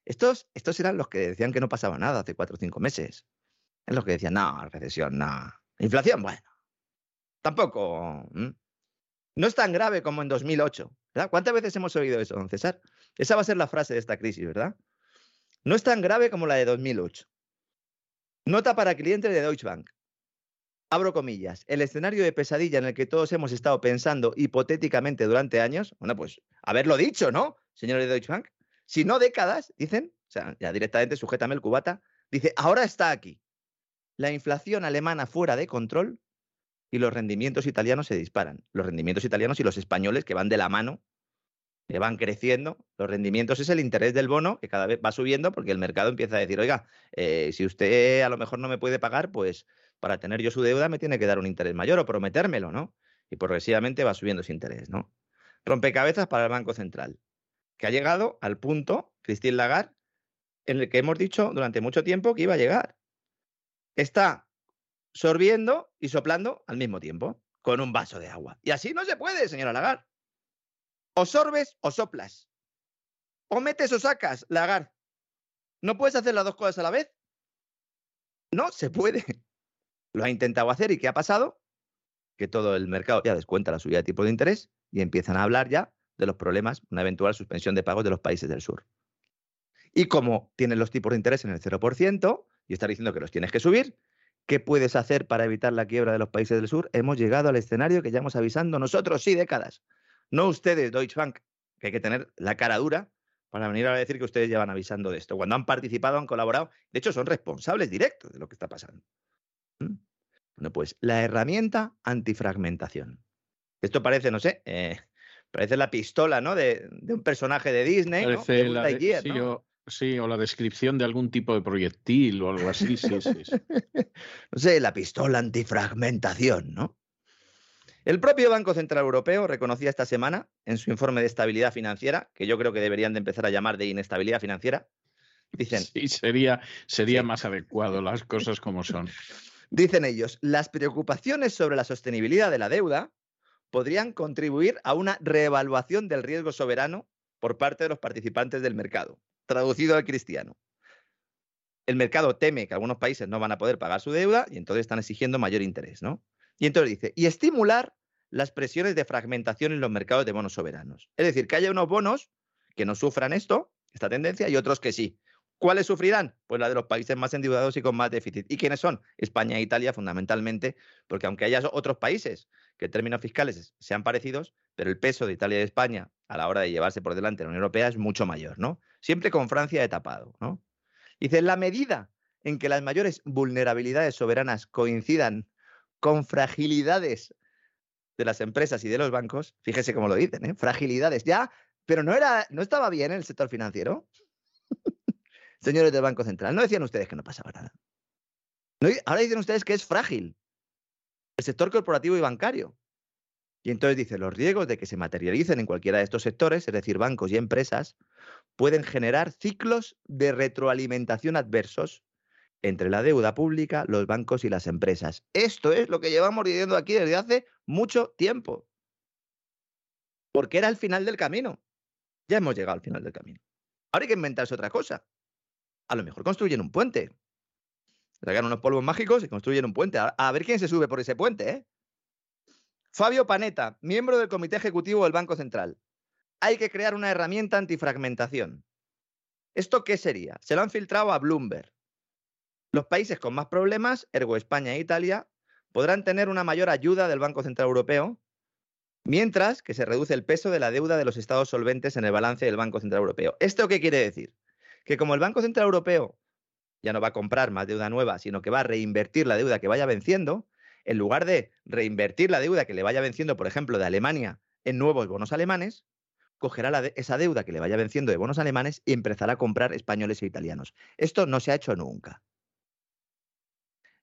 Estos, estos eran los que decían que no pasaba nada hace cuatro o cinco meses. Es los que decían, no, recesión, no. Inflación, bueno. Tampoco. No es tan grave como en 2008. ¿verdad? ¿Cuántas veces hemos oído eso, don César? Esa va a ser la frase de esta crisis, ¿verdad? No es tan grave como la de 2008. Nota para clientes de Deutsche Bank. Abro comillas. El escenario de pesadilla en el que todos hemos estado pensando hipotéticamente durante años. Bueno, pues haberlo dicho, ¿no, señores de Deutsche Bank? Si no décadas, dicen, o sea, ya directamente sujétame el cubata, dice, ahora está aquí. La inflación alemana fuera de control y los rendimientos italianos se disparan. Los rendimientos italianos y los españoles que van de la mano, que van creciendo. Los rendimientos es el interés del bono que cada vez va subiendo porque el mercado empieza a decir, oiga, eh, si usted a lo mejor no me puede pagar, pues para tener yo su deuda me tiene que dar un interés mayor o prometérmelo, ¿no? Y progresivamente va subiendo ese interés, ¿no? Rompecabezas para el Banco Central que ha llegado al punto, Christine Lagarde, en el que hemos dicho durante mucho tiempo que iba a llegar. Está sorbiendo y soplando al mismo tiempo, con un vaso de agua. Y así no se puede, señora Lagarde. O sorbes o soplas. O metes o sacas, Lagarde. ¿No puedes hacer las dos cosas a la vez? No se puede. (laughs) Lo ha intentado hacer y ¿qué ha pasado? Que todo el mercado ya descuenta la subida de tipo de interés y empiezan a hablar ya de los problemas, una eventual suspensión de pagos de los países del sur. Y como tienen los tipos de interés en el 0% y está diciendo que los tienes que subir, ¿qué puedes hacer para evitar la quiebra de los países del sur? Hemos llegado al escenario que ya hemos avisando nosotros, sí, décadas. No ustedes, Deutsche Bank, que hay que tener la cara dura para venir a decir que ustedes ya van avisando de esto. Cuando han participado, han colaborado, de hecho son responsables directos de lo que está pasando. ¿Mm? Bueno, pues la herramienta antifragmentación. Esto parece, no sé, eh, Parece la pistola, ¿no? De, un personaje de Disney. sí, o, la descripción de algún tipo de proyectil o algo así, sí, sí. (laughs) no sé, la pistola antifragmentación, ¿no? El propio Banco Central Europeo reconocía esta semana en su informe de estabilidad financiera, que yo creo que deberían de empezar a llamar de inestabilidad financiera, dicen... Sí, sería, sería más adecuado las cosas como son. (laughs) Dicen ellos, las preocupaciones sobre la sostenibilidad de la deuda podrían contribuir a una reevaluación del riesgo soberano por parte de los participantes del mercado, traducido al cristiano. El mercado teme que algunos países no van a poder pagar su deuda y entonces están exigiendo mayor interés, ¿no? Y entonces dice, y estimular las presiones de fragmentación en los mercados de bonos soberanos. Es decir, que haya unos bonos que no sufran esto, esta tendencia, y otros que sí. ¿Cuáles sufrirán? Pues la de los países más endeudados y con más déficit. ¿Y quiénes son? España e Italia fundamentalmente, porque aunque haya otros países que en términos fiscales sean parecidos, pero el peso de Italia y España a la hora de llevarse por delante la Unión Europea es mucho mayor, ¿no? Siempre con Francia de tapado, ¿no? Dice, la medida en que las mayores vulnerabilidades soberanas coincidan con fragilidades de las empresas y de los bancos, fíjese cómo lo dicen, ¿eh? Fragilidades, ya, pero no era, no estaba bien el sector financiero. Señores del Banco Central, ¿no decían ustedes que no pasaba nada? ahora dicen ustedes que es frágil el sector corporativo y bancario. Y entonces dice, los riesgos de que se materialicen en cualquiera de estos sectores, es decir, bancos y empresas, pueden generar ciclos de retroalimentación adversos entre la deuda pública, los bancos y las empresas. Esto es lo que llevamos diciendo aquí desde hace mucho tiempo. Porque era el final del camino. Ya hemos llegado al final del camino. Ahora hay que inventarse otra cosa. A lo mejor construyen un puente. Sacan unos polvos mágicos y construyen un puente. A, ver quién se sube por ese puente, ¿eh? Fabio Panetta, miembro del Comité Ejecutivo del Banco Central. Hay que crear una herramienta antifragmentación. ¿Esto qué sería? Se lo han filtrado a Bloomberg. Los países con más problemas, ergo España e Italia, podrán tener una mayor ayuda del Banco Central Europeo, mientras que se reduce el peso de la deuda de los estados solventes en el balance del Banco Central Europeo. ¿Esto qué quiere decir? Que como el Banco Central Europeo ya no va a comprar más deuda nueva, sino que va a reinvertir la deuda que vaya venciendo, en lugar de reinvertir la deuda que le vaya venciendo, por ejemplo, de Alemania en nuevos bonos alemanes, cogerá esa deuda que le vaya venciendo de bonos alemanes y empezará a comprar españoles e italianos. Esto no se ha hecho nunca.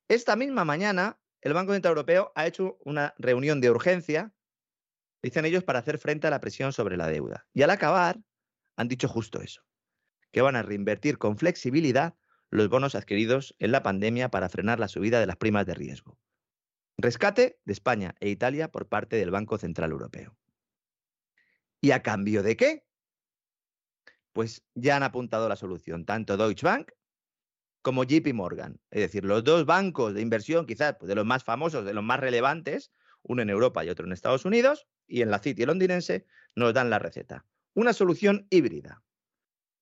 Esta misma mañana, el Banco Central Europeo ha hecho una reunión de urgencia, dicen ellos, para hacer frente a la presión sobre la deuda. Y al acabar, han dicho justo eso, que van a reinvertir con flexibilidad los bonos adquiridos en la pandemia para frenar la subida de las primas de riesgo. Rescate de España e Italia por parte del Banco Central Europeo. ¿Y a cambio de qué? Pues ya han apuntado la solución, tanto Deutsche Bank como JP Morgan. Es decir, los dos bancos de inversión, quizás pues, de los más famosos, de los más relevantes, uno en Europa y otro en Estados Unidos, y en la City londinense, nos dan la receta. Una solución híbrida.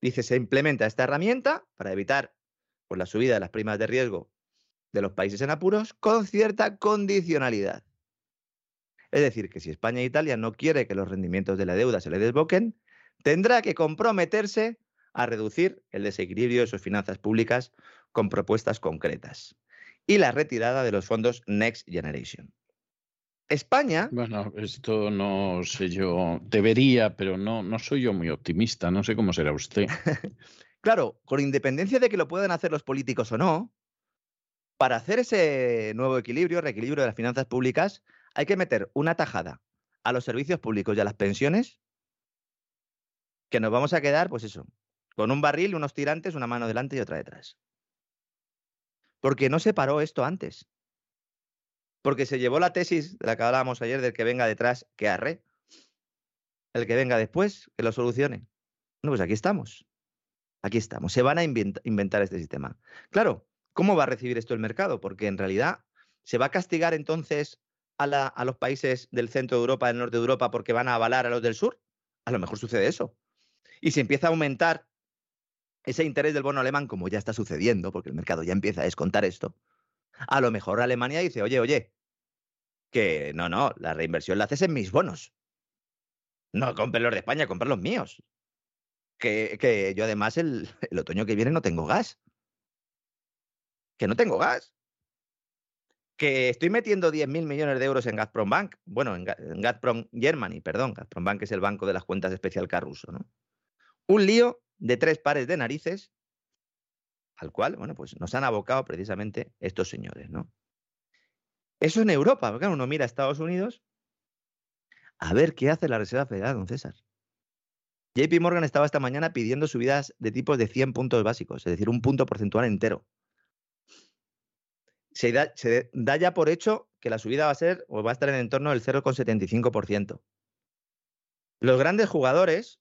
Dice, se implementa esta herramienta para evitar pues, la subida de las primas de riesgo de los países en apuros con cierta condicionalidad. Es decir, que si España e Italia no quiere que los rendimientos de la deuda se le desboquen, tendrá que comprometerse a reducir el desequilibrio de sus finanzas públicas con propuestas concretas y la retirada de los fondos Next Generation. España. Bueno, esto no sé yo, debería, pero no, no soy yo muy optimista, no sé cómo será usted. (laughs) claro, con independencia de que lo puedan hacer los políticos o no, para hacer ese nuevo equilibrio, reequilibrio de las finanzas públicas, hay que meter una tajada a los servicios públicos y a las pensiones que nos vamos a quedar, pues eso, con un barril, unos tirantes, una mano delante y otra detrás. Porque no se paró esto antes. Porque se llevó la tesis de la que hablábamos ayer del que venga detrás, que arre. El que venga después, que lo solucione. Bueno, pues aquí estamos. Aquí estamos. Se van a inventar este sistema. Claro, ¿cómo va a recibir esto el mercado? Porque en realidad se va a castigar entonces a, a los países del centro de Europa, del norte de Europa, porque van a avalar a los del sur. A lo mejor sucede eso. Y si empieza a aumentar ese interés del bono alemán, como ya está sucediendo, porque el mercado ya empieza a descontar esto, a lo mejor Alemania dice, oye, oye, que no, no, la reinversión la haces en mis bonos. No compres los de España, compra los míos. Que, que yo además el, (laughs) el, otoño que viene no tengo gas. Que no tengo gas. Que estoy metiendo 10.000 millones de euros en Gazprom Bank. Bueno, en, en Gazprom Germany, perdón. Gazprom Bank es el banco de las cuentas especial Carruso, ¿no? Un lío de tres pares de narices al cual, bueno, pues nos han abocado precisamente estos señores, ¿no? Eso en Europa, porque uno mira a Estados Unidos a ver qué hace la Reserva Federal, don César. JP Morgan estaba esta mañana pidiendo subidas de tipos de 100 puntos básicos, es decir, un punto porcentual entero. Se da, se da ya por hecho que la subida va a ser o va a estar en el entorno del 0,75%. Los grandes jugadores,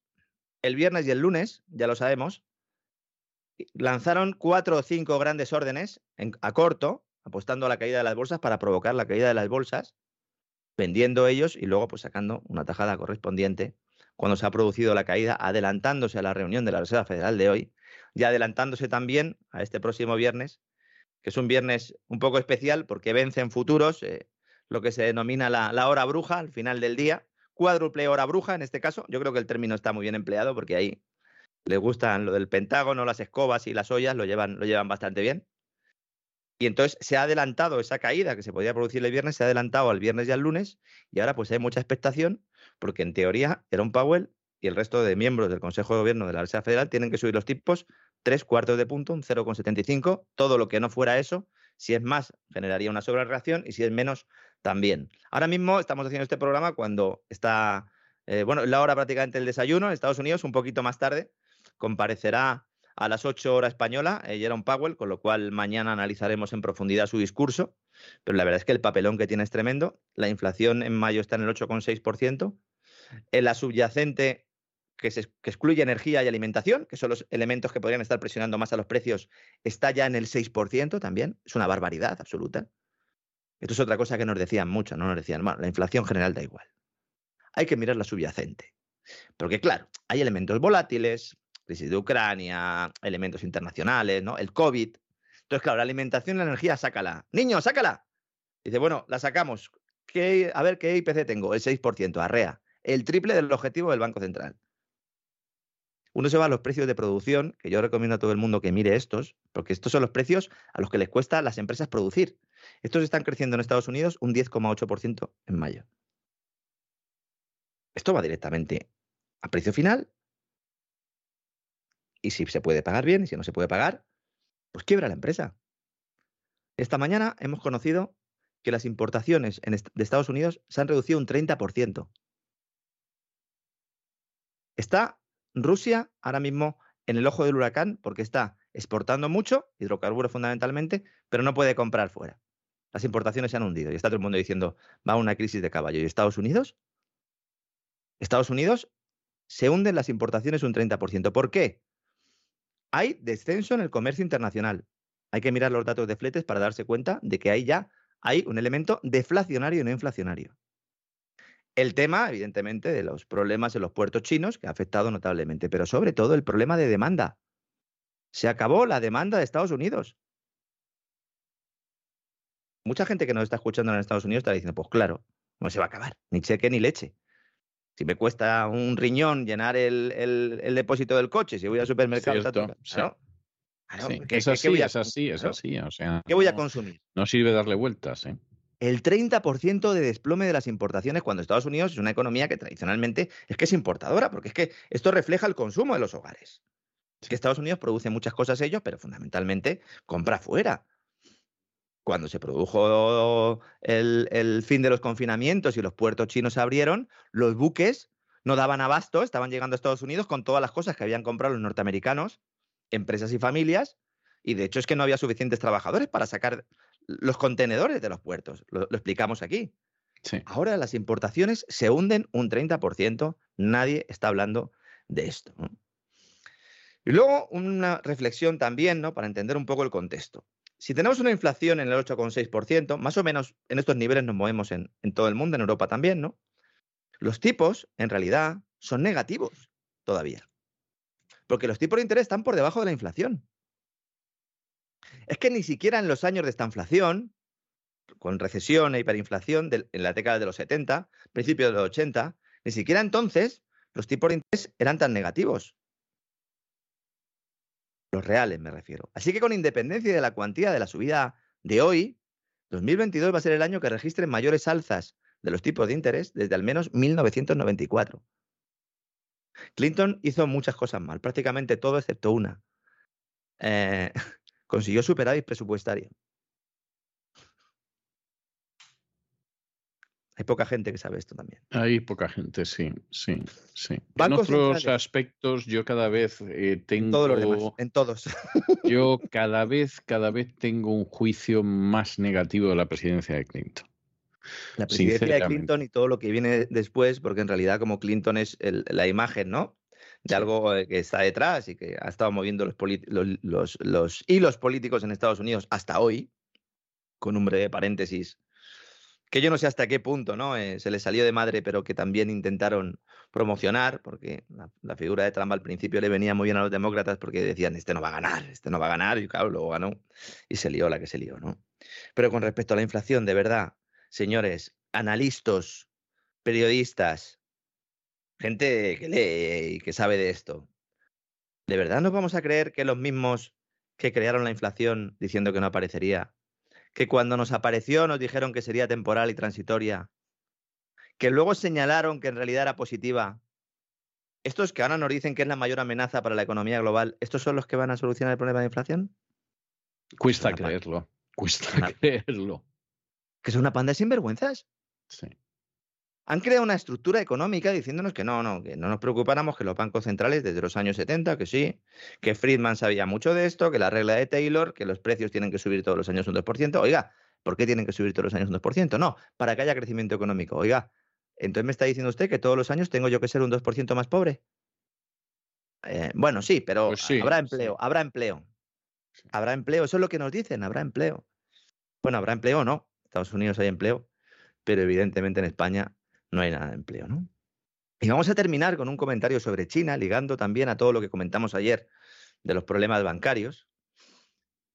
el viernes y el lunes, ya lo sabemos, lanzaron cuatro o cinco grandes órdenes a corto, apostando a la caída de las bolsas para provocar la caída de las bolsas, vendiendo ellos y luego pues sacando una tajada correspondiente cuando se ha producido la caída, adelantándose a la reunión de la Reserva Federal de hoy y adelantándose también a este próximo viernes, que es un viernes un poco especial porque vencen futuros, eh, lo que se denomina la, la hora bruja al final del día, cuádruple hora bruja en este caso. Yo creo que el término está muy bien empleado porque ahí le gustan lo del Pentágono, las escobas y las ollas, lo llevan, lo llevan bastante bien. Y entonces se ha adelantado esa caída que se podía producir el viernes, se ha adelantado al viernes y al lunes, y ahora pues hay mucha expectación, porque en teoría un Powell y el resto de miembros del Consejo de Gobierno de la Reserva Federal tienen que subir los tipos tres cuartos de punto, un 0,75. Todo lo que no fuera eso Si es más, generaría una sobrereacción y si es menos, también. Ahora mismo estamos haciendo este programa cuando está, eh, bueno, la hora prácticamente del desayuno en Estados Unidos, un poquito más tarde, comparecerá a las 8 horas española eh, Jerome Powell, con lo cual mañana analizaremos en profundidad su discurso, pero la verdad es que el papelón que tiene es tremendo. La inflación en mayo está en el 8,6%. En la subyacente que, se, excluye energía y alimentación, que son los elementos que podrían estar presionando más a los precios, está ya en el 6% también. Es una barbaridad absoluta. Esto es otra cosa que nos decían mucho, no nos decían, bueno, la inflación general da igual. Hay que mirar la subyacente. Porque claro, hay elementos volátiles, crisis de Ucrania, elementos internacionales, ¿no? El COVID. Entonces, claro, la alimentación y la energía, sácala. Niño, sácala. Dice, bueno, la sacamos. ¿Qué, a ver, ¿qué IPC tengo? El 6%, arrea. El triple del objetivo del Banco Central. Uno se va a los precios de producción, que yo recomiendo a todo el mundo que mire estos, porque estos son los precios a los que les cuesta a las empresas producir. Estos están creciendo en Estados Unidos un 10,8% en mayo. Esto va directamente a precio final y si se puede pagar bien y si no se puede pagar, pues quiebra la empresa. Esta mañana hemos conocido que las importaciones de Estados Unidos se han reducido un 30%. Está Rusia ahora mismo en el ojo del huracán porque está exportando mucho, hidrocarburos fundamentalmente, pero no puede comprar fuera. Las importaciones se han hundido y está todo el mundo diciendo, va una crisis de caballo. ¿Y Estados Unidos? Estados Unidos se hunden las importaciones un 30%. ¿Por qué? Hay descenso en el comercio internacional. Hay que mirar los datos de fletes para darse cuenta de que ahí ya hay un elemento deflacionario y no inflacionario. El tema, evidentemente, de los problemas en los puertos chinos, que ha afectado notablemente, pero sobre todo el problema de demanda. Se acabó la demanda de Estados Unidos. Mucha gente que nos está escuchando en Estados Unidos está diciendo, pues claro, no se va a acabar, ni cheque ni leche. Si me cuesta un riñón llenar el, depósito del coche, si voy al supermercado, es así, es así, es así. O sea, ¿Qué voy a consumir? No sirve darle vueltas. ¿eh? El 30% de desplome de las importaciones cuando Estados Unidos es una economía que tradicionalmente es que es importadora, porque es que esto refleja el consumo de los hogares. Es que Estados Unidos produce muchas cosas ellos, pero fundamentalmente compra fuera cuando se produjo el, fin de los confinamientos y los puertos chinos se abrieron, los buques no daban abasto, estaban llegando a Estados Unidos con todas las cosas que habían comprado los norteamericanos, empresas y familias, y de hecho es que no había suficientes trabajadores para sacar los contenedores de los puertos. Lo, explicamos aquí. Ahora las importaciones se hunden un 30%, nadie está hablando de esto. Y luego una reflexión también, ¿no? Para entender un poco el contexto si tenemos una inflación en el 8,6%, más o menos en estos niveles nos movemos en, todo el mundo, en Europa también, ¿no? Los tipos, en realidad, son negativos todavía. Porque los tipos de interés están por debajo de la inflación. Es que ni siquiera en los años de esta inflación, con recesión e hiperinflación en la década de los 70, principios de los 80, ni siquiera entonces los tipos de interés eran tan negativos. Los reales me refiero. Así que con independencia de la cuantía de la subida de hoy, 2022 va a ser el año que registre mayores alzas de los tipos de interés desde al menos 1994. Clinton hizo muchas cosas mal, prácticamente todo excepto una. Eh, (laughs) consiguió superávit presupuestario. Hay poca gente que sabe esto también. Hay poca gente, sí, sí, sí. en otros aspectos yo cada vez eh, tengo... en todos. (laughs) yo cada vez, cada vez tengo un juicio más negativo de la presidencia de Clinton. La presidencia de Clinton y todo lo que viene después, porque en realidad como Clinton es la imagen, ¿no? De algo eh, que está detrás y que ha estado moviendo los, los, los hilos políticos en Estados Unidos hasta hoy, con un breve paréntesis que yo no sé hasta qué punto ¿no? Eh, se le salió de madre, pero que también intentaron promocionar, porque la, figura de Trump al principio le venía muy bien a los demócratas porque decían, este no va a ganar, este no va a ganar, y claro, luego ganó y se lió la que se lió, ¿no? Pero con respecto a la inflación, de verdad, señores, analistas, periodistas, gente que lee y que sabe de esto, ¿de verdad nos vamos a creer que los mismos que crearon la inflación diciendo que no aparecería que cuando nos apareció nos dijeron que sería temporal y transitoria, que luego señalaron que en realidad era positiva. Estos que ahora nos dicen que es la mayor amenaza para la economía global, ¿estos son los que van a solucionar el problema de inflación? Cuesta creerlo. Cuesta (laughs) creerlo. Que son una panda de sinvergüenzas. Sí. Han creado una estructura económica diciéndonos que no, no, que no nos preocupáramos, que los bancos centrales desde los años 70, que sí, que Friedman sabía mucho de esto, que la regla de Taylor, que los precios tienen que subir todos los años un 2%. Oiga, ¿por qué tienen que subir todos los años un 2%? No, para que haya crecimiento económico. Oiga, entonces me está diciendo usted que todos los años tengo yo que ser un 2% más pobre. Eh, bueno, sí, pero Pues sí, habrá sí. empleo, habrá empleo. Habrá empleo, eso es lo que nos dicen, habrá empleo. Bueno, habrá empleo o no. En Estados Unidos hay empleo, pero evidentemente en España no hay nada de empleo, ¿no? Y vamos a terminar con un comentario sobre China, ligando también a todo lo que comentamos ayer de los problemas bancarios,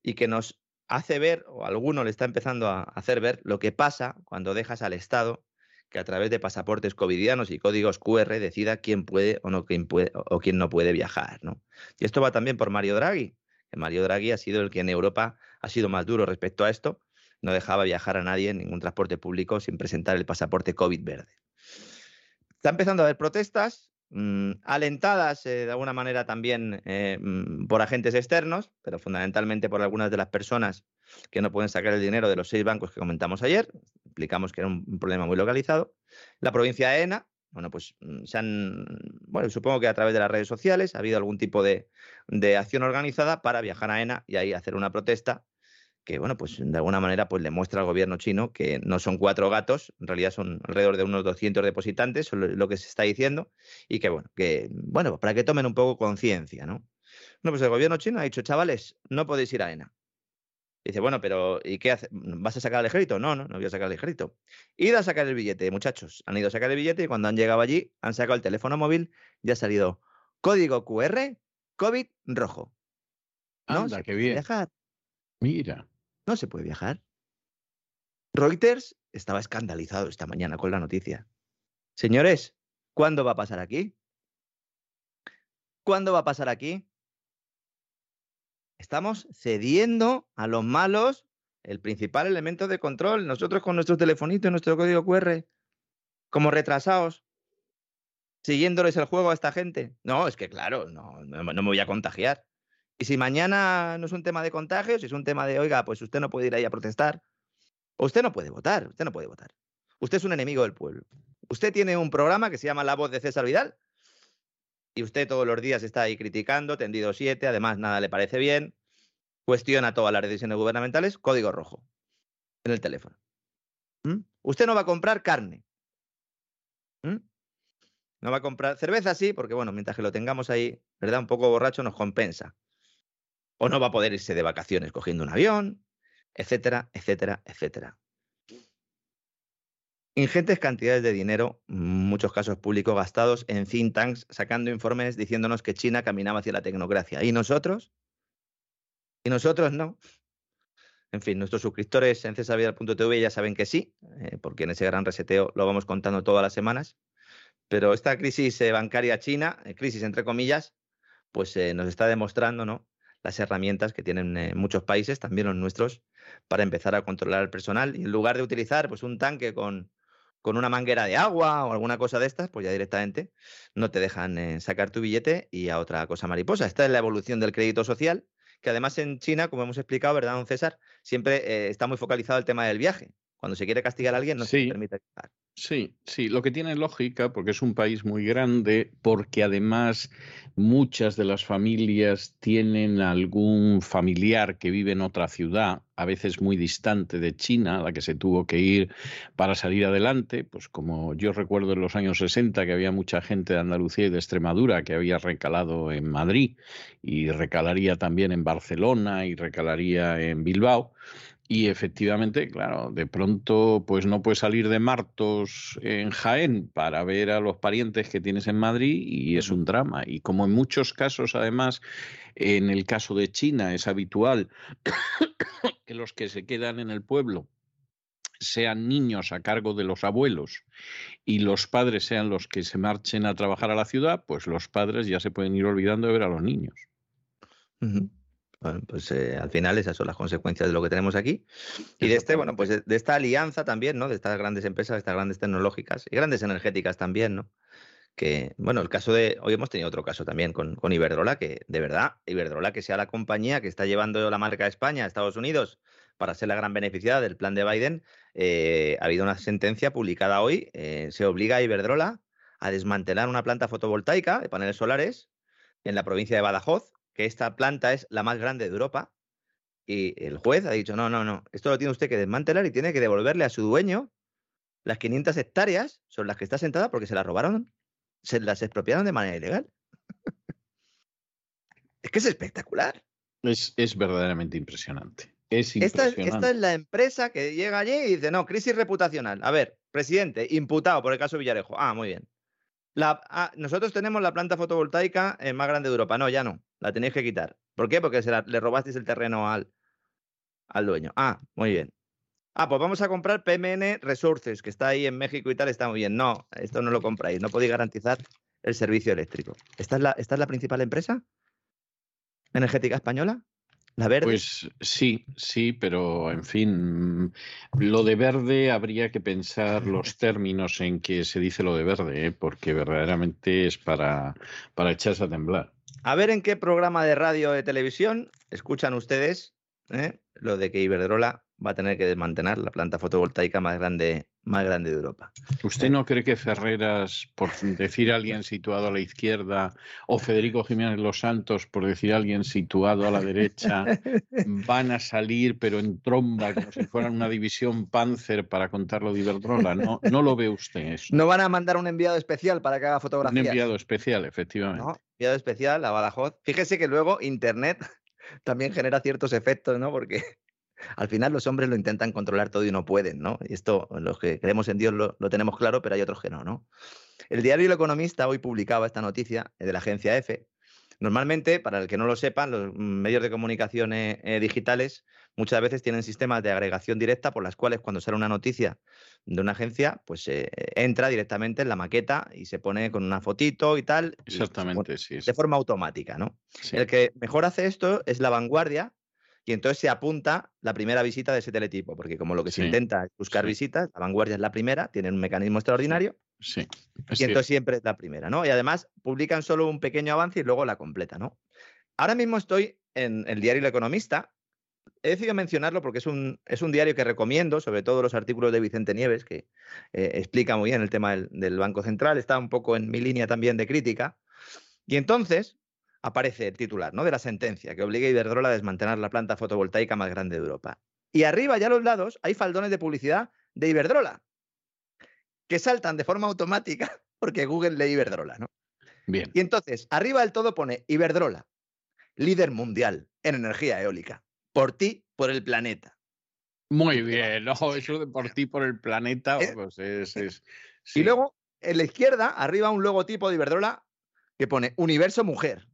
y que nos hace ver, o alguno le está empezando a hacer ver, lo que pasa cuando dejas al Estado que a través de pasaportes covidianos y códigos QR decida quién puede o no quién puede o quién no puede viajar, ¿no? Y esto va también por Mario Draghi, que Mario Draghi ha sido el que en Europa ha sido más duro respecto a esto, no dejaba viajar a nadie en ningún transporte público sin presentar el pasaporte COVID verde. Está empezando a haber protestas, mm, alentadas eh, de alguna manera también eh, mm, por agentes externos, pero fundamentalmente por algunas de las personas que no pueden sacar el dinero de los seis bancos que comentamos ayer. Explicamos que era un, problema muy localizado. La provincia de ENA, bueno, pues mm, se han, bueno, supongo que a través de las redes sociales ha habido algún tipo de, de acción organizada para viajar a ENA y ahí hacer una protesta que, bueno, pues de alguna manera pues le muestra al gobierno chino que no son cuatro gatos, en realidad son alrededor de unos 200 depositantes, es lo que se está diciendo, y que, bueno, que, bueno, para que tomen un poco conciencia, ¿no? No, pues el gobierno chino ha dicho, chavales, no podéis ir a ENA. Dice, bueno, pero ¿y qué hace? ¿Vas a sacar el ejército? No, no, no voy a sacar el ejército. Id a sacar el billete, muchachos. Han ido a sacar el billete y cuando han llegado allí, han sacado el teléfono móvil y ha salido código QR, COVID rojo. No Anda, qué bien. Mira. No se puede viajar. Reuters estaba escandalizado esta mañana con la noticia. Señores, ¿cuándo va a pasar aquí? ¿Cuándo va a pasar aquí? Estamos cediendo a los malos el principal elemento de control. Nosotros con nuestro telefonito y nuestro código QR, como retrasados, siguiéndoles el juego a esta gente. No, es que claro, no, no, no me voy a contagiar. Y si mañana no es un tema de contagios, es un tema de, oiga, pues usted no puede ir ahí a protestar, usted no puede votar, usted no puede votar. Usted es un enemigo del pueblo. Usted tiene un programa que se llama La Voz de César Vidal, y usted todos los días está ahí criticando, tendido 7, además nada le parece bien, cuestiona todas las decisiones gubernamentales, código rojo en el teléfono. ¿Mm? Usted no va a comprar carne. ¿Mm? No va a comprar cerveza, sí, porque bueno, mientras que lo tengamos ahí, ¿verdad? Un poco borracho nos compensa. O no va a poder irse de vacaciones cogiendo un avión, etcétera, etcétera, etcétera. Ingentes cantidades de dinero, muchos casos públicos gastados en think tanks, sacando informes diciéndonos que China caminaba hacia la tecnocracia. ¿Y nosotros? ¿Y nosotros no? En fin, nuestros suscriptores en cesarvidal.tv ya saben que sí, eh, porque en ese gran reseteo lo vamos contando todas las semanas. Pero esta crisis eh, bancaria china, eh, crisis entre comillas, pues nos está demostrando ¿no? Las herramientas que tienen eh, muchos países, también los nuestros, para empezar a controlar el personal. Y en lugar de utilizar pues, un tanque con, con una manguera de agua o alguna cosa de estas, pues ya directamente no te dejan eh, sacar tu billete y a otra cosa mariposa. Esta es la evolución del crédito social, que además en China, como hemos explicado, ¿verdad, don César? Siempre eh, está muy focalizado el tema del viaje. Cuando se quiere castigar a alguien, no se Sí. permite viajar. Sí, sí, lo que tiene lógica, porque es un país muy grande, porque además muchas de las familias tienen algún familiar que vive en otra ciudad, a veces muy distante de China, a la que se tuvo que ir para salir adelante, pues como yo recuerdo en los años 60 que había mucha gente de Andalucía y de Extremadura que había recalado en Madrid y recalaría también en Barcelona y recalaría en Bilbao. Y efectivamente, claro, de pronto pues no puedes salir de Martos en Jaén para ver a los parientes que tienes en Madrid y es un drama. Y como en muchos casos, además, en el caso de China es habitual (coughs) que los que se quedan en el pueblo sean niños a cargo de los abuelos y los padres sean los que se marchen a trabajar a la ciudad, pues los padres ya se pueden ir olvidando de ver a los niños. Bueno, pues eh, al final esas son las consecuencias de lo que tenemos aquí. Y de este, bueno, pues de, de esta alianza también, ¿no? De estas grandes empresas, de estas grandes tecnológicas y grandes energéticas también, ¿no? Que, bueno, el caso de, hoy hemos tenido otro caso también con, con Iberdrola, que de verdad, Iberdrola que sea la compañía que está llevando la marca de España a Estados Unidos para ser la gran beneficiada del plan de Biden, eh, ha habido una sentencia publicada hoy. eh, se obliga a Iberdrola a desmantelar una planta fotovoltaica de paneles solares en la provincia de Badajoz, que esta planta es la más grande de Europa. Y el juez ha dicho, no, no, no, esto lo tiene usted que desmantelar y tiene que devolverle a su dueño las 500 hectáreas sobre las que está sentada porque se las robaron, se las expropiaron de manera ilegal. es que es espectacular. Es, es verdaderamente impresionante. Es Esta, esta es la empresa que llega allí y dice, no, crisis reputacional. A ver, presidente, imputado por el caso Villarejo. Ah, muy bien. Ah, nosotros tenemos la planta fotovoltaica eh, más grande de Europa. No, ya no. La tenéis que quitar. ¿Por qué? Porque le robasteis el terreno al, al dueño. Ah, muy bien. Ah, pues vamos a comprar PMN Resources, que está ahí en México y tal, está muy bien. No, esto no lo compráis. No podéis garantizar el servicio eléctrico. ¿Esta es la, esta es la principal empresa energética española? ¿La verde? Pues sí, sí, pero en fin, mm, lo de verde habría que pensar los términos en que se dice lo de verde, ¿eh? porque verdaderamente es para, para echarse a temblar. A ver en qué programa de radio o de televisión escuchan ustedes ¿eh? lo de que Iberdrola va a tener que desmantelar la planta fotovoltaica más grande, más grande de Europa. ¿Usted no cree que Ferreras, por decir a alguien situado a la izquierda, o Federico Jiménez Los Santos, por decir a alguien situado a la derecha, (laughs) van a salir, pero en tromba, como si fueran una división Panzer para contar lo de Iberdrola? No, no lo ve usted eso. No van a mandar un enviado especial para que haga Un fotografías. enviado especial, efectivamente. ¿no? Enviado especial a Badajoz. Fíjese que luego Internet (laughs) también genera ciertos efectos, ¿no? Porque al final los hombres lo intentan controlar todo y no pueden, ¿no? Y esto, los que creemos en Dios lo, lo tenemos claro, pero hay otros que no, ¿no? El diario El Economista hoy publicaba esta noticia eh, de la agencia EFE. Normalmente, para el que no lo sepan, los medios de comunicación eh, eh, digitales muchas veces tienen sistemas de agregación directa por las cuales cuando sale una noticia de una agencia, pues eh, entra directamente en la maqueta y se pone con una fotito y tal. Exactamente, sí. sí, de forma automática, ¿no? sí. El que mejor hace esto es la vanguardia y entonces se apunta la primera visita de ese teletipo, porque como lo que se intenta es buscar sí. visitas, la vanguardia es la primera, tienen un mecanismo extraordinario Sí, y cierto. entonces siempre es la primera, ¿no? Y además publican solo un pequeño avance y luego la completa, ¿no? Ahora mismo estoy en el diario El Economista. He decidido mencionarlo porque es un, es un diario que recomiendo, sobre todo los artículos de Vicente Nieves, que eh, explica muy bien el tema del, del Banco Central, está un poco en mi línea también de crítica. Y entonces aparece el titular ¿no? de la sentencia que obliga a Iberdrola a desmantelar la planta fotovoltaica más grande de Europa. Y arriba, ya a los lados, hay faldones de publicidad de Iberdrola, que saltan de forma automática (laughs) porque Google lee Iberdrola, ¿no? Bien. Y entonces, arriba del todo pone Iberdrola, líder mundial en energía eólica. Por ti, por el planeta. Muy bien. No, eso de por ti, por el planeta, Eh, pues es. es- Y sí. luego, en la izquierda, arriba un logotipo de Iberdrola que pone Universo Mujer.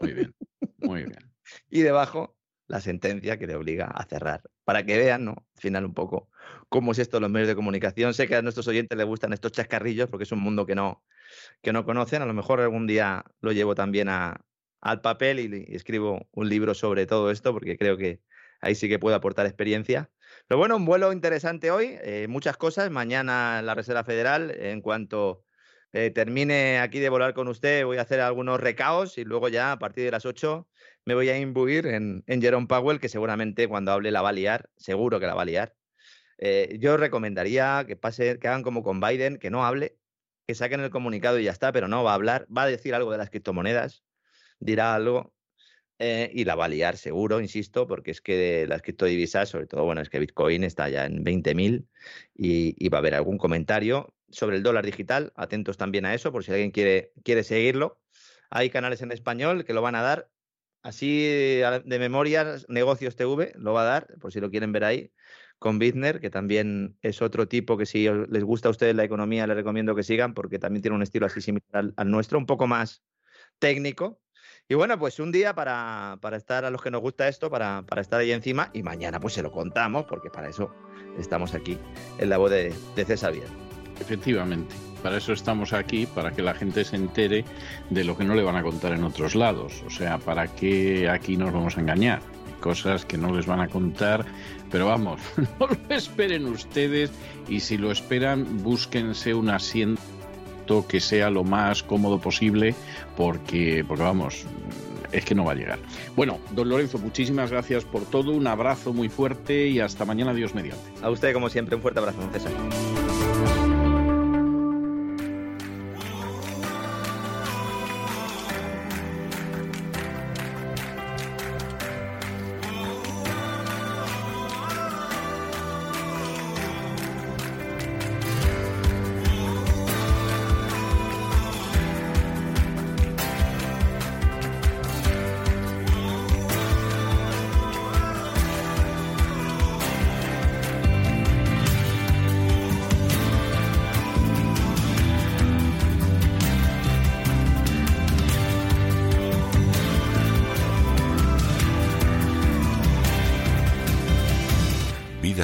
Muy bien. Muy bien. (laughs) Y debajo, la sentencia que le obliga a cerrar. Para que vean, ¿no? Al final, un poco cómo es esto los medios de comunicación. Sé que a nuestros oyentes les gustan estos chascarrillos porque es un mundo que no, que no conocen. A lo mejor algún día lo llevo también a, al papel y, y escribo un libro sobre todo esto porque creo que ahí sí que puedo aportar experiencia. Pero bueno, un vuelo interesante hoy, eh, muchas cosas. Mañana la Reserva Federal, en cuanto eh, termine aquí de volar con usted, voy a hacer algunos recaos y luego ya a partir de las 8 me voy a imbuir en, en Jerome Powell, que seguramente cuando hable la va a liar, seguro que la va a liar. Eh, yo recomendaría que pase, que hagan como con Biden, que no hable, que saquen el comunicado y ya está, pero no va a hablar, va a decir algo de las criptomonedas, dirá algo eh, y la va a liar seguro, insisto, porque es que las criptodivisas, sobre todo, bueno, es que Bitcoin está ya en 20.000 y, y va a haber algún comentario sobre el dólar digital, atentos también a eso, por si alguien quiere, quiere seguirlo. Hay canales en español que lo van a dar así de memoria, Negocios TV lo va a dar, por si lo quieren ver ahí, con Bittner, que también es otro tipo que si les gusta a ustedes la economía, les recomiendo que sigan, porque también tiene un estilo así similar al nuestro, un poco más técnico. Y bueno, pues un día para, para estar a los que nos gusta esto, para, para estar ahí encima, y mañana pues se lo contamos, porque para eso estamos aquí en la voz de, de César. Efectivamente. Para eso estamos aquí, para que la gente se entere de lo que no le van a contar en otros lados. O sea, para que aquí nos vamos a engañar. Cosas que no les van a contar, pero vamos, (laughs) no lo esperen ustedes y si lo esperan, búsquense un asiento que sea lo más cómodo posible, porque, porque vamos, es que no va a llegar. Bueno, don Lorenzo, muchísimas gracias por todo, un abrazo muy fuerte y hasta mañana, Dios mediante. A usted, como siempre, un fuerte abrazo, César.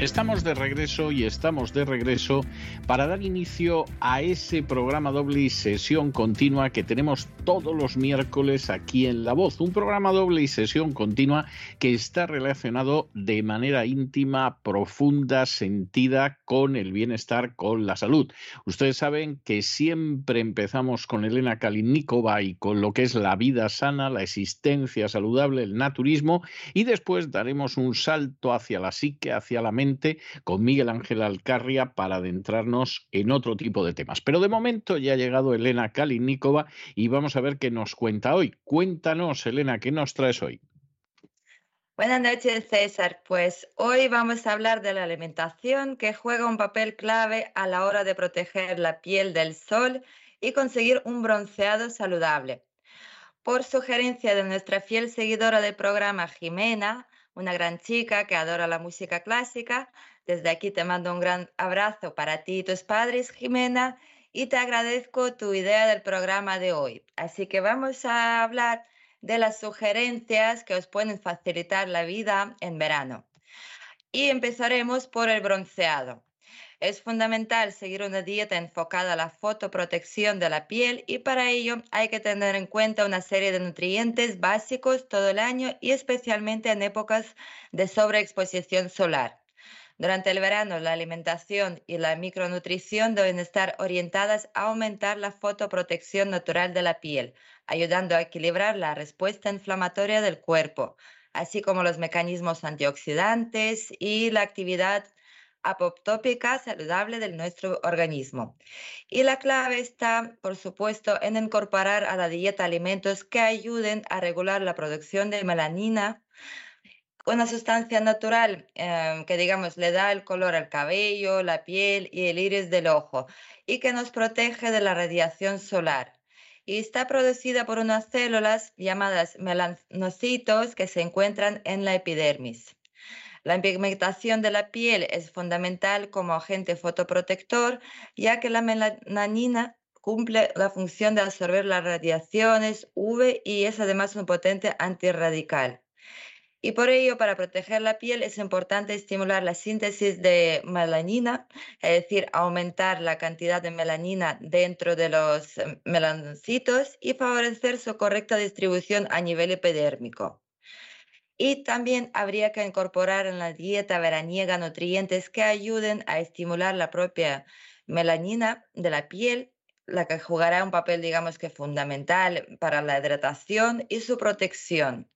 Estamos de regreso y estamos de regreso para dar inicio a ese programa doble y sesión continua que tenemos todos los miércoles aquí en La Voz. Un programa doble y sesión continua que está relacionado de manera íntima, profunda, sentida con el bienestar, con la salud. Ustedes saben que siempre empezamos con Elena Kalinnikova y con lo que es la vida sana, la existencia saludable, el naturismo y después daremos un salto hacia la psique, hacia la mente con Miguel Ángel Alcarria para adentrarnos en otro tipo de temas. Pero de momento ya ha llegado Elena Kalinikova y vamos a ver qué nos cuenta hoy. Cuéntanos, Elena, ¿qué nos traes hoy? Buenas noches, César. Pues hoy vamos a hablar de la alimentación que juega un papel clave a la hora de proteger la piel del sol y conseguir un bronceado saludable. Por sugerencia de nuestra fiel seguidora del programa, Jimena, una gran chica que adora la música clásica. Desde aquí te mando un gran abrazo para ti y tus padres, Jimena, y te agradezco tu idea del programa de hoy. Así que vamos a hablar de las sugerencias que os pueden facilitar la vida en verano. Y empezaremos por el bronceado. Es fundamental seguir una dieta enfocada a la fotoprotección de la piel y para ello hay que tener en cuenta una serie de nutrientes básicos todo el año y especialmente en épocas de sobreexposición solar. Durante el verano, la alimentación y la micronutrición deben estar orientadas a aumentar la fotoprotección natural de la piel, ayudando a equilibrar la respuesta inflamatoria del cuerpo, así como los mecanismos antioxidantes y la actividad apoptópica saludable de nuestro organismo. Y la clave está, por supuesto, en incorporar a la dieta alimentos que ayuden a regular la producción de melanina, una sustancia natural em, que, digamos, le da el color al cabello, la piel y el iris del ojo y que nos protege de la radiación solar. Y está producida por unas células llamadas melanocitos que se encuentran en la epidermis. La pigmentación de la piel es fundamental como agente fotoprotector, ya que la melanina cumple la función de absorber las radiaciones UV y es además un potente antirradical. Y por ello, para proteger la piel es importante estimular la síntesis de melanina, es decir, aumentar la cantidad de melanina dentro de los melanocitos y favorecer su correcta distribución a nivel epidérmico. Y también habría que incorporar en la dieta veraniega nutrientes que ayuden a estimular la propia melanina de la piel, la que jugará un papel, digamos que fundamental para la hidratación y su protección.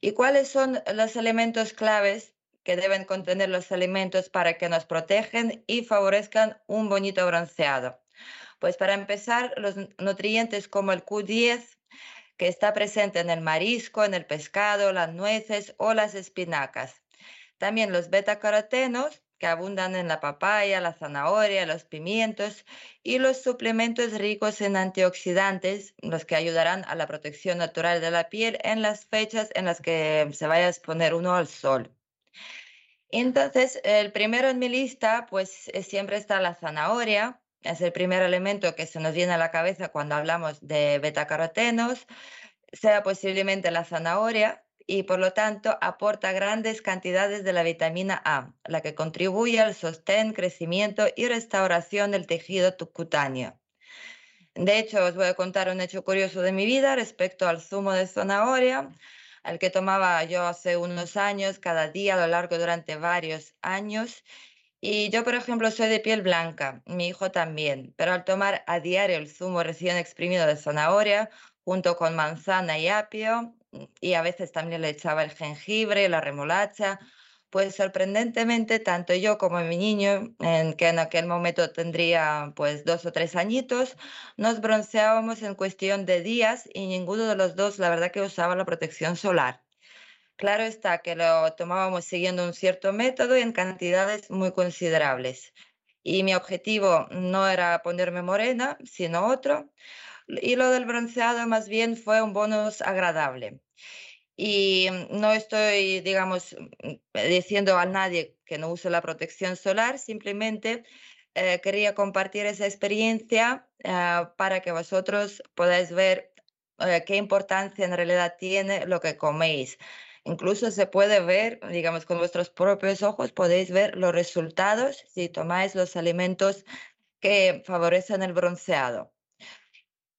¿Y cuáles son los elementos claves que deben contener los alimentos para que nos protegen y favorezcan un bonito bronceado? Pues para empezar, los nutrientes como el Q10, que está presente en el marisco, en el pescado, las nueces o las espinacas. También los betacarotenos, que abundan en la papaya, la zanahoria, los pimientos y los suplementos ricos en antioxidantes, los que ayudarán a la protección natural de la piel en las fechas en las que se vaya a exponer uno al sol. Entonces, el primero en mi lista, pues siempre está la zanahoria, es el primer elemento que se nos viene a la cabeza cuando hablamos de betacarotenos, sea posiblemente la zanahoria y por lo tanto aporta grandes cantidades de la vitamina A, la que contribuye al sostén, crecimiento y restauración del tejido cutáneo. De hecho, os voy a contar un hecho curioso de mi vida respecto al zumo de zanahoria. el que tomaba yo hace unos años, cada día a lo largo durante varios años. Y yo, por ejemplo, soy de piel blanca, mi hijo también, pero al tomar a diario el zumo recién exprimido de zanahoria, junto con manzana y apio, y a veces también le echaba el jengibre, la remolacha, pues sorprendentemente, tanto yo como mi niño, en que en aquel momento tendría pues dos o tres añitos, nos bronceábamos en cuestión de días y ninguno de los dos, la verdad, que usaba la protección solar. Claro está que lo tomábamos siguiendo un cierto método y en cantidades muy considerables. Y mi objetivo no era ponerme morena, sino otro. Y lo del bronceado más bien fue un bonus agradable. Y no estoy, digamos, diciendo a nadie que no use la protección solar, simplemente eh, quería compartir esa experiencia eh, para que vosotros podáis ver eh, qué importancia en realidad tiene lo que coméis. Incluso se puede ver, digamos, con vuestros propios ojos, podéis ver los resultados si tomáis los alimentos que favorecen el bronceado.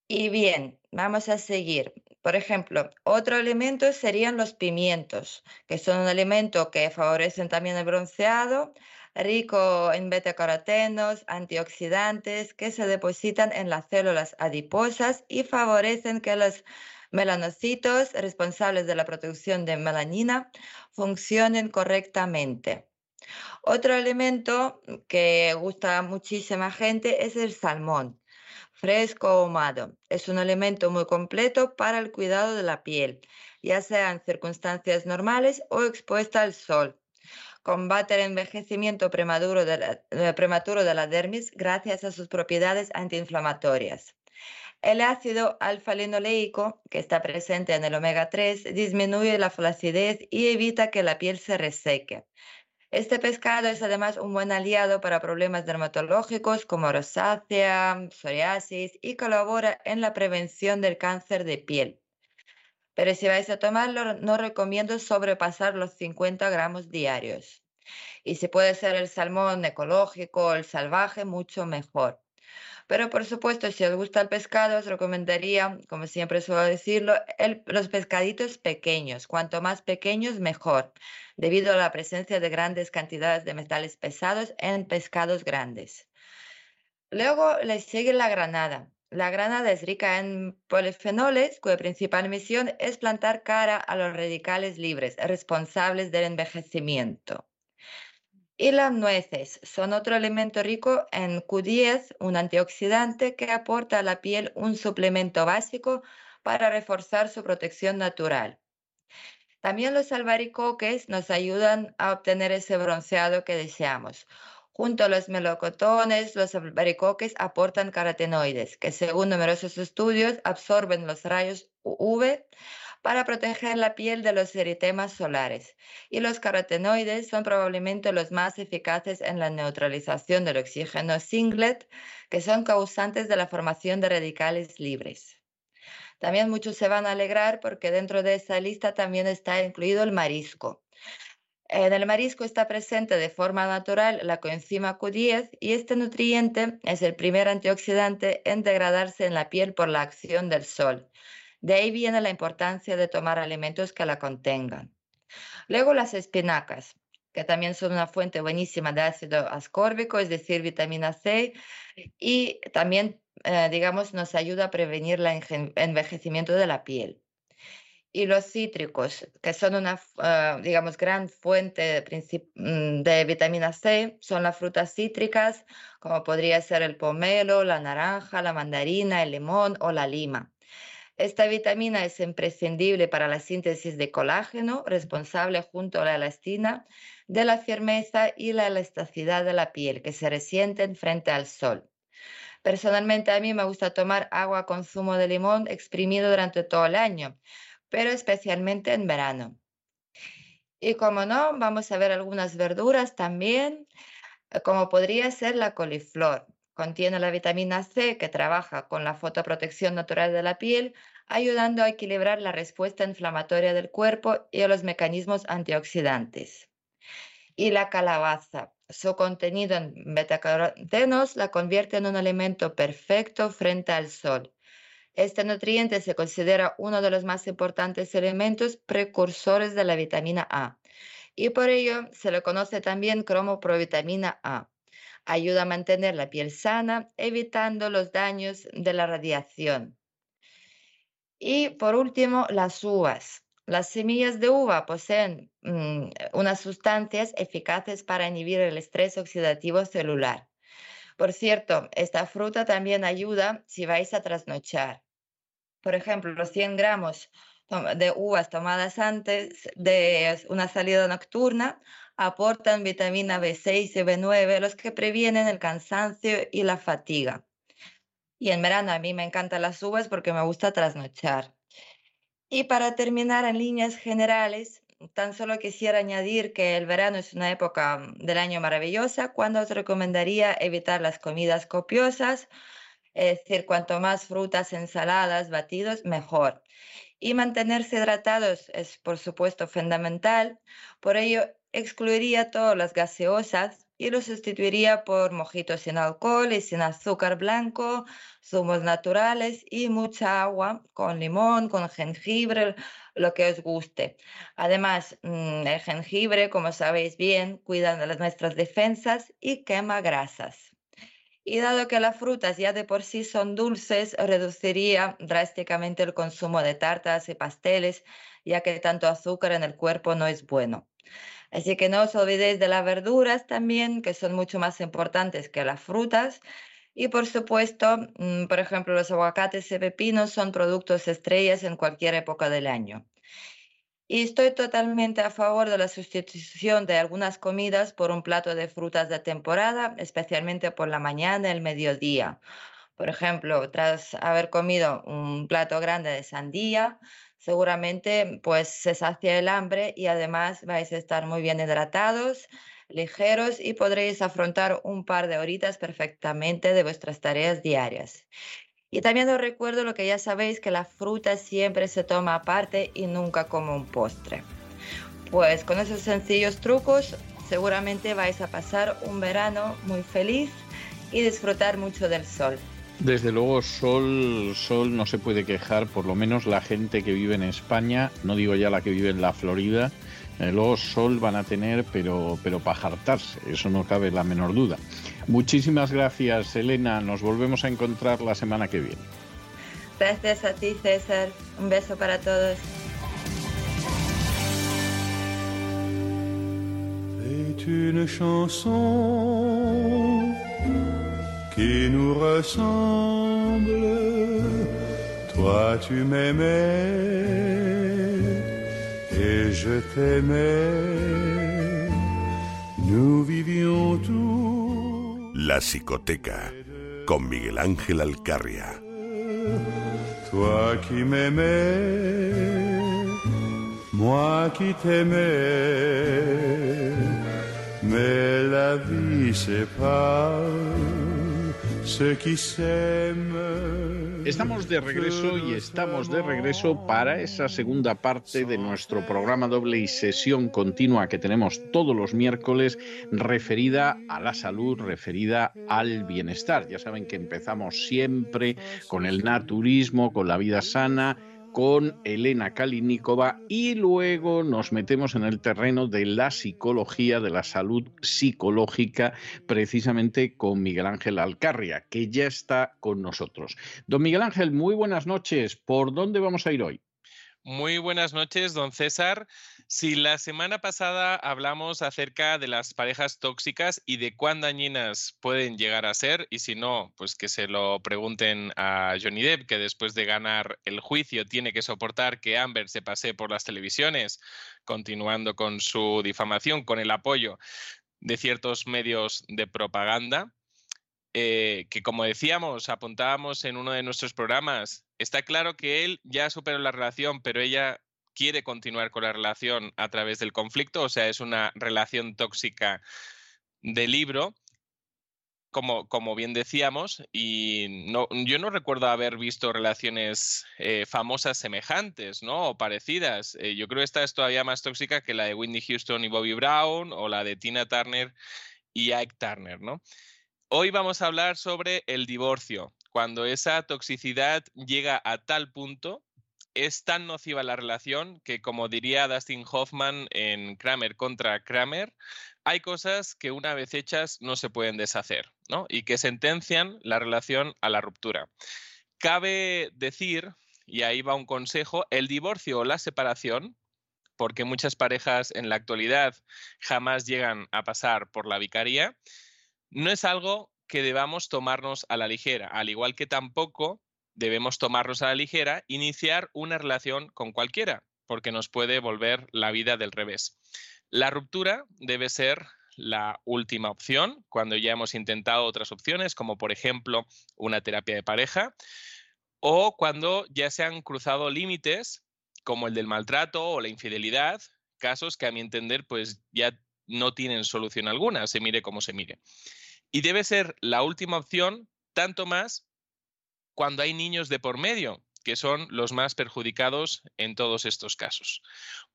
Y bien, vamos a seguir. Por ejemplo, otro elemento serían los pimientos, que son un alimento que favorecen también el bronceado, rico en betacarotenos, antioxidantes que se depositan en las células adiposas y favorecen que los melanocitos responsables de la producción de melanina funcionen correctamente. Otro elemento que gusta a muchísima gente es el salmón, fresco o ahumado. Es un alimento muy completo para el cuidado de la piel, ya sea circunstancias normales o expuesta al sol. Combate el envejecimiento eh, prematuro de la dermis gracias a sus propiedades antiinflamatorias. El ácido alfa-linoleico, que está presente en el omega 3, disminuye la flacidez y evita que la piel se reseque. Este pescado es además un buen aliado para problemas dermatológicos como rosácea, psoriasis y colabora en la prevención del cáncer de piel. Pero si vais a tomarlo, no recomiendo sobrepasar los 50 gramos diarios. Y si puede ser el salmón ecológico o el salvaje, mucho mejor. Pero por supuesto, si os gusta el pescado, os recomendaría, como siempre suelo decirlo, los pescaditos pequeños. Cuanto más pequeños, mejor, debido a la presencia de grandes cantidades de metales pesados en pescados grandes. Luego le sigue la granada. La granada es rica en polifenoles, cuya principal misión es plantar cara a los radicales libres responsables del envejecimiento. Y las nueces son otro elemento rico en Q10, un antioxidante que aporta a la piel un suplemento básico para reforzar su protección natural. También los albaricoques nos ayudan a obtener ese bronceado que deseamos. Junto a los melocotones, los albaricoques aportan carotenoides, que según numerosos estudios absorben los rayos UV para proteger la piel de los eritemas solares. Y los carotenoides son probablemente los más eficaces en la neutralización del oxígeno singlet, que son causantes de la formación de radicales libres. También muchos se van a alegrar porque dentro de esa lista también está incluido el marisco. En el marisco está presente de forma natural la coenzima Q10 y este nutriente es el primer antioxidante en degradarse en la piel por la acción del sol. De ahí viene la importancia de tomar alimentos que la contengan. Luego las espinacas, que también son una fuente buenísima de ácido ascórbico, es decir, vitamina C, y también, eh, digamos, nos ayuda a prevenir el envejecimiento de la piel. Y los cítricos, que son una, eh, digamos, gran fuente mm, de vitamina C, son las frutas cítricas, como podría ser el pomelo, la naranja, la mandarina, el limón o la lima. Esta vitamina es imprescindible para la síntesis de colágeno, responsable junto a la elastina de la firmeza y la elasticidad de la piel que se resienten frente al sol. Personalmente a mí me gusta tomar agua con zumo de limón exprimido durante todo el año, pero especialmente en verano. Y como no, vamos a ver algunas verduras también, como podría ser la coliflor. Contiene la vitamina C que trabaja con la fotoprotección natural de la piel, ayudando a equilibrar la respuesta inflamatoria del cuerpo y a los mecanismos antioxidantes. Y la calabaza, su contenido en betacarotenos la convierte en un alimento perfecto frente al sol. Este nutriente se considera uno de los más importantes elementos precursores de la vitamina A y por ello se le conoce también como provitamina A. Ayuda a mantener la piel sana, evitando los daños de la radiación. Y por último, las uvas. Las semillas de uva poseen mm, unas sustancias eficaces para inhibir el estrés oxidativo celular. Por cierto, esta fruta también ayuda si vais a trasnochar. Por ejemplo, los 100 gramos de uvas tomadas antes de una salida nocturna aportan vitamina B6 y B9, los que previenen el cansancio y la fatiga. Y en verano a mí me encantan las uvas porque me gusta trasnochar. Y para terminar en líneas generales, tan solo quisiera añadir que el verano es una época del año maravillosa cuando os recomendaría evitar las comidas copiosas, es decir, cuanto más frutas, ensaladas, batidos, mejor. Y mantenerse hidratados es, por supuesto, fundamental. Por ello, excluiría todas las gaseosas y lo sustituiría por mojitos sin alcohol y sin azúcar blanco, zumos naturales y mucha agua con limón, con jengibre, lo que os guste. Además, mm, el jengibre, como sabéis bien, cuida nuestras defensas y quema grasas. Y dado que las frutas ya de por sí son dulces, reduciría drásticamente el consumo de tartas y pasteles, ya que tanto azúcar en el cuerpo no es bueno. Así que no os olvidéis de las verduras también, que son mucho más importantes que las frutas. Y por supuesto, mm, por ejemplo, los aguacates y pepinos son productos estrellas en cualquier época del año. Y estoy totalmente a favor de la sustitución de algunas comidas por un plato de frutas de temporada, especialmente por la mañana y el mediodía. Por ejemplo, tras haber comido un plato grande de sandía, seguramente pues se sacia el hambre y además vais a estar muy bien hidratados, ligeros y podréis afrontar un par de horitas perfectamente de vuestras tareas diarias. Y también os recuerdo lo que ya sabéis, que la fruta siempre se toma aparte y nunca como un postre. Pues con esos sencillos trucos seguramente vais a pasar un verano muy feliz y disfrutar mucho del sol. Desde luego, sol, sol no se puede quejar, por lo menos la gente que vive en España, no digo ya la que vive en la Florida, eh, luego sol van a tener, pero, pero para jartarse, eso no cabe la menor duda. Muchísimas gracias, Elena, nos volvemos a encontrar la semana que viene. Gracias a ti, César, un beso para todos. qui nous ressemble. Toi tu m'aimais je t'aimais. Nous vivions tous. La psicoteca con Miguel Ángel Alcarria. Toi qui m'aimais, moi qui t'aimais, mais la vie sépare Estamos de regreso y estamos de regreso para esa segunda parte de nuestro programa doble y sesión continua que tenemos todos los miércoles referida a la salud, referida al bienestar. Ya saben que empezamos siempre con el naturismo, con la vida sana con Elena Kalinikova y luego nos metemos en el terreno de la psicología, de la salud psicológica, precisamente con Miguel Ángel Alcarria, que ya está con nosotros. Don Miguel Ángel, muy buenas noches. ¿Por dónde vamos a ir hoy? Muy buenas noches, don César. Si la semana pasada hablamos acerca de las parejas tóxicas y de cuán dañinas pueden llegar a ser, y si no, pues que se lo pregunten a Johnny Depp, que después de ganar el juicio tiene que soportar que Amber se pase por las televisiones, continuando con su difamación, con el apoyo de ciertos medios de propaganda. Eh, que como decíamos, apuntábamos en uno de nuestros programas, está claro que él ya superó la relación, pero ella quiere continuar con la relación a través del conflicto, o sea, es una relación tóxica de libro, como, como bien decíamos, y no, yo no recuerdo haber visto relaciones eh, famosas semejantes, ¿no? O parecidas. Eh, yo creo que esta es todavía más tóxica que la de Whitney Houston y Bobby Brown, o la de Tina Turner y Ike Turner, ¿no? Hoy vamos a hablar sobre el divorcio, cuando esa toxicidad llega a tal punto, es tan nociva la relación que, como diría Dustin Hoffman en Kramer contra Kramer, hay cosas que una vez hechas no se pueden deshacer, ¿no? Y que sentencian la relación a la ruptura. Cabe decir, y ahí va un consejo, el divorcio o la separación, porque muchas parejas en la actualidad jamás llegan a pasar por la vicaría, no es algo que debamos tomarnos a la ligera, al igual que tampoco debemos tomarnos a la ligera iniciar una relación con cualquiera, porque nos puede volver la vida del revés. La ruptura debe ser la última opción cuando ya hemos intentado otras opciones, como por ejemplo una terapia de pareja, o cuando ya se han cruzado límites como el del maltrato o la infidelidad, casos que a mi entender pues ya no tienen solución alguna, se mire como se mire. Y debe ser la última opción, tanto más cuando hay niños de por medio, que son los más perjudicados en todos estos casos.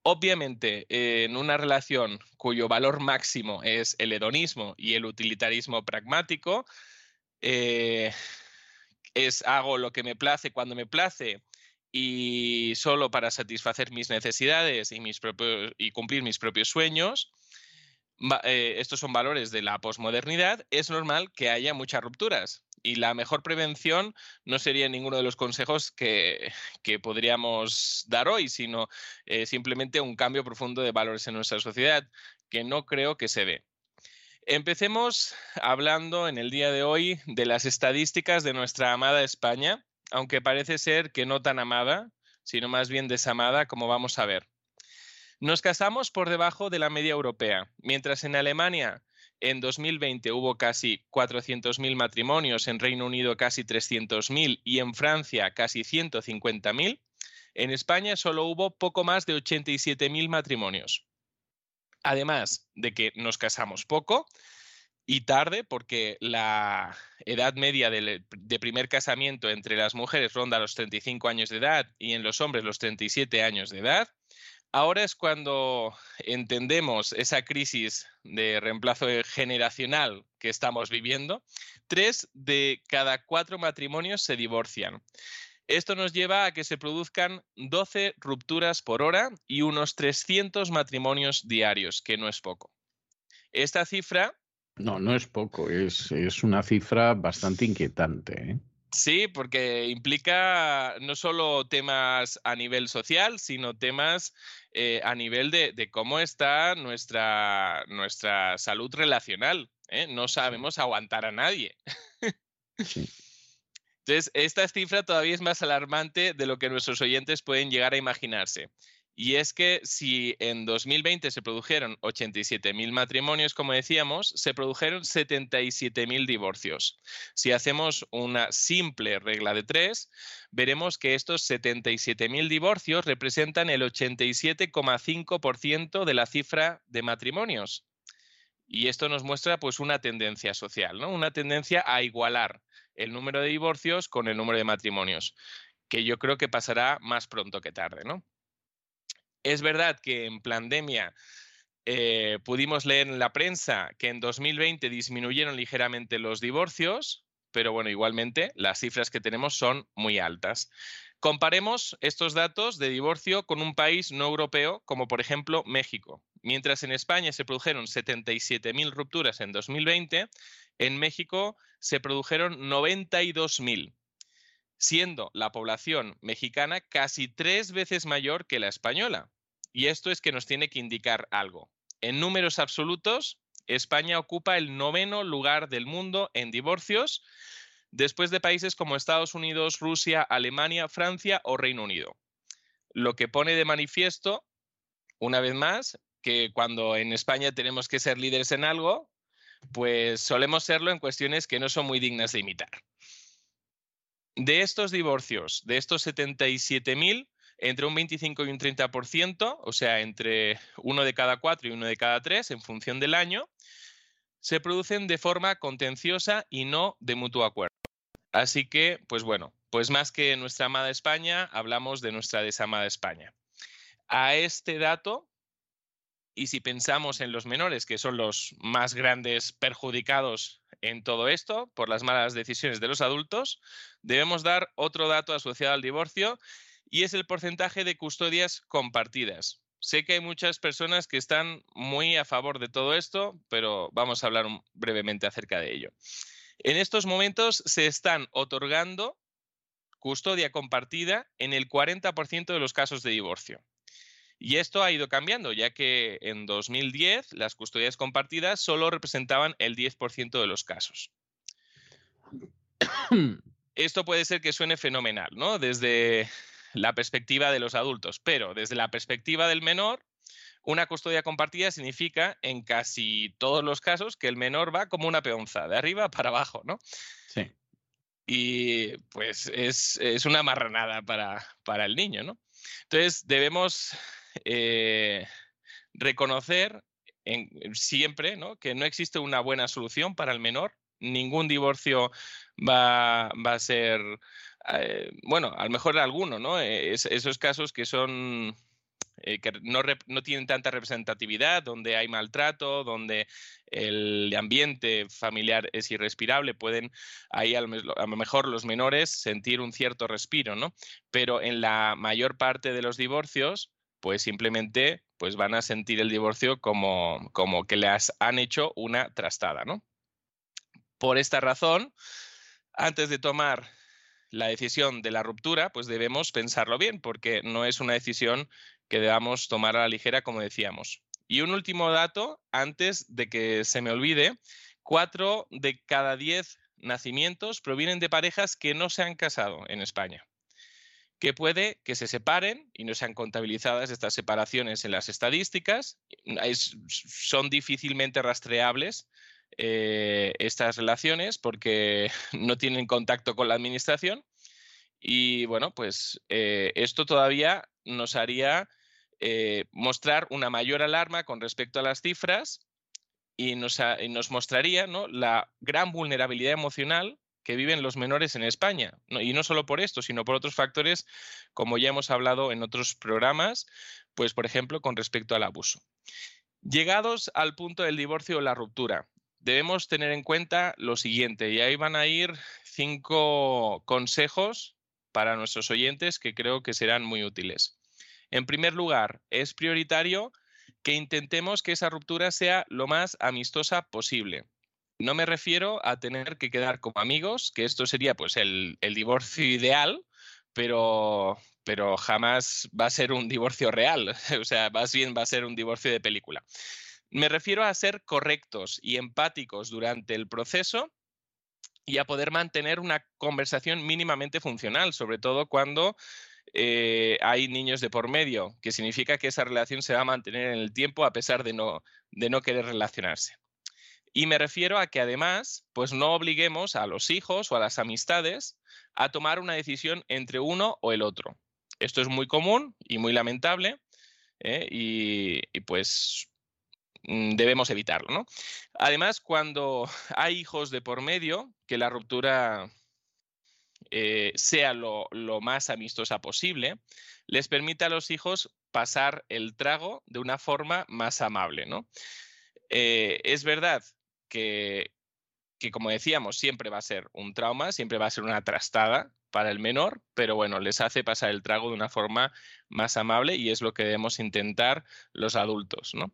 Obviamente, en una relación cuyo valor máximo es el hedonismo y el utilitarismo pragmático, eh, es hago lo que me place cuando me place y solo para satisfacer mis necesidades y, mis propios, y cumplir mis propios sueños, eh, estos son valores de la posmodernidad, es normal que haya muchas rupturas y la mejor prevención no sería ninguno de los consejos que, podríamos dar hoy, sino eh, simplemente un cambio profundo de valores en nuestra sociedad, que no creo que se dé. Empecemos hablando en el día de hoy de las estadísticas de nuestra amada España, aunque parece ser que no tan amada, sino más bien desamada, como vamos a ver. Nos casamos por debajo de la media europea, mientras en Alemania en 2020 hubo casi 400.000 matrimonios, en Reino Unido casi 300.000 y en Francia casi 150.000. En España solo hubo poco más de 87.000 matrimonios. Además de que nos casamos poco y tarde, porque la edad media de, primer casamiento entre las mujeres ronda los 35 años de edad y en los hombres los 37 años de edad. Ahora es cuando entendemos esa crisis de reemplazo generacional que estamos viviendo. Tres de cada cuatro matrimonios se divorcian. Esto nos lleva a que se produzcan 12 rupturas por hora y unos 300 matrimonios diarios, que no es poco. Esta cifra... No, no es poco, es, es una cifra bastante inquietante. ¿eh? Sí, porque implica no solo temas a nivel social, sino temas eh, a nivel de, cómo está nuestra, nuestra salud relacional. ¿eh? No sabemos aguantar a nadie. Entonces, esta cifra todavía es más alarmante de lo que nuestros oyentes pueden llegar a imaginarse. Y es que si en 2020 se produjeron 87.000 matrimonios, como decíamos, se produjeron 77.000 divorcios. Si hacemos una simple regla de tres, veremos que estos 77.000 divorcios representan el 87,5% de la cifra de matrimonios. Y esto nos muestra pues una tendencia social, ¿no? Una tendencia a igualar el número de divorcios con el número de matrimonios, que yo creo que pasará más pronto que tarde, ¿no? Es verdad que en pandemia eh, pudimos leer en la prensa que en 2020 disminuyeron ligeramente los divorcios, pero bueno, igualmente las cifras que tenemos son muy altas. Comparemos estos datos de divorcio con un país no europeo como por ejemplo México. Mientras en España se produjeron 77.000 rupturas en 2020, en México se produjeron 92.000 siendo la población mexicana casi tres veces mayor que la española. Y esto es que nos tiene que indicar algo. En números absolutos, España ocupa el noveno lugar del mundo en divorcios, después de países como Estados Unidos, Rusia, Alemania, Francia o Reino Unido. Lo que pone de manifiesto, una vez más, que cuando en España tenemos que ser líderes en algo, pues solemos serlo en cuestiones que no son muy dignas de imitar. De estos divorcios, de estos 77.000, entre un 25 y un 30%, o sea, entre uno de cada cuatro y uno de cada tres, en función del año, se producen de forma contenciosa y no de mutuo acuerdo. Así que, pues bueno, pues más que nuestra amada España, hablamos de nuestra desamada España. A este dato, y si pensamos en los menores, que son los más grandes perjudicados en todo esto por las malas decisiones de los adultos, debemos dar otro dato asociado al divorcio y es el porcentaje de custodias compartidas. Sé que hay muchas personas que están muy a favor de todo esto, pero vamos a hablar brevemente acerca de ello. En estos momentos se están otorgando custodia compartida en el 40% de los casos de divorcio. Y esto ha ido cambiando, ya que en 2010 las custodias compartidas solo representaban el 10% de los casos. (coughs) Esto puede ser que suene fenomenal, ¿no? Desde la perspectiva de los adultos, pero desde la perspectiva del menor, una custodia compartida significa en casi todos los casos que el menor va como una peonza, de arriba para abajo, ¿no? Sí. Y pues es, una marranada para, para, el niño, ¿no? Entonces debemos eh, reconocer siempre ¿no? que no existe una buena solución para el menor. Ningún divorcio va, va a ser eh, bueno, a lo mejor alguno, ¿no? Eh, esos casos que son eh, que no, no, tienen tanta representatividad, donde hay maltrato, donde el ambiente familiar es irrespirable, pueden ahí a lo, mejor los menores sentir un cierto respiro, ¿no? Pero en la mayor parte de los divorcios, pues simplemente pues van a sentir el divorcio como, como que les han hecho una trastada, ¿no? Por esta razón, antes de tomar la decisión de la ruptura, pues debemos pensarlo bien, porque no es una decisión que debamos tomar a la ligera, como decíamos. Y un último dato, antes de que se me olvide, cuatro de cada diez nacimientos provienen de parejas que no se han casado en España que puede que se separen y no sean contabilizadas estas separaciones en las estadísticas, son difícilmente rastreables eh, estas relaciones porque (laughs) no tienen contacto con la administración. Y bueno, pues eh, esto todavía nos haría eh, mostrar una mayor alarma con respecto a las cifras y nos, nos mostraría ¿no? la gran vulnerabilidad emocional que viven los menores en España. y no solo por esto, sino por otros factores, como ya hemos hablado en otros programas, pues por ejemplo con respecto al abuso. Llegados al punto del divorcio o la ruptura, debemos tener en cuenta lo siguiente, y ahí van a ir cinco consejos para nuestros oyentes que creo que serán muy útiles. En primer lugar, es prioritario que intentemos que esa ruptura sea lo más amistosa posible. No me refiero a tener que quedar como amigos, que esto sería pues el, divorcio (laughs) ideal, pero, pero jamás va a ser un divorcio real, (laughs) o sea, más bien va a ser un divorcio de película. Me refiero a ser correctos y empáticos durante el proceso y a poder mantener una conversación mínimamente funcional, sobre todo cuando eh, hay niños de por medio, que significa que esa relación se va a mantener en el tiempo a pesar de no, de no querer relacionarse. Y me refiero a que además, pues no obliguemos a los hijos o a las amistades a tomar una decisión entre uno o el otro. Esto es muy común y muy lamentable ¿eh? y, pues Mm, debemos evitarlo. ¿no? Además, cuando (laughs) hay hijos de por medio, que la ruptura eh, sea lo, más amistosa posible, les permite a los hijos pasar el trago de una forma más amable. Eh, es verdad que, que, como decíamos, siempre va a ser un trauma, siempre va a ser una trastada para el menor, pero bueno, les hace pasar el trago de una forma más amable y es lo que debemos intentar los adultos, ¿no?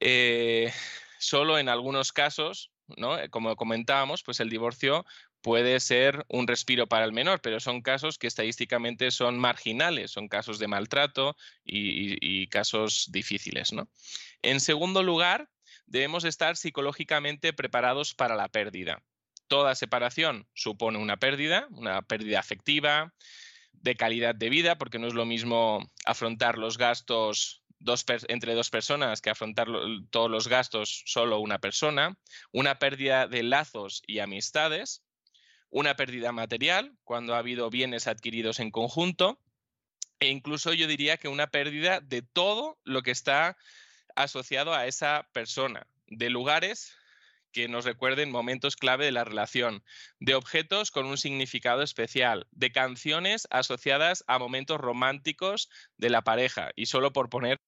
Eh, solo en algunos casos, ¿no? Eh, como comentábamos, pues el divorcio puede ser un respiro para el menor, pero son casos que estadísticamente son marginales, son casos de maltrato y, casos difíciles. ¿no? En segundo lugar, debemos estar psicológicamente preparados para la pérdida. Toda separación supone una pérdida, una pérdida afectiva, de calidad de vida, porque no es lo mismo afrontar los gastos entre dos personas que afrontar todos los gastos solo una persona, una pérdida de lazos y amistades, una pérdida material cuando ha habido bienes adquiridos en conjunto e incluso yo diría que una pérdida de todo lo que está asociado a esa persona, de lugares que nos recuerden momentos clave de la relación, de objetos con un significado especial, de canciones asociadas a momentos románticos de la pareja, y solo por poner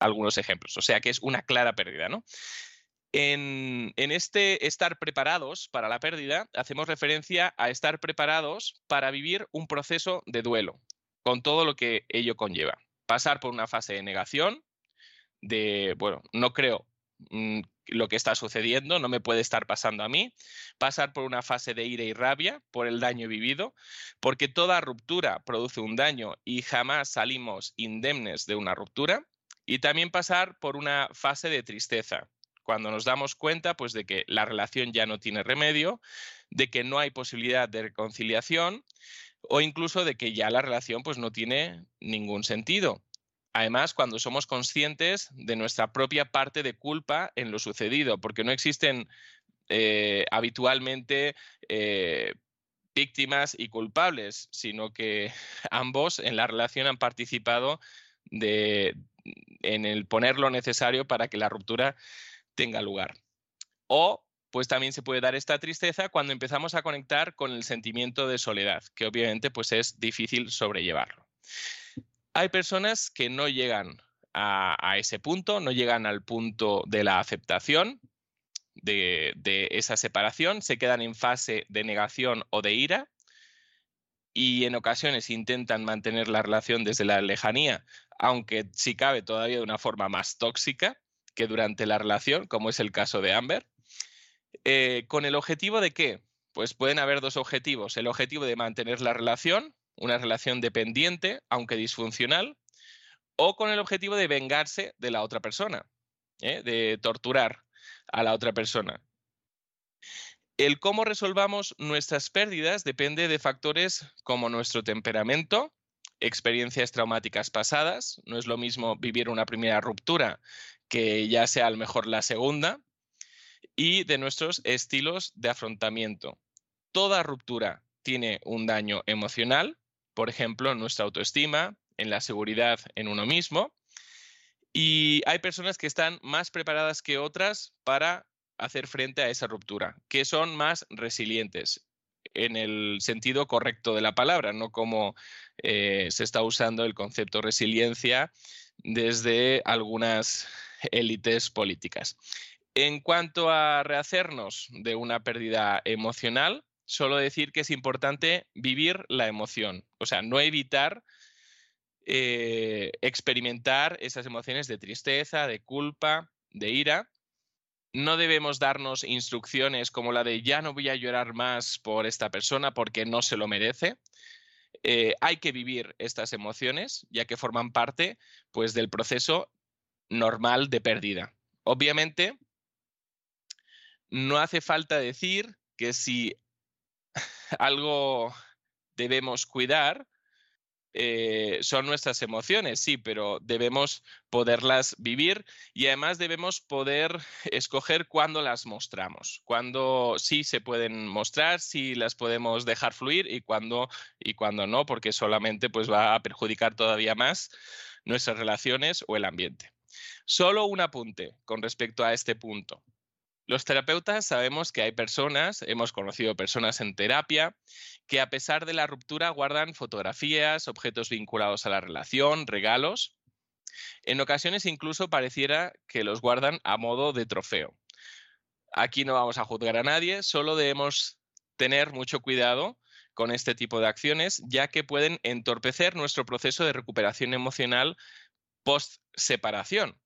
algunos ejemplos. O sea que es una clara pérdida, ¿no? En, en, este estar preparados para la pérdida, hacemos referencia a estar preparados para vivir un proceso de duelo, con todo lo que ello conlleva. Pasar por una fase de negación, de, bueno, no creo mm, lo que está sucediendo, no me puede estar pasando a mí, pasar por una fase de ira y rabia por el daño vivido, porque toda ruptura produce un daño y jamás salimos indemnes de una ruptura, y también pasar por una fase de tristeza, cuando nos damos cuenta pues de que la relación ya no tiene remedio, de que no hay posibilidad de reconciliación o incluso de que ya la relación pues no tiene ningún sentido. Además, cuando somos conscientes de nuestra propia parte de culpa en lo sucedido, porque no existen eh, habitualmente eh, víctimas y culpables, sino que (laughs) ambos en la relación han participado de, en el poner lo necesario para que la ruptura tenga lugar. O pues también se puede dar esta tristeza cuando empezamos a conectar con el sentimiento de soledad, que obviamente pues es difícil sobrellevarlo. Hay personas que no llegan a, ese punto, no llegan al punto de la aceptación de, esa separación, se quedan en fase de negación o de ira y en ocasiones intentan mantener la relación desde la lejanía, aunque si cabe todavía de una forma más tóxica que durante la relación, como es el caso de Amber. Eh, ¿Con el objetivo de qué? Pues pueden haber dos objetivos. El objetivo de mantener la relación una relación dependiente, aunque disfuncional, o con el objetivo de vengarse de la otra persona, ¿eh? de torturar a la otra persona. El cómo resolvamos nuestras pérdidas depende de factores como nuestro temperamento, experiencias traumáticas pasadas, no es lo mismo vivir una primera ruptura que ya sea a lo mejor la segunda, y de nuestros estilos de afrontamiento. Toda ruptura tiene un daño emocional, por ejemplo, en nuestra autoestima, en la seguridad en uno mismo. Y hay personas que están más preparadas que otras para hacer frente a esa ruptura, que son más resilientes en el sentido correcto de la palabra, no como eh, se está usando el concepto resiliencia desde algunas élites políticas. En cuanto a rehacernos de una pérdida emocional, solo decir que es importante vivir la emoción, o sea, no evitar eh, experimentar esas emociones de tristeza, de culpa, de ira. No debemos darnos instrucciones como la de ya no voy a llorar más por esta persona porque no se lo merece. Eh, hay que vivir estas emociones ya que forman parte pues, del proceso normal de pérdida. Obviamente, no hace falta decir que si (laughs) algo debemos cuidar eh, son nuestras emociones, sí, pero debemos poderlas vivir y además debemos poder escoger cuándo las mostramos, cuándo sí se pueden mostrar, si las podemos dejar fluir y cuándo y cuándo no, porque solamente pues va a perjudicar todavía más nuestras relaciones o el ambiente. Solo un apunte con respecto a este punto. Los terapeutas sabemos que hay personas, hemos conocido personas en terapia, que a pesar de la ruptura guardan fotografías, objetos vinculados a la relación, regalos. En ocasiones incluso pareciera que los guardan a modo de trofeo. Aquí no vamos a juzgar a nadie, solo debemos tener mucho cuidado con este tipo de acciones, ya que pueden entorpecer nuestro proceso de recuperación emocional post separación.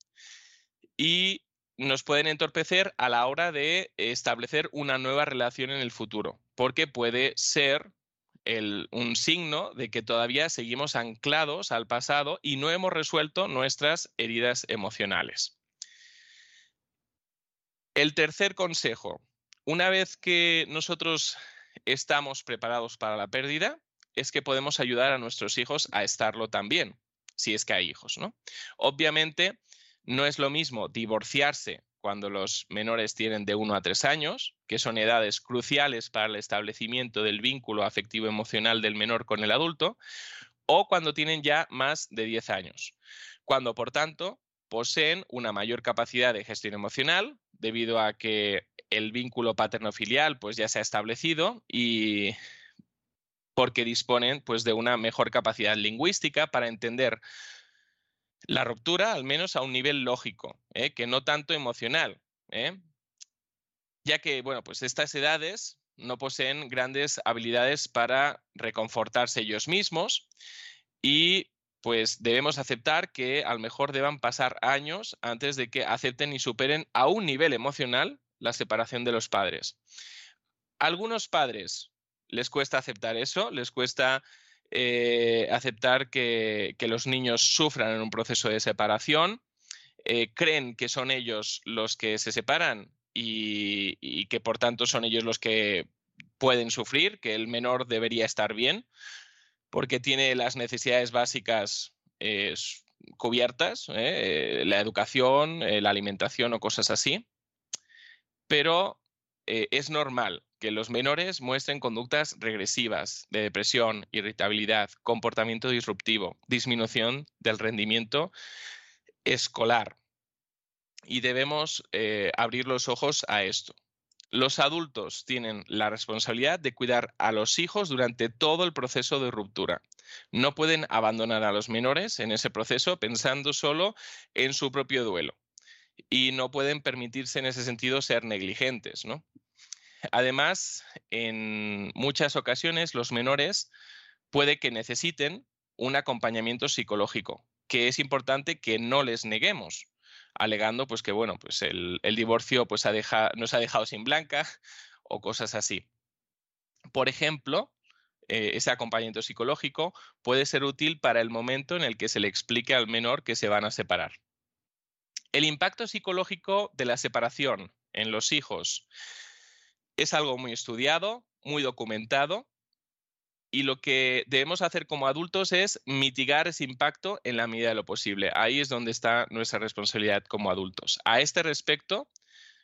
Y nos pueden entorpecer a la hora de establecer una nueva relación en el futuro, porque puede ser un signo de que todavía seguimos anclados al pasado y no hemos resuelto nuestras heridas emocionales. El tercer consejo, una vez que nosotros estamos preparados para la pérdida, es que podemos ayudar a nuestros hijos a estarlo también, si es que hay hijos, ¿no? Obviamente, no es lo mismo divorciarse cuando los menores tienen de 1 a 3 años, que son edades cruciales para el establecimiento del vínculo afectivo emocional del menor con el adulto, o cuando tienen ya más de 10 años, cuando por tanto poseen una mayor capacidad de gestión emocional debido a que el vínculo paterno-filial pues ya se ha establecido y porque disponen pues de una mejor capacidad lingüística para entender la ruptura, al menos a un nivel lógico, ¿eh? que no tanto emocional. ¿eh? ya que, bueno, pues estas edades no poseen grandes habilidades para reconfortarse ellos mismos y pues debemos aceptar que a lo mejor deban pasar años antes de que acepten y superen a un nivel emocional la separación de los padres. algunos padres les cuesta aceptar eso, les cuesta eh, aceptar que, los niños sufran en un proceso de separación, eh, creen que son ellos los que se separan y, que por tanto son ellos los que pueden sufrir, que el menor debería estar bien, porque tiene las necesidades básicas eh, cubiertas, la educación, la alimentación o cosas así. Pero es normal que los menores muestren conductas regresivas de depresión, irritabilidad, comportamiento disruptivo, disminución del rendimiento escolar y debemos eh, abrir los ojos a esto. Los adultos tienen la responsabilidad de cuidar a los hijos durante todo el proceso de ruptura. No pueden abandonar a los menores en ese proceso pensando solo en su propio duelo. Y no pueden permitirse en ese sentido ser negligentes. Además, en muchas ocasiones los menores puede que necesiten un acompañamiento psicológico, que es importante que no les neguemos alegando pues que bueno, pues el, divorcio pues ha nos ha dejado sin blanca (laughs) o cosas así. Por ejemplo, eh, ese acompañamiento psicológico puede ser útil para el momento en el que se le explique al menor que se van a separar. El impacto psicológico de la separación en los hijos es algo muy estudiado, muy documentado y lo que debemos hacer como adultos es mitigar ese impacto en la medida de lo posible. Ahí es donde está nuestra responsabilidad como adultos. A este respecto,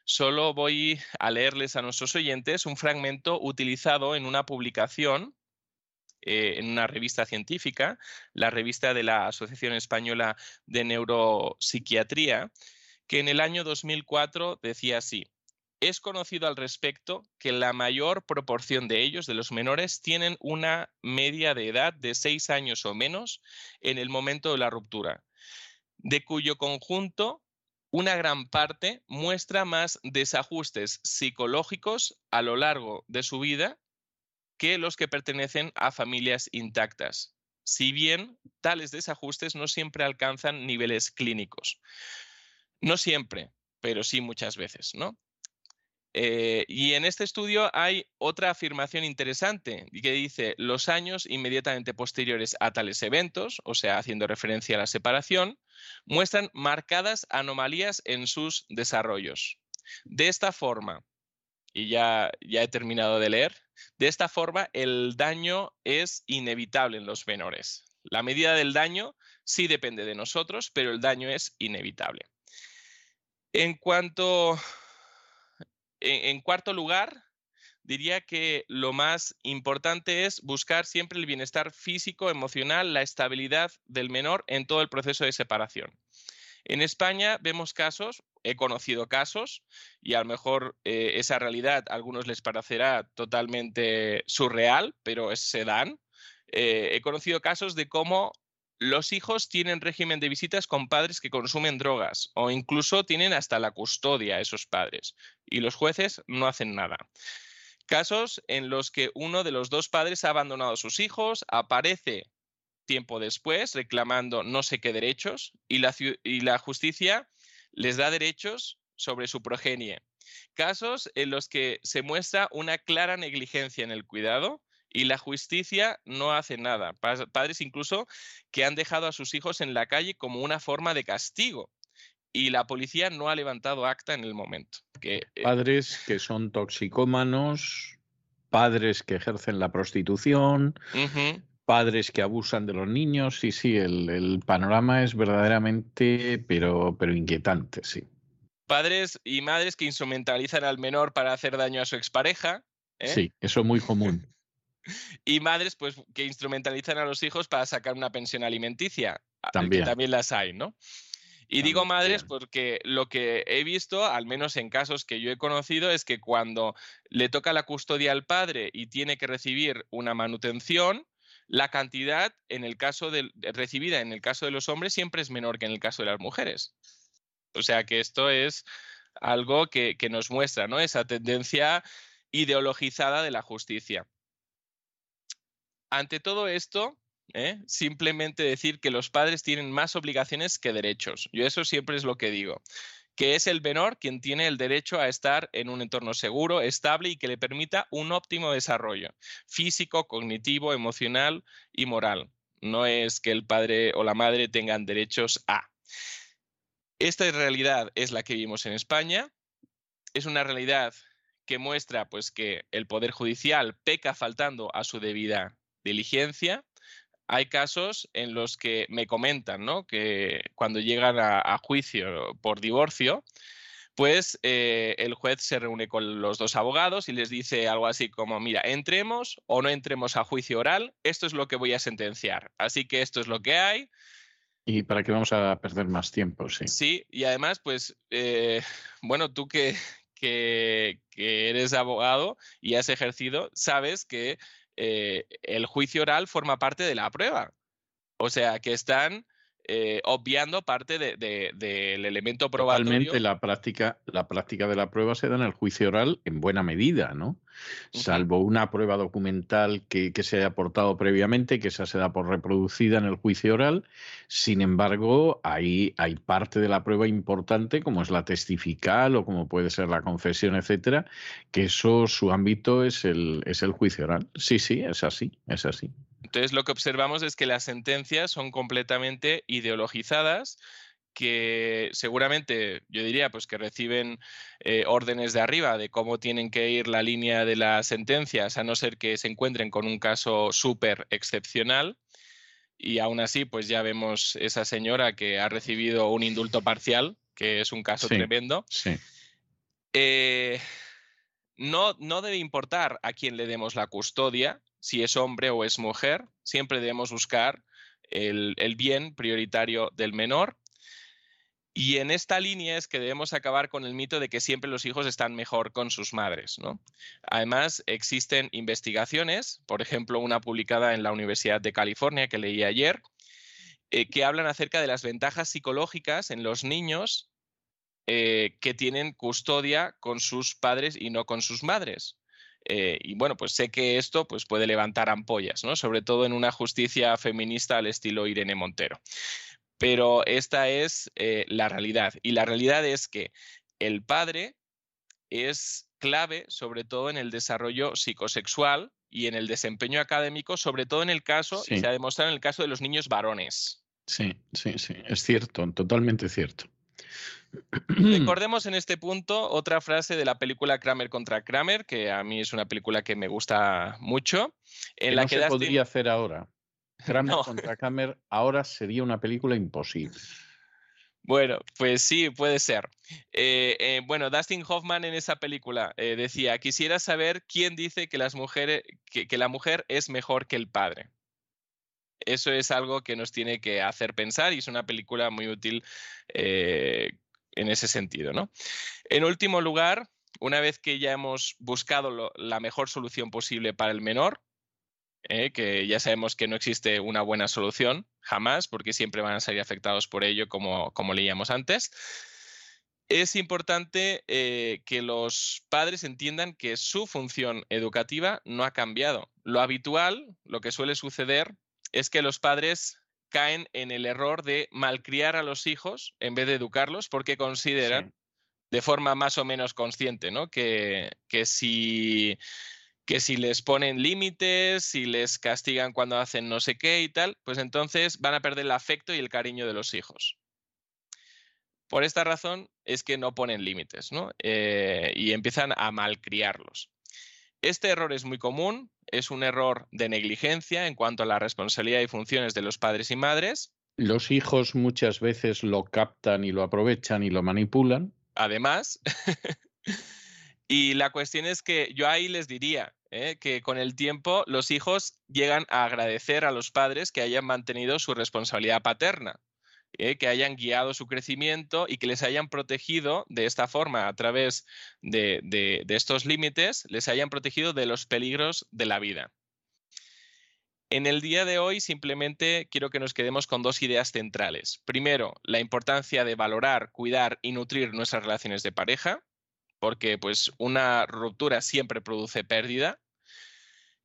solo voy a leerles a nuestros oyentes un fragmento utilizado en una publicación eh, en una revista científica, la revista de la Asociación Española de Neuropsiquiatría, que en el año 2004 decía así, es conocido al respecto que la mayor proporción de ellos, de los menores, tienen una media de edad de seis años o menos en el momento de la ruptura, de cuyo conjunto una gran parte muestra más desajustes psicológicos a lo largo de su vida que los que pertenecen a familias intactas, si bien tales desajustes no siempre alcanzan niveles clínicos. No siempre, pero sí muchas veces, ¿no? Eh, y en este estudio hay otra afirmación interesante que dice los años inmediatamente posteriores a tales eventos, o sea, haciendo referencia a la separación, muestran marcadas anomalías en sus desarrollos. De esta forma, y ya, ya he terminado de leer, de esta forma el daño es inevitable en los menores. La medida del daño sí depende de nosotros, pero el daño es inevitable. En cuanto en, cuarto lugar, diría que lo más importante es buscar siempre el bienestar físico, emocional, la estabilidad del menor en todo el proceso de separación. En España vemos casos, he conocido casos, y a lo mejor eh, esa realidad a algunos les parecerá totalmente surreal, pero se dan. Eh, he conocido casos de cómo los hijos tienen régimen de visitas con padres que consumen drogas o incluso tienen hasta la custodia a esos padres y los jueces no hacen nada. Casos en los que uno de los dos padres ha abandonado a sus hijos, aparece tiempo después reclamando no sé qué derechos y la, justicia les da derechos sobre su progenie. Casos en los que se muestra una clara negligencia en el cuidado y la justicia no hace nada. Padres incluso que han dejado a sus hijos en la calle como una forma de castigo y la policía no ha levantado acta en el momento. Eh, padres que son toxicómanos, padres que ejercen la prostitución, padres que abusan de los niños. Sí, sí, el, panorama es verdaderamente, pero, pero inquietante, sí. Padres y madres que instrumentalizan al menor para hacer daño a su expareja. ¿eh? Sí, eso es muy común y madres pues que instrumentalizan a los hijos para sacar una pensión alimenticia. También. Que también las hay, ¿no? Y digo madres porque lo que he visto, al menos en casos que yo he conocido, es que cuando le toca la custodia al padre y tiene que recibir una manutención, la cantidad en el caso de, recibida en el caso de los hombres siempre es menor que en el caso de las mujeres. O sea que esto es algo que, que nos muestra ¿no? esa tendencia ideologizada de la justicia. Ante todo esto, ¿eh? simplemente decir que los padres tienen más obligaciones que derechos. Yo eso siempre es lo que digo que es el menor quien tiene el derecho a estar en un entorno seguro, estable y que le permita un óptimo desarrollo físico, cognitivo, emocional y moral. No es que el padre o la madre tengan derechos a. Esta realidad es la que vivimos en España. Es una realidad que muestra pues que el poder judicial peca faltando a su debida diligencia hay casos en los que me comentan, ¿no? Que cuando llegan a, juicio por divorcio, pues eh, el juez se reúne con los dos abogados y les dice algo así como, mira, entremos o no entremos a juicio oral, esto es lo que voy a sentenciar. Así que esto es lo que hay. ¿Y para qué vamos a perder más tiempo? Sí, sí y además, pues, eh, (laughs) bueno, tú que, que, que, eres abogado y has ejercido, sabes que eh, el juicio oral forma parte de la prueba. O sea, que están eh, obviando parte del de, elemento probatorio. Totalmente la práctica, la práctica de la prueba se da en el juicio oral en buena medida, ¿no? Salvo una prueba documental que, se haya aportado previamente, que esa se da por reproducida en el juicio oral. Sin embargo, ahí hay parte de la prueba importante, como es la testifical o como puede ser la confesión, etcétera, que eso, su ámbito es el, es el juicio oral. Sí, sí, es así, es así. Entonces lo que observamos es que las sentencias son completamente ideologizadas que seguramente yo diría pues que reciben eh, órdenes de arriba de cómo tienen que ir la línea de las sentencias a no ser que se encuentren con un caso súper excepcional y aún así pues ya vemos esa señora que ha recibido un indulto parcial que es un caso tremendo sí. Eh, no, no debe importar a quién le demos la custodia si es hombre o es mujer, siempre debemos buscar el, bien prioritario del menor. Y en esta línea es que debemos acabar con el mito de que siempre los hijos están mejor con sus madres. Además, existen investigaciones, por ejemplo, una publicada en la Universidad de California que leí ayer, eh, que hablan acerca de las ventajas psicológicas en los niños eh, que tienen custodia con sus padres y no con sus madres. Eh, y bueno, pues sé que esto pues, puede levantar ampollas, ¿no? Sobre todo en una justicia feminista al estilo Irene Montero. Pero esta es eh, la realidad. Y la realidad es que el padre es clave, sobre todo en el desarrollo psicosexual y en el desempeño académico, sobre todo en el caso, y se ha demostrado en el caso de los niños varones. Sí, sí, sí, es cierto, totalmente cierto. (clears throat) Recordemos en este punto otra frase de la película Kramer contra Kramer, que a mí es una película que me gusta mucho. En que la no que se podría hacer ahora. Kramer contra Kramer ahora sería una película imposible. Bueno, pues sí, puede ser. Eh, eh, bueno, Dustin Hoffman en esa película eh, decía, quisiera saber quién dice que, las mujeres, que, que, la mujer es mejor que el padre. Eso es algo que nos tiene que hacer pensar y es una película muy útil en ese sentido. ¿no? En último lugar, una vez que ya hemos buscado la mejor solución posible para el menor, ¿eh? que ya sabemos que no existe una buena solución, jamás, porque siempre van a salir afectados por ello, como, como leíamos antes. Es importante eh, que los padres entiendan que su función educativa no ha cambiado. Lo habitual, lo que suele suceder, es que los padres caen en el error de malcriar a los hijos en vez de educarlos porque consideran de forma más o menos consciente, ¿no? Que, que si que si les ponen límites, si les castigan cuando hacen no sé qué y tal, pues entonces van a perder el afecto y el cariño de los hijos. Por esta razón es que no ponen límites, ¿no? Eh, y empiezan a malcriarlos. Este error es muy común, es un error de negligencia en cuanto a la responsabilidad y funciones de los padres y madres. Los hijos muchas veces lo captan y lo aprovechan y lo manipulan. Además, (laughs) y la cuestión es que yo ahí les diría ¿eh? que con el tiempo los hijos llegan a agradecer a los padres que hayan mantenido su responsabilidad paterna. ¿Eh? que hayan guiado su crecimiento y que les hayan protegido de esta forma a través de, estos límites, les hayan protegido de los peligros de la vida. En el día de hoy simplemente quiero que nos quedemos con dos ideas centrales. Primero, la importancia de valorar, cuidar y nutrir nuestras relaciones de pareja, porque pues una ruptura siempre produce pérdida.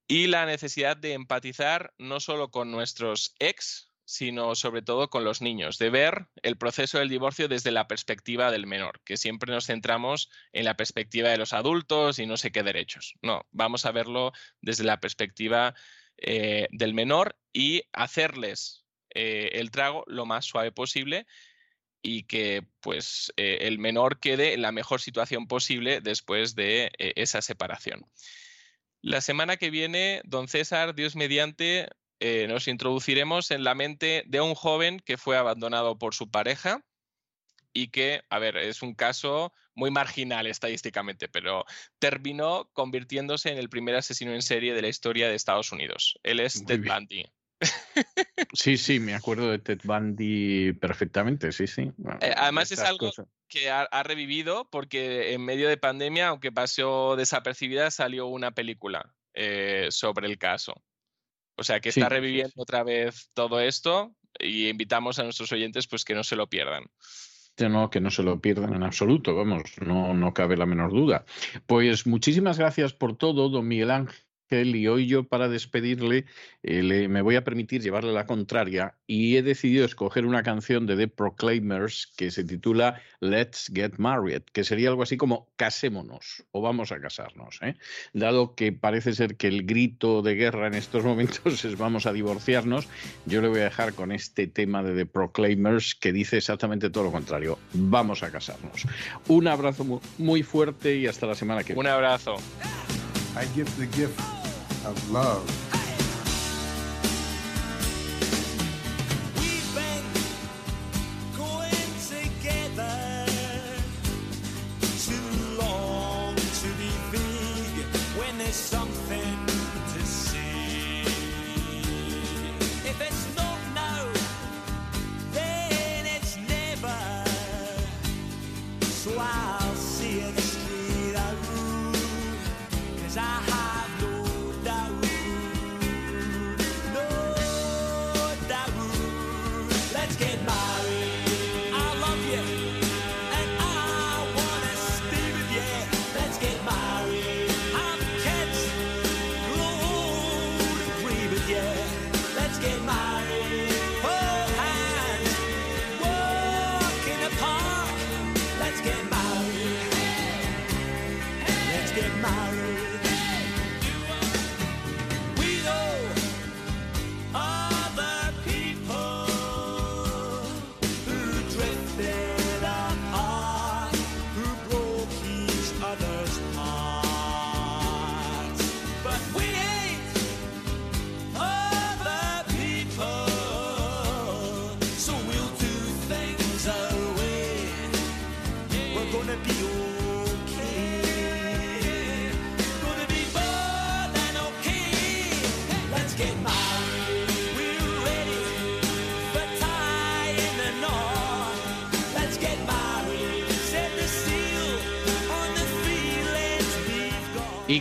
Y la necesidad de empatizar no solo con nuestros ex, sino sobre todo con los niños, de ver el proceso del divorcio desde la perspectiva del menor, que siempre nos centramos en la perspectiva de los adultos y no sé qué derechos. No, vamos a verlo desde la perspectiva eh, del menor y hacerles eh, el trago lo más suave posible y que pues eh, el menor quede en la mejor situación posible después de esa separación. La semana que viene, don César, Dios mediante, eh, nos introduciremos en la mente de un joven que fue abandonado por su pareja y que, a ver, es un caso muy marginal estadísticamente, pero terminó convirtiéndose en el primer asesino en serie de la historia de Estados Unidos. Él es Ted Bundy. (laughs) Sí, sí, me acuerdo de Ted Bundy perfectamente, sí, sí. Eh, además es algo que ha, revivido porque en medio de pandemia, aunque pasó desapercibida, salió una película eh, sobre el caso. O sea que está reviviendo otra vez todo esto y invitamos a nuestros oyentes pues que no se lo pierdan. No, que no se lo pierdan en absoluto, vamos, no, no cabe la menor duda. Pues muchísimas gracias por todo, don Miguel Ángel y hoy yo para despedirle eh, me voy a permitir llevarle la contraria y he decidido escoger una canción de The Proclaimers que se titula Let's Get Married, que sería algo así como casémonos o vamos a casarnos. ¿eh? Dado que parece ser que el grito de guerra en estos (laughs) momentos es vamos a divorciarnos, yo le voy a dejar con este tema de The Proclaimers que dice exactamente todo lo contrario, vamos a casarnos. Un abrazo muy fuerte y hasta la semana que viene. Un abrazo. Of love.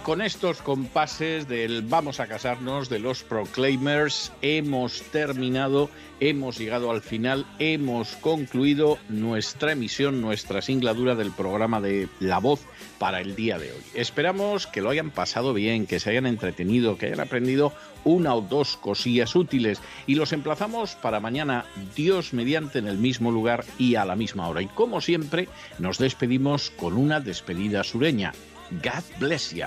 Y con estos compases del vamos a casarnos de los Proclaimers hemos terminado, hemos llegado al final, hemos concluido nuestra emisión, nuestra singladura del programa de La Voz para el día de hoy. Esperamos que lo hayan pasado bien, que se hayan entretenido, que hayan aprendido una o dos cosillas útiles y los emplazamos para mañana, Dios mediante, en el mismo lugar y a la misma hora. Y como siempre, nos despedimos con una despedida sureña. God bless you.